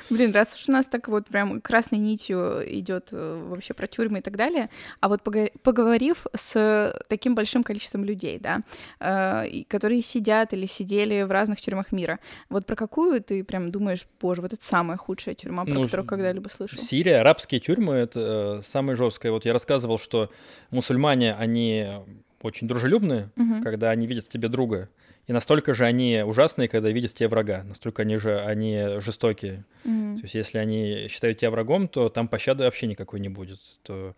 S2: Блин, раз уж у нас так вот прям красной нитью идет э, вообще про тюрьмы и так далее, а вот поговорив с таким большим количеством людей, да, э, которые сидят или сидели в разных тюрьмах мира, вот про какую ты прям думаешь, боже, вот это самая худшая тюрьма, про ну, которую когда-либо слышал?
S1: Сирия, арабские тюрьмы — это самая жесткая. Вот я рассказывал, что мусульмане, они очень дружелюбные,
S2: угу.
S1: когда они видят в тебе друга. И настолько же они ужасные, когда видят в тебе врага. Настолько они же они жестокие.
S2: Mm-hmm.
S1: То есть, если они считают тебя врагом, то там пощады вообще никакой не будет. То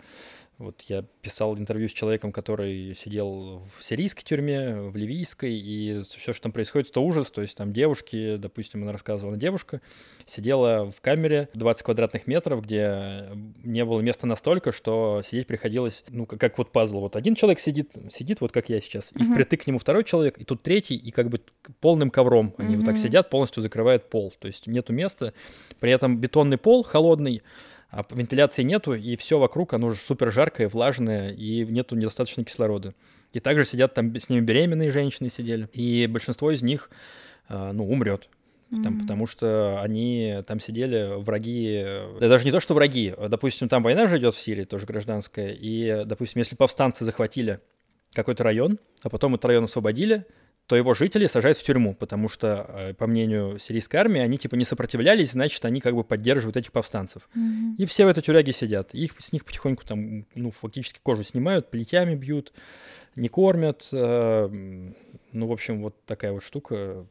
S1: вот я писал интервью с человеком, который сидел в сирийской тюрьме, в ливийской, и все, что там происходит, это ужас. То есть там девушки, допустим, она рассказывала, девушка сидела в камере 20 квадратных метров, где не было места настолько, что сидеть приходилось, ну, как, как вот пазл. Вот один человек сидит, сидит вот как я сейчас, и впритык к нему второй человек, и тут третий, и как бы полным ковром они вот так сидят, полностью закрывает пол. То есть нету места. При этом бетонный пол холодный, а вентиляции нету, и все вокруг, оно уже супер жаркое, влажное, и нету недостаточно кислорода. И также сидят там, с ними беременные женщины сидели, и большинство из них, а, ну, умрет. Там, mm-hmm. Потому что они там сидели, враги, да даже не то, что враги, допустим, там война же идет в Сирии, тоже гражданская, и, допустим, если повстанцы захватили какой-то район, а потом этот район освободили, то его жители сажают в тюрьму, потому что, э, по мнению сирийской армии, они типа не сопротивлялись, значит, они как бы поддерживают этих повстанцев.
S2: Mm-hmm.
S1: И все в этой тюряге сидят. Их, с них потихоньку там, ну, фактически кожу снимают, плетями бьют, не кормят. Э, ну, в общем, вот такая вот штука.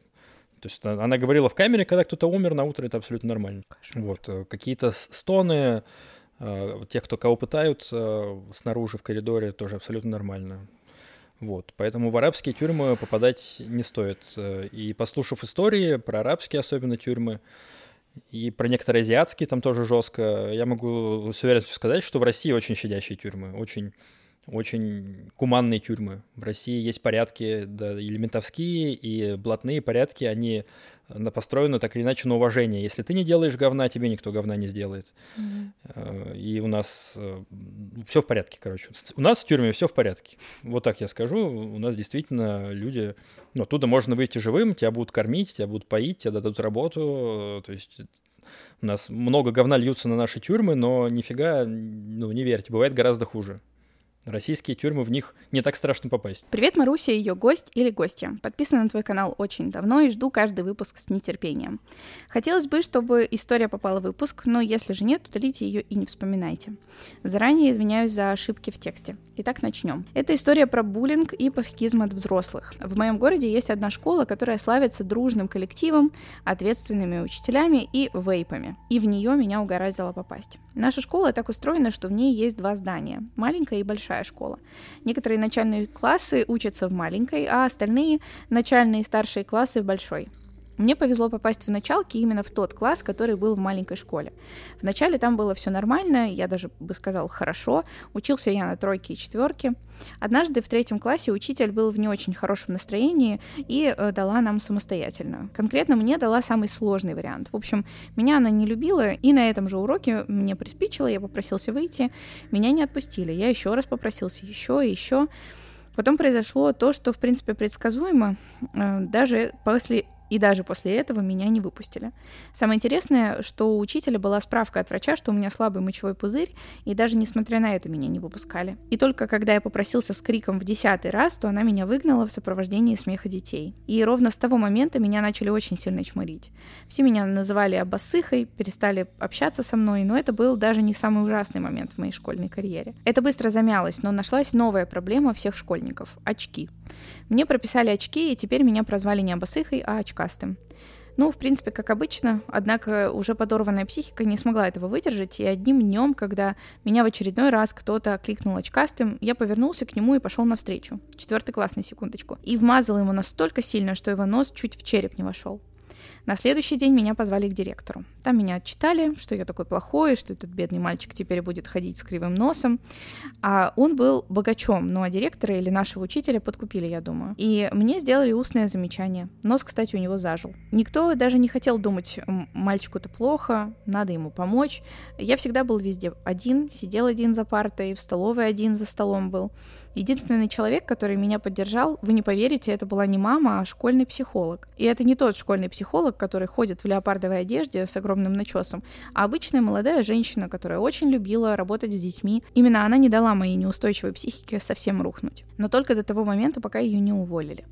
S1: То есть она говорила в камере, когда кто-то умер, на утро это абсолютно нормально. Кошмар. Вот. Э, какие-то стоны э, тех, кто кого пытают э, снаружи в коридоре, тоже абсолютно нормально. Вот, поэтому в арабские тюрьмы попадать не стоит. И послушав истории про арабские особенно тюрьмы, и про некоторые азиатские там тоже жестко, я могу с уверенностью сказать, что в России очень щадящие тюрьмы, очень очень гуманные тюрьмы. В России есть порядки, да, и ментовские, и блатные порядки, они построены так или иначе на уважение. Если ты не делаешь говна, тебе никто говна не сделает. Mm-hmm. И у нас э, все в порядке, короче. У нас в тюрьме все в порядке. Вот так я скажу. У нас действительно люди... Ну, оттуда можно выйти живым, тебя будут кормить, тебя будут поить, тебе дадут работу. То есть у нас много говна льются на наши тюрьмы, но нифига, ну, не верьте, бывает гораздо хуже. Российские тюрьмы, в них не так страшно попасть.
S2: Привет, Маруся, ее гость или гостья. Подписана на твой канал очень давно и жду каждый выпуск с нетерпением. Хотелось бы, чтобы история попала в выпуск, но если же нет, удалите ее и не вспоминайте. Заранее извиняюсь за ошибки в тексте. Итак, начнем. Это история про буллинг и пофигизм от взрослых. В моем городе есть одна школа, которая славится дружным коллективом, ответственными учителями и вейпами. И в нее меня угораздило попасть. Наша школа так устроена, что в ней есть два здания, маленькая и большая школа. Некоторые начальные классы учатся в маленькой, а остальные начальные и старшие классы в большой. Мне повезло попасть в началки именно в тот класс, который был в маленькой школе. Вначале там было все нормально, я даже бы сказал хорошо. Учился я на тройке и четверке. Однажды в третьем классе учитель был в не очень хорошем настроении и э, дала нам самостоятельно. Конкретно мне дала самый сложный вариант. В общем, меня она не любила, и на этом же уроке мне приспичило, я попросился выйти. Меня не отпустили. Я еще раз попросился, еще и еще. Потом произошло то, что, в принципе, предсказуемо. Э, даже после и даже после этого меня не выпустили. Самое интересное, что у учителя была справка от врача, что у меня слабый мочевой пузырь, и даже несмотря на это меня не выпускали. И только когда я попросился с криком в десятый раз, то она меня выгнала в сопровождении смеха детей. И ровно с того момента меня начали очень сильно чморить. Все меня называли обоссыхой, перестали общаться со мной, но это был даже не самый ужасный момент в моей школьной карьере. Это быстро замялось, но нашлась новая проблема всех школьников — очки. Мне прописали очки, и теперь меня прозвали не обосыхой, а очка подкастом. Ну, в принципе, как обычно, однако уже подорванная психика не смогла этого выдержать, и одним днем, когда меня в очередной раз кто-то окликнул очкастым, я повернулся к нему и пошел навстречу. Четвертый класс, на секундочку. И вмазал ему настолько сильно, что его нос чуть в череп не вошел. На следующий день меня позвали к директору. Там меня отчитали, что я такой плохой, что этот бедный мальчик теперь будет ходить с кривым носом. А он был богачом, ну а директора или нашего учителя подкупили, я думаю. И мне сделали устное замечание. Нос, кстати, у него зажил. Никто даже не хотел думать, мальчику-то плохо, надо ему помочь. Я всегда был везде один, сидел один за партой, в столовой один за столом был. Единственный человек, который меня поддержал, вы не поверите, это была не мама, а школьный психолог. И это не тот школьный психолог, который ходит в леопардовой одежде с огромным начесом, а обычная молодая женщина, которая очень любила работать с детьми. Именно она не дала моей неустойчивой психике совсем рухнуть. Но только до того момента, пока ее не уволили.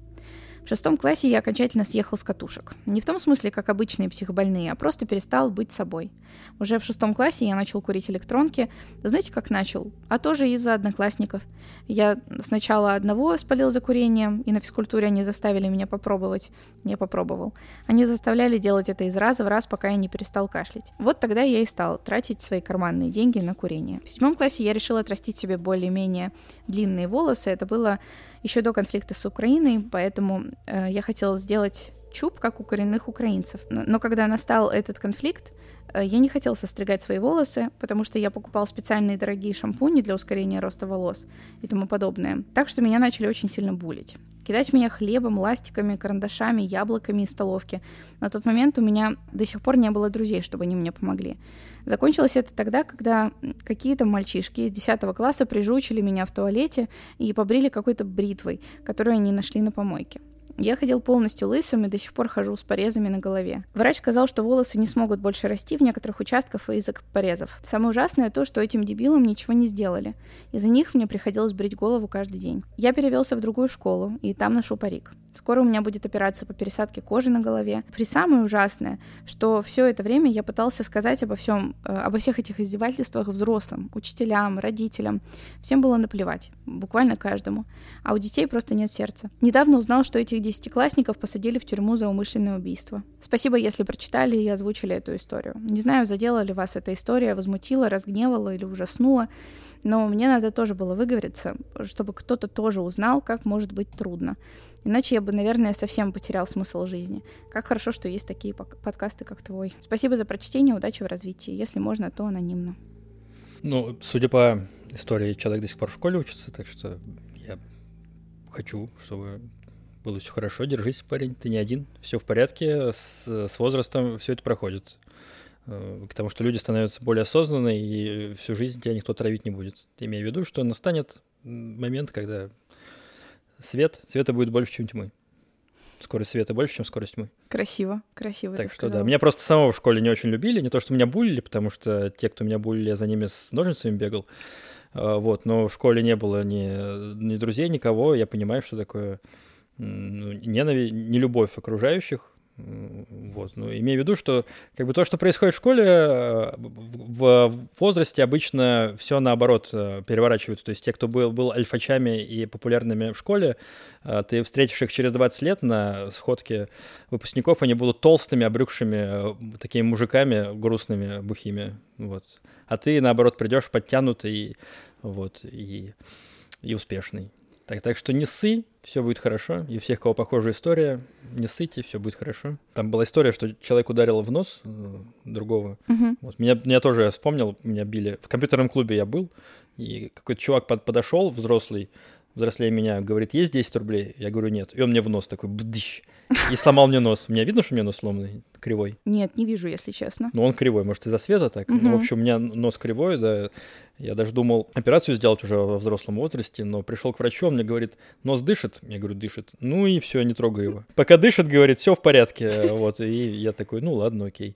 S2: В шестом классе я окончательно съехал с катушек. Не в том смысле, как обычные психобольные, а просто перестал быть собой. Уже в шестом классе я начал курить электронки. знаете, как начал? А тоже из-за одноклассников. Я сначала одного спалил за курением, и на физкультуре они заставили меня попробовать. Я попробовал. Они заставляли делать это из раза в раз, пока я не перестал кашлять. Вот тогда я и стал тратить свои карманные деньги на курение. В седьмом классе я решил отрастить себе более-менее длинные волосы. Это было еще до конфликта с Украиной, поэтому э, я хотела сделать чуб, как у коренных украинцев. Но, но когда настал этот конфликт, я не хотела состригать свои волосы, потому что я покупал специальные дорогие шампуни для ускорения роста волос и тому подобное. Так что меня начали очень сильно булить кидать меня хлебом, ластиками, карандашами, яблоками из столовки. На тот момент у меня до сих пор не было друзей, чтобы они мне помогли. Закончилось это тогда, когда какие-то мальчишки из 10 класса прижучили меня в туалете и побрили какой-то бритвой, которую они нашли на помойке. Я ходил полностью лысым и до сих пор хожу с порезами на голове. Врач сказал, что волосы не смогут больше расти в некоторых участках из-за порезов. Самое ужасное то, что этим дебилам ничего не сделали. Из-за них мне приходилось брить голову каждый день. Я перевелся в другую школу, и там ношу парик. Скоро у меня будет операция по пересадке кожи на голове. При самое ужасное, что все это время я пытался сказать обо всем, э, обо всех этих издевательствах взрослым, учителям, родителям. Всем было наплевать, буквально каждому. А у детей просто нет сердца. Недавно узнал, что этих десятиклассников посадили в тюрьму за умышленное убийство. Спасибо, если прочитали и озвучили эту историю. Не знаю, задела ли вас эта история, возмутила, разгневала или ужаснула, но мне надо тоже было выговориться, чтобы кто-то тоже узнал, как может быть трудно. Иначе я бы, наверное, совсем потерял смысл жизни. Как хорошо, что есть такие подкасты, как твой. Спасибо за прочтение, удачи в развитии. Если можно, то анонимно.
S1: Ну, судя по истории, человек до сих пор в школе учится, так что я хочу, чтобы было все хорошо. Держись, парень, ты не один, все в порядке. С, с возрастом все это проходит. Э, к тому, что люди становятся более осознанны, и всю жизнь тебя никто травить не будет. Имею в виду, что настанет момент, когда свет, света будет больше, чем тьмы. Скорость света больше, чем скорость тьмы.
S2: Красиво, красиво.
S1: Так что сказал. да. Меня просто самого в школе не очень любили. Не то, что меня булили, потому что те, кто меня булили, я за ними с ножницами бегал. А, вот, но в школе не было ни, ни друзей, никого. Я понимаю, что такое ну, ненависть, не любовь окружающих. Вот. Ну, имею в виду, что как бы то, что происходит в школе, э, в возрасте обычно все наоборот э, переворачивается. То есть те, кто был, был альфачами и популярными в школе, э, ты встретишь их через 20 лет на сходке выпускников, они будут толстыми, обрюкшими, такими мужиками грустными, бухими. Вот. А ты, наоборот, придешь подтянутый вот, и, и успешный. Так, так что не ссы, все будет хорошо. И всех, кого похожая история, не ссыте, все будет хорошо. Там была история, что человек ударил в нос э, другого.
S2: Uh-huh.
S1: Вот, меня, меня тоже я вспомнил, меня били. В компьютерном клубе я был, и какой-то чувак под, подошел, взрослый, взрослее меня, говорит, есть 10 рублей? Я говорю, нет. И он мне в нос такой, бдыщ, и сломал мне нос. У меня видно, что у меня нос сломанный, кривой?
S2: Нет, не вижу, если честно.
S1: Ну, он кривой, может, из-за света так? Угу. Ну, в общем, у меня нос кривой, да. Я даже думал операцию сделать уже во взрослом возрасте, но пришел к врачу, он мне говорит, нос дышит? Я говорю, дышит. Ну и все, не трогай его. Пока дышит, говорит, все в порядке. Вот, и я такой, ну ладно, окей.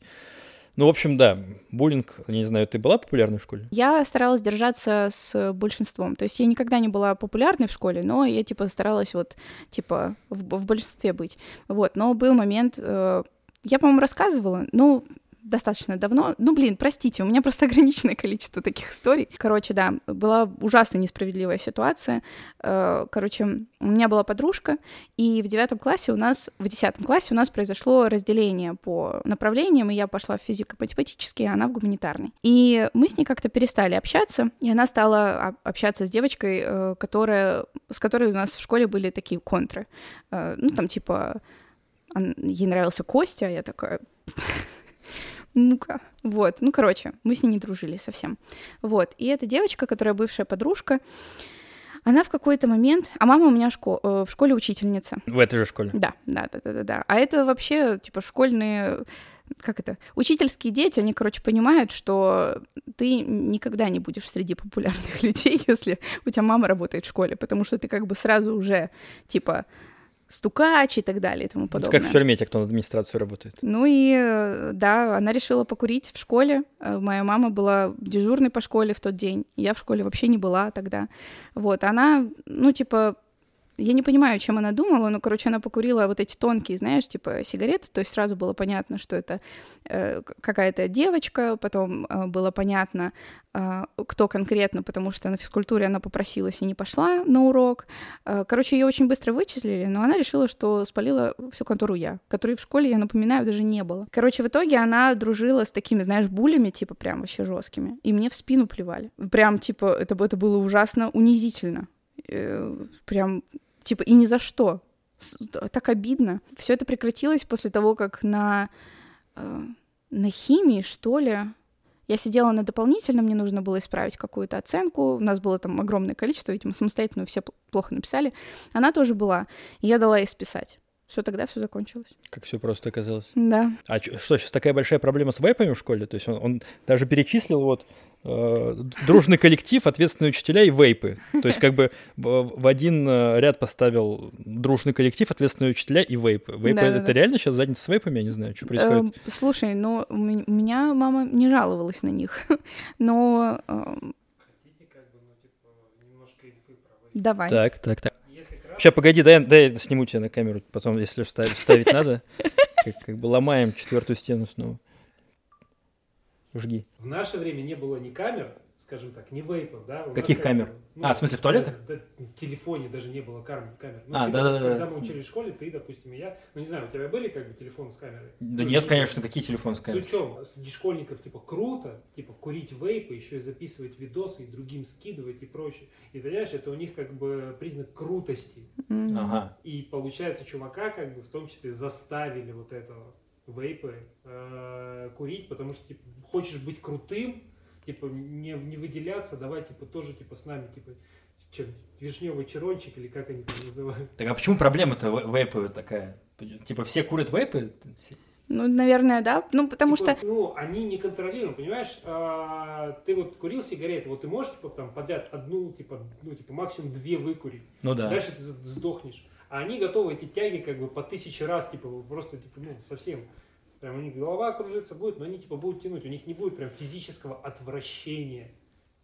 S1: Ну, в общем, да, буллинг, не знаю, ты была популярной в школе?
S2: Я старалась держаться с большинством. То есть я никогда не была популярной в школе, но я, типа, старалась вот, типа, в, в большинстве быть. Вот, но был момент, э, я, по-моему, рассказывала, ну, достаточно давно. Ну, блин, простите, у меня просто ограниченное количество таких историй. Короче, да, была ужасно несправедливая ситуация. Э, короче, у меня была подружка, и в девятом классе у нас, в десятом классе у нас произошло разделение по направлениям, и я пошла в физико-математический, а она в гуманитарный. И мы с ней как-то перестали общаться, и она стала общаться с девочкой, э, которая, с которой у нас в школе были такие контры. Э, ну, там, типа, ей нравился Костя, а я такая ну-ка. Вот, ну, короче, мы с ней не дружили совсем. Вот, и эта девочка, которая бывшая подружка, она в какой-то момент... А мама у меня шко... Э, в школе учительница.
S1: В этой же школе?
S2: Да, да, да, да, да, да. А это вообще, типа, школьные... Как это? Учительские дети, они, короче, понимают, что ты никогда не будешь среди популярных людей, если у тебя мама работает в школе, потому что ты как бы сразу уже, типа, стукач и так далее и тому подобное.
S1: Как в тюрьме, те, кто на администрацию работает.
S2: Ну и э, да, она решила покурить в школе. Э, моя мама была дежурной по школе в тот день. Я в школе вообще не была тогда. Вот, она, ну, типа, я не понимаю, чем она думала, но, короче, она покурила вот эти тонкие, знаешь, типа сигареты, то есть сразу было понятно, что это э, какая-то девочка, потом э, было понятно, э, кто конкретно, потому что на физкультуре она попросилась и не пошла на урок. Э, короче, ее очень быстро вычислили, но она решила, что спалила всю контору я, которой в школе, я напоминаю, даже не было. Короче, в итоге она дружила с такими, знаешь, булями, типа прям вообще жесткими, и мне в спину плевали. Прям, типа, это, это было ужасно унизительно э, прям Типа, и ни за что. Так обидно. Все это прекратилось после того, как на, э, на химии, что ли, я сидела на дополнительном, мне нужно было исправить какую-то оценку. У нас было там огромное количество, видимо, самостоятельно все плохо написали. Она тоже была. И я дала ей списать. Все, тогда все закончилось.
S1: Как все просто оказалось.
S2: Да.
S1: А что, сейчас такая большая проблема с вейпами в школе? То есть он, он даже перечислил вот дружный коллектив, ответственные учителя и вейпы. То есть как бы в один э, ряд поставил дружный коллектив, ответственные учителя и вейпы. Вейпы да, это да. реально сейчас задница с вейпами? Я не знаю, что происходит.
S2: Э, слушай, ну у меня мама не жаловалась на них, но... Э... Давай.
S1: Так, так, так. Сейчас, погоди, дай, дай сниму тебя на камеру, потом, если вставить, вставить надо, как, как бы ломаем четвертую стену снова. Жги.
S3: В наше время не было ни камер, скажем так, не вейпов, да? У
S1: Каких
S3: нас
S1: камер?
S3: ну,
S1: А, в смысле, в туалетах?
S3: Да, в телефоне даже не было кам- камер. Ну,
S1: А,
S3: ты
S1: да-да-да.
S3: как- Когда мы учились в школе, ты, допустим, и я, ну не знаю, у тебя были как бы телефоны с камерой?
S1: Да
S3: Ну,
S1: нет,
S3: не-
S1: конечно, какие телефоны с
S3: С
S1: камерой?
S3: учем, среди школьников, типа, круто, типа, курить вейпы, еще и записывать видосы, и другим скидывать и прочее. И, понимаешь, это у них, как бы, признак крутости.
S2: М.
S1: Ага.
S3: И, получается, чувака, как бы, в том числе, заставили вот этого вейпы э, курить, потому что, типа, хочешь быть крутым, типа, не, не выделяться, давай, типа, тоже, типа, с нами, типа, чем, вишневый черончик, или как они там называют.
S1: Так а почему проблема-то ве- вейпы такая? Типа все курят вейпы?
S2: Ну, наверное, да. Ну, потому
S3: Типа,
S2: что...
S3: Ну, они не контролируемы, понимаешь? А, ты вот курил сигареты, вот ты можешь, типа, там, подряд одну, типа, ну, типа, максимум две выкурить.
S1: Ну да.
S3: Дальше ты сдохнешь. А они готовы эти тяги, как бы, по тысяче раз, типа, просто, типа, ну, совсем. Прям у них голова кружится будет, но они, типа, будут тянуть. У них не будет прям физического отвращения.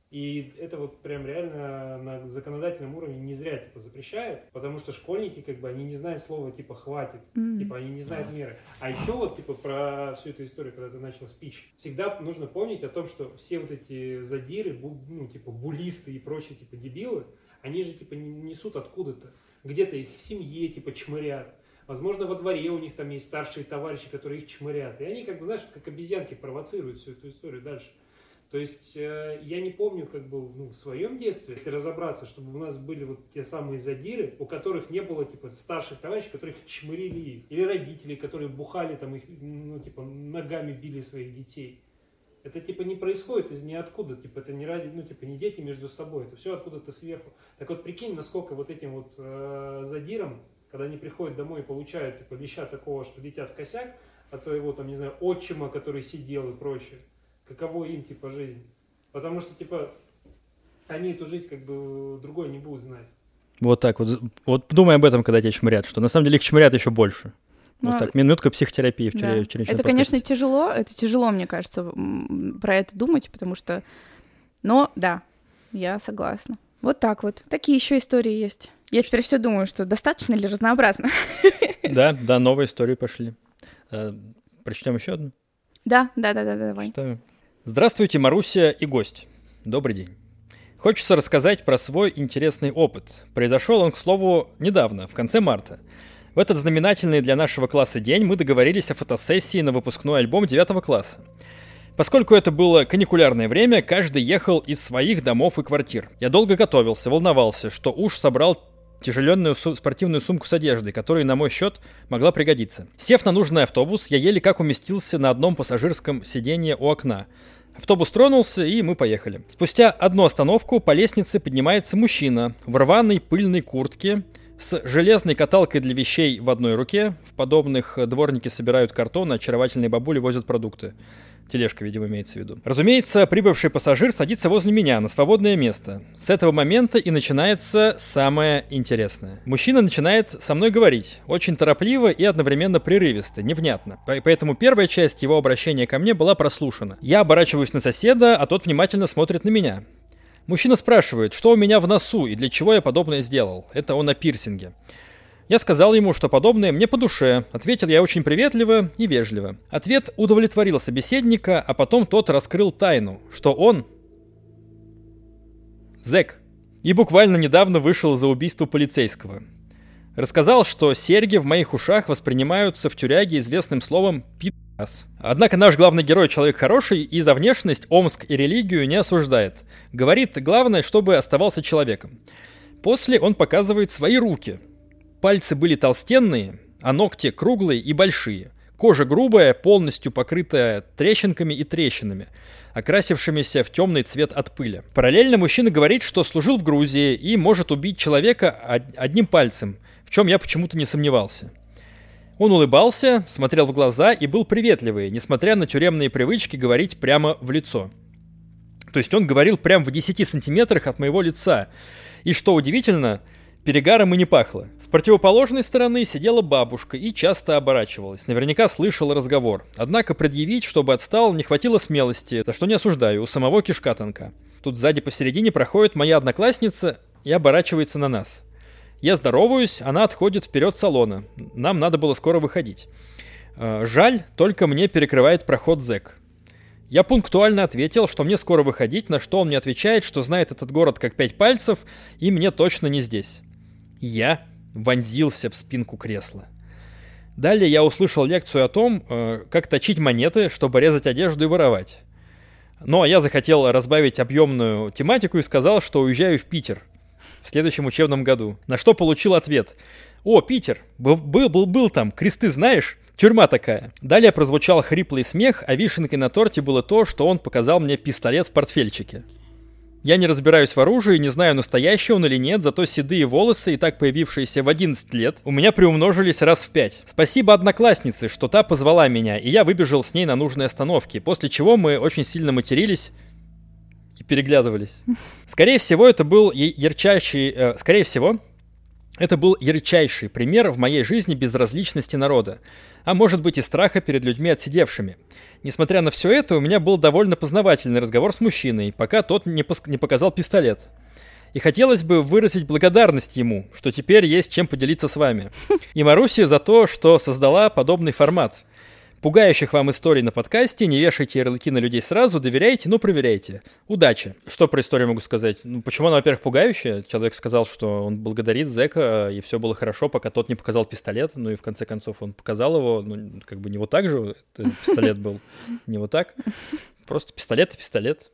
S3: И это вот прям реально на законодательном уровне не зря, типа, запрещают, потому что школьники, как бы, они не знают слова, типа, хватит.
S2: М.
S3: Типа, они не знают меры. А еще вот, типа, про всю эту историю, когда ты начал спич, всегда нужно помнить о том, что все вот эти задиры, ну, типа, булисты и прочие, типа, дебилы, они же, типа, не- несут откуда-то. Где-то их в семье, типа, чмырят. Возможно, во дворе у них там есть старшие товарищи, которые их чмырят. И они, как бы, знаешь, как обезьянки провоцируют всю эту историю дальше. То есть э, я не помню, как бы ну, в своем детстве, если разобраться, чтобы у нас были вот те самые задиры, у которых не было типа старших товарищей, которых чмырили их, или родителей, которые бухали там их, ну типа ногами били своих детей. Это типа не происходит из ниоткуда, типа это не ради, ну типа не дети между собой, это все откуда-то сверху. Так вот прикинь, насколько вот этим вот э, задирам, когда они приходят домой и получают типа леща такого, что летят в косяк от своего там не знаю отчима, который сидел и прочее каково им, типа, жизнь. Потому что, типа, они эту жизнь, как бы, другой не будут знать.
S1: Вот так вот. Вот думай об этом, когда тебя чморят, что на самом деле их чморят еще больше.
S2: Ну,
S1: вот так, минутка психотерапии в
S2: Да.
S1: чере- в черечном
S2: Это, конечно,
S1: подкасте.
S2: тяжело, это тяжело, мне кажется, про это думать, потому что... Но да, я согласна. Вот так вот. Такие еще истории есть. Я теперь все думаю, что достаточно ли разнообразно.
S1: Да, да, новые истории пошли. Э, Прочтем еще одну?
S2: Да, да, да, да, давай.
S1: Читаю. Здравствуйте, Маруся и гость. Добрый день. Хочется рассказать про свой интересный опыт. Произошел он, к слову, недавно, в конце марта. В этот знаменательный для нашего класса день мы договорились о фотосессии на выпускной альбом 9 класса. Поскольку это было каникулярное время, каждый ехал из своих домов и квартир. Я долго готовился, волновался, что уж собрал тяжеленную су- спортивную сумку с одеждой, которая, на мой счет, могла пригодиться. Сев на нужный автобус, я еле как уместился на одном пассажирском сиденье у окна. Автобус тронулся, и мы поехали. Спустя одну остановку по лестнице поднимается мужчина в рваной пыльной куртке, с железной каталкой для вещей в одной руке. В подобных дворники собирают картон, а очаровательные бабули возят продукты. Тележка, видимо, имеется в виду. Разумеется, прибывший пассажир садится возле меня на свободное место. С этого момента и начинается самое интересное. Мужчина начинает со мной говорить, очень торопливо и одновременно прерывисто, невнятно. По- Поэтому первая часть его обращения ко мне была прослушана. Я оборачиваюсь на соседа, а тот внимательно смотрит на меня. Мужчина спрашивает, что у меня в носу и для чего я подобное сделал. Это он о пирсинге. Я сказал ему, что подобное мне по душе. Ответил я очень приветливо и вежливо. Ответ удовлетворил собеседника, а потом тот раскрыл тайну, что он зэк. И буквально недавно вышел за убийство полицейского. Рассказал, что серьги в моих ушах воспринимаются в тюряге известным словом «пи***ас». Однако наш главный герой человек хороший и за внешность Омск и религию не осуждает. Говорит, главное, чтобы оставался человеком. После он показывает свои руки. Пальцы были толстенные, а ногти круглые и большие. Кожа грубая, полностью покрытая трещинками и трещинами, окрасившимися в темный цвет от пыли. Параллельно мужчина говорит, что служил в Грузии и может убить человека од- одним пальцем, в чем я почему-то не сомневался. Он улыбался, смотрел в глаза и был приветливый, несмотря на тюремные привычки говорить прямо в лицо. То есть он говорил прямо в 10 сантиметрах от моего лица. И что удивительно, перегаром и не пахло. С противоположной стороны сидела бабушка и часто оборачивалась. Наверняка слышала разговор. Однако предъявить, чтобы отстал, не хватило смелости, за что не осуждаю, у самого кишка тонка. Тут сзади посередине проходит моя одноклассница и оборачивается на нас. Я здороваюсь, она отходит вперед салона. Нам надо было скоро выходить. Э, Жаль, только мне перекрывает проход зэк. Я пунктуально ответил, что мне скоро выходить, на что он мне отвечает, что знает этот город как пять пальцев, и мне точно не здесь. Я вонзился в спинку кресла. Далее я услышал лекцию о том, э, как точить монеты, чтобы резать одежду и воровать. Ну а я захотел разбавить объемную тематику и сказал, что уезжаю в Питер в следующем учебном году. На что получил ответ. «О, Питер, был, был, был, там, кресты знаешь? Тюрьма такая. Далее прозвучал хриплый смех, а вишенкой на торте было то, что он показал мне пистолет в портфельчике. Я не разбираюсь в оружии, не знаю, настоящий он или нет, зато седые волосы, и так появившиеся в 11 лет, у меня приумножились раз в 5. Спасибо однокласснице, что та позвала меня, и я выбежал с ней на нужной остановке, после чего мы очень сильно матерились переглядывались. Скорее всего, это был ярчайший... Э, скорее всего, это был ярчайший пример в моей жизни безразличности народа, а может быть и страха перед людьми отсидевшими. Несмотря на все это, у меня был довольно познавательный разговор с мужчиной, пока тот не, не показал пистолет. И хотелось бы выразить благодарность ему, что теперь есть чем поделиться с вами. И Маруси за то, что создала подобный формат пугающих вам историй на подкасте. Не вешайте ярлыки на людей сразу, доверяйте, но проверяйте. Удачи. Что про историю могу сказать? Ну, почему она, во-первых, пугающая? Человек сказал, что он благодарит зэка, и все было хорошо, пока тот не показал пистолет. Ну и в конце концов он показал его, ну, как бы не вот так же, пистолет был не вот так. Просто пистолет и пистолет.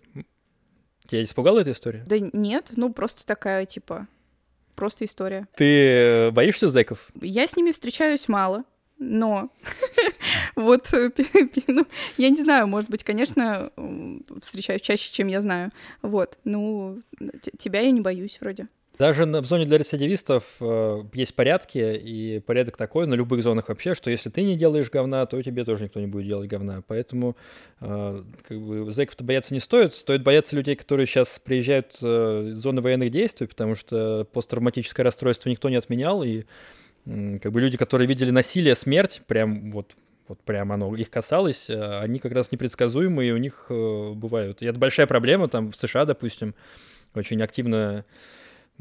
S1: Тебя испугала эта история?
S2: Да нет, ну просто такая, типа, просто история.
S1: Ты боишься зэков?
S2: Я с ними встречаюсь мало но вот, э, ну, я не знаю, может быть, конечно, встречаюсь чаще, чем я знаю. Вот, ну, тебя я не боюсь вроде.
S1: Даже в зоне для рецидивистов э, есть порядки, и порядок такой на любых зонах вообще, что если ты не делаешь говна, то тебе тоже никто не будет делать говна. Поэтому э, как бы зэков-то бояться не стоит. Стоит бояться людей, которые сейчас приезжают э, из зоны военных действий, потому что посттравматическое расстройство никто не отменял, и как бы люди, которые видели насилие, смерть, прям вот вот прям оно их касалось, э, они как раз непредсказуемые, у них э, бывают. И это большая проблема, там в США, допустим, очень активно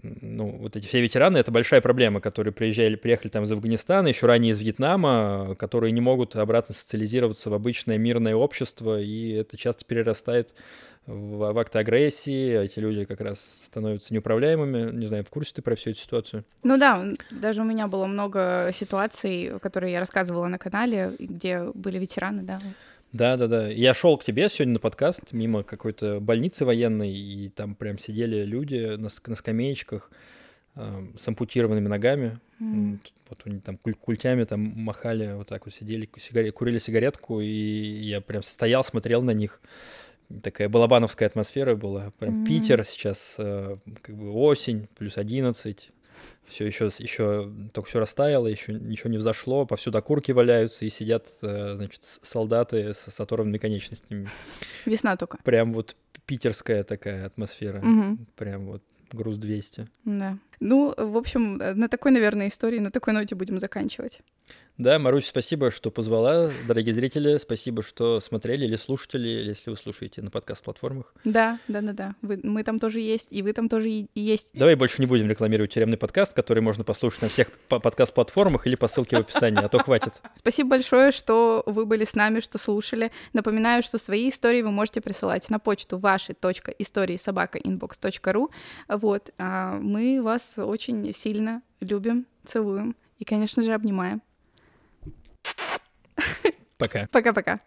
S1: ну, вот эти все ветераны, это большая проблема, которые приезжали, приехали там из Афганистана, еще ранее из Вьетнама, которые не могут обратно социализироваться в обычное мирное общество, и это часто перерастает в, в акты агрессии, эти люди как раз становятся неуправляемыми. Не знаю, в курсе ты про всю эту ситуацию?
S2: Ну да, даже у меня было много ситуаций, которые я рассказывала на канале, где были ветераны, да.
S1: Да, да, да. Я шел к тебе сегодня на подкаст мимо какой-то больницы военной, и там прям сидели люди на, на скамеечках э, с ампутированными ногами. Mm. Вот они там куль культями там махали, вот так вот сидели, сигаре, курили сигаретку, и я прям стоял, смотрел на них. Такая балабановская атмосфера была. Прям mm. Питер сейчас, э, как бы осень, плюс 11, все еще, еще только все растаяло, еще ничего не взошло, повсюду окурки валяются и сидят, э, значит, солдаты с, с оторванными конечностями.
S2: Весна только.
S1: Прям вот питерская такая атмосфера. Угу. Прям вот груз 200.
S2: Да. Ну, в общем, на такой, наверное, истории, на такой ноте будем заканчивать.
S1: Да, Марусь, спасибо, что позвала. Дорогие зрители, спасибо, что смотрели или слушали, если вы слушаете на подкаст-платформах.
S2: Да, да, да, да. Вы, мы там тоже есть, и вы там тоже и есть.
S1: Давай больше не будем рекламировать тюремный подкаст, который можно послушать на всех подкаст-платформах или по ссылке в описании, а то хватит.
S2: Спасибо большое, что вы были с нами, что слушали. Напоминаю, что свои истории вы можете присылать на почту ваши истории собака. Вот, а мы вас очень сильно любим, целуем и, конечно же, обнимаем.
S1: Пока.
S2: Пока-пока.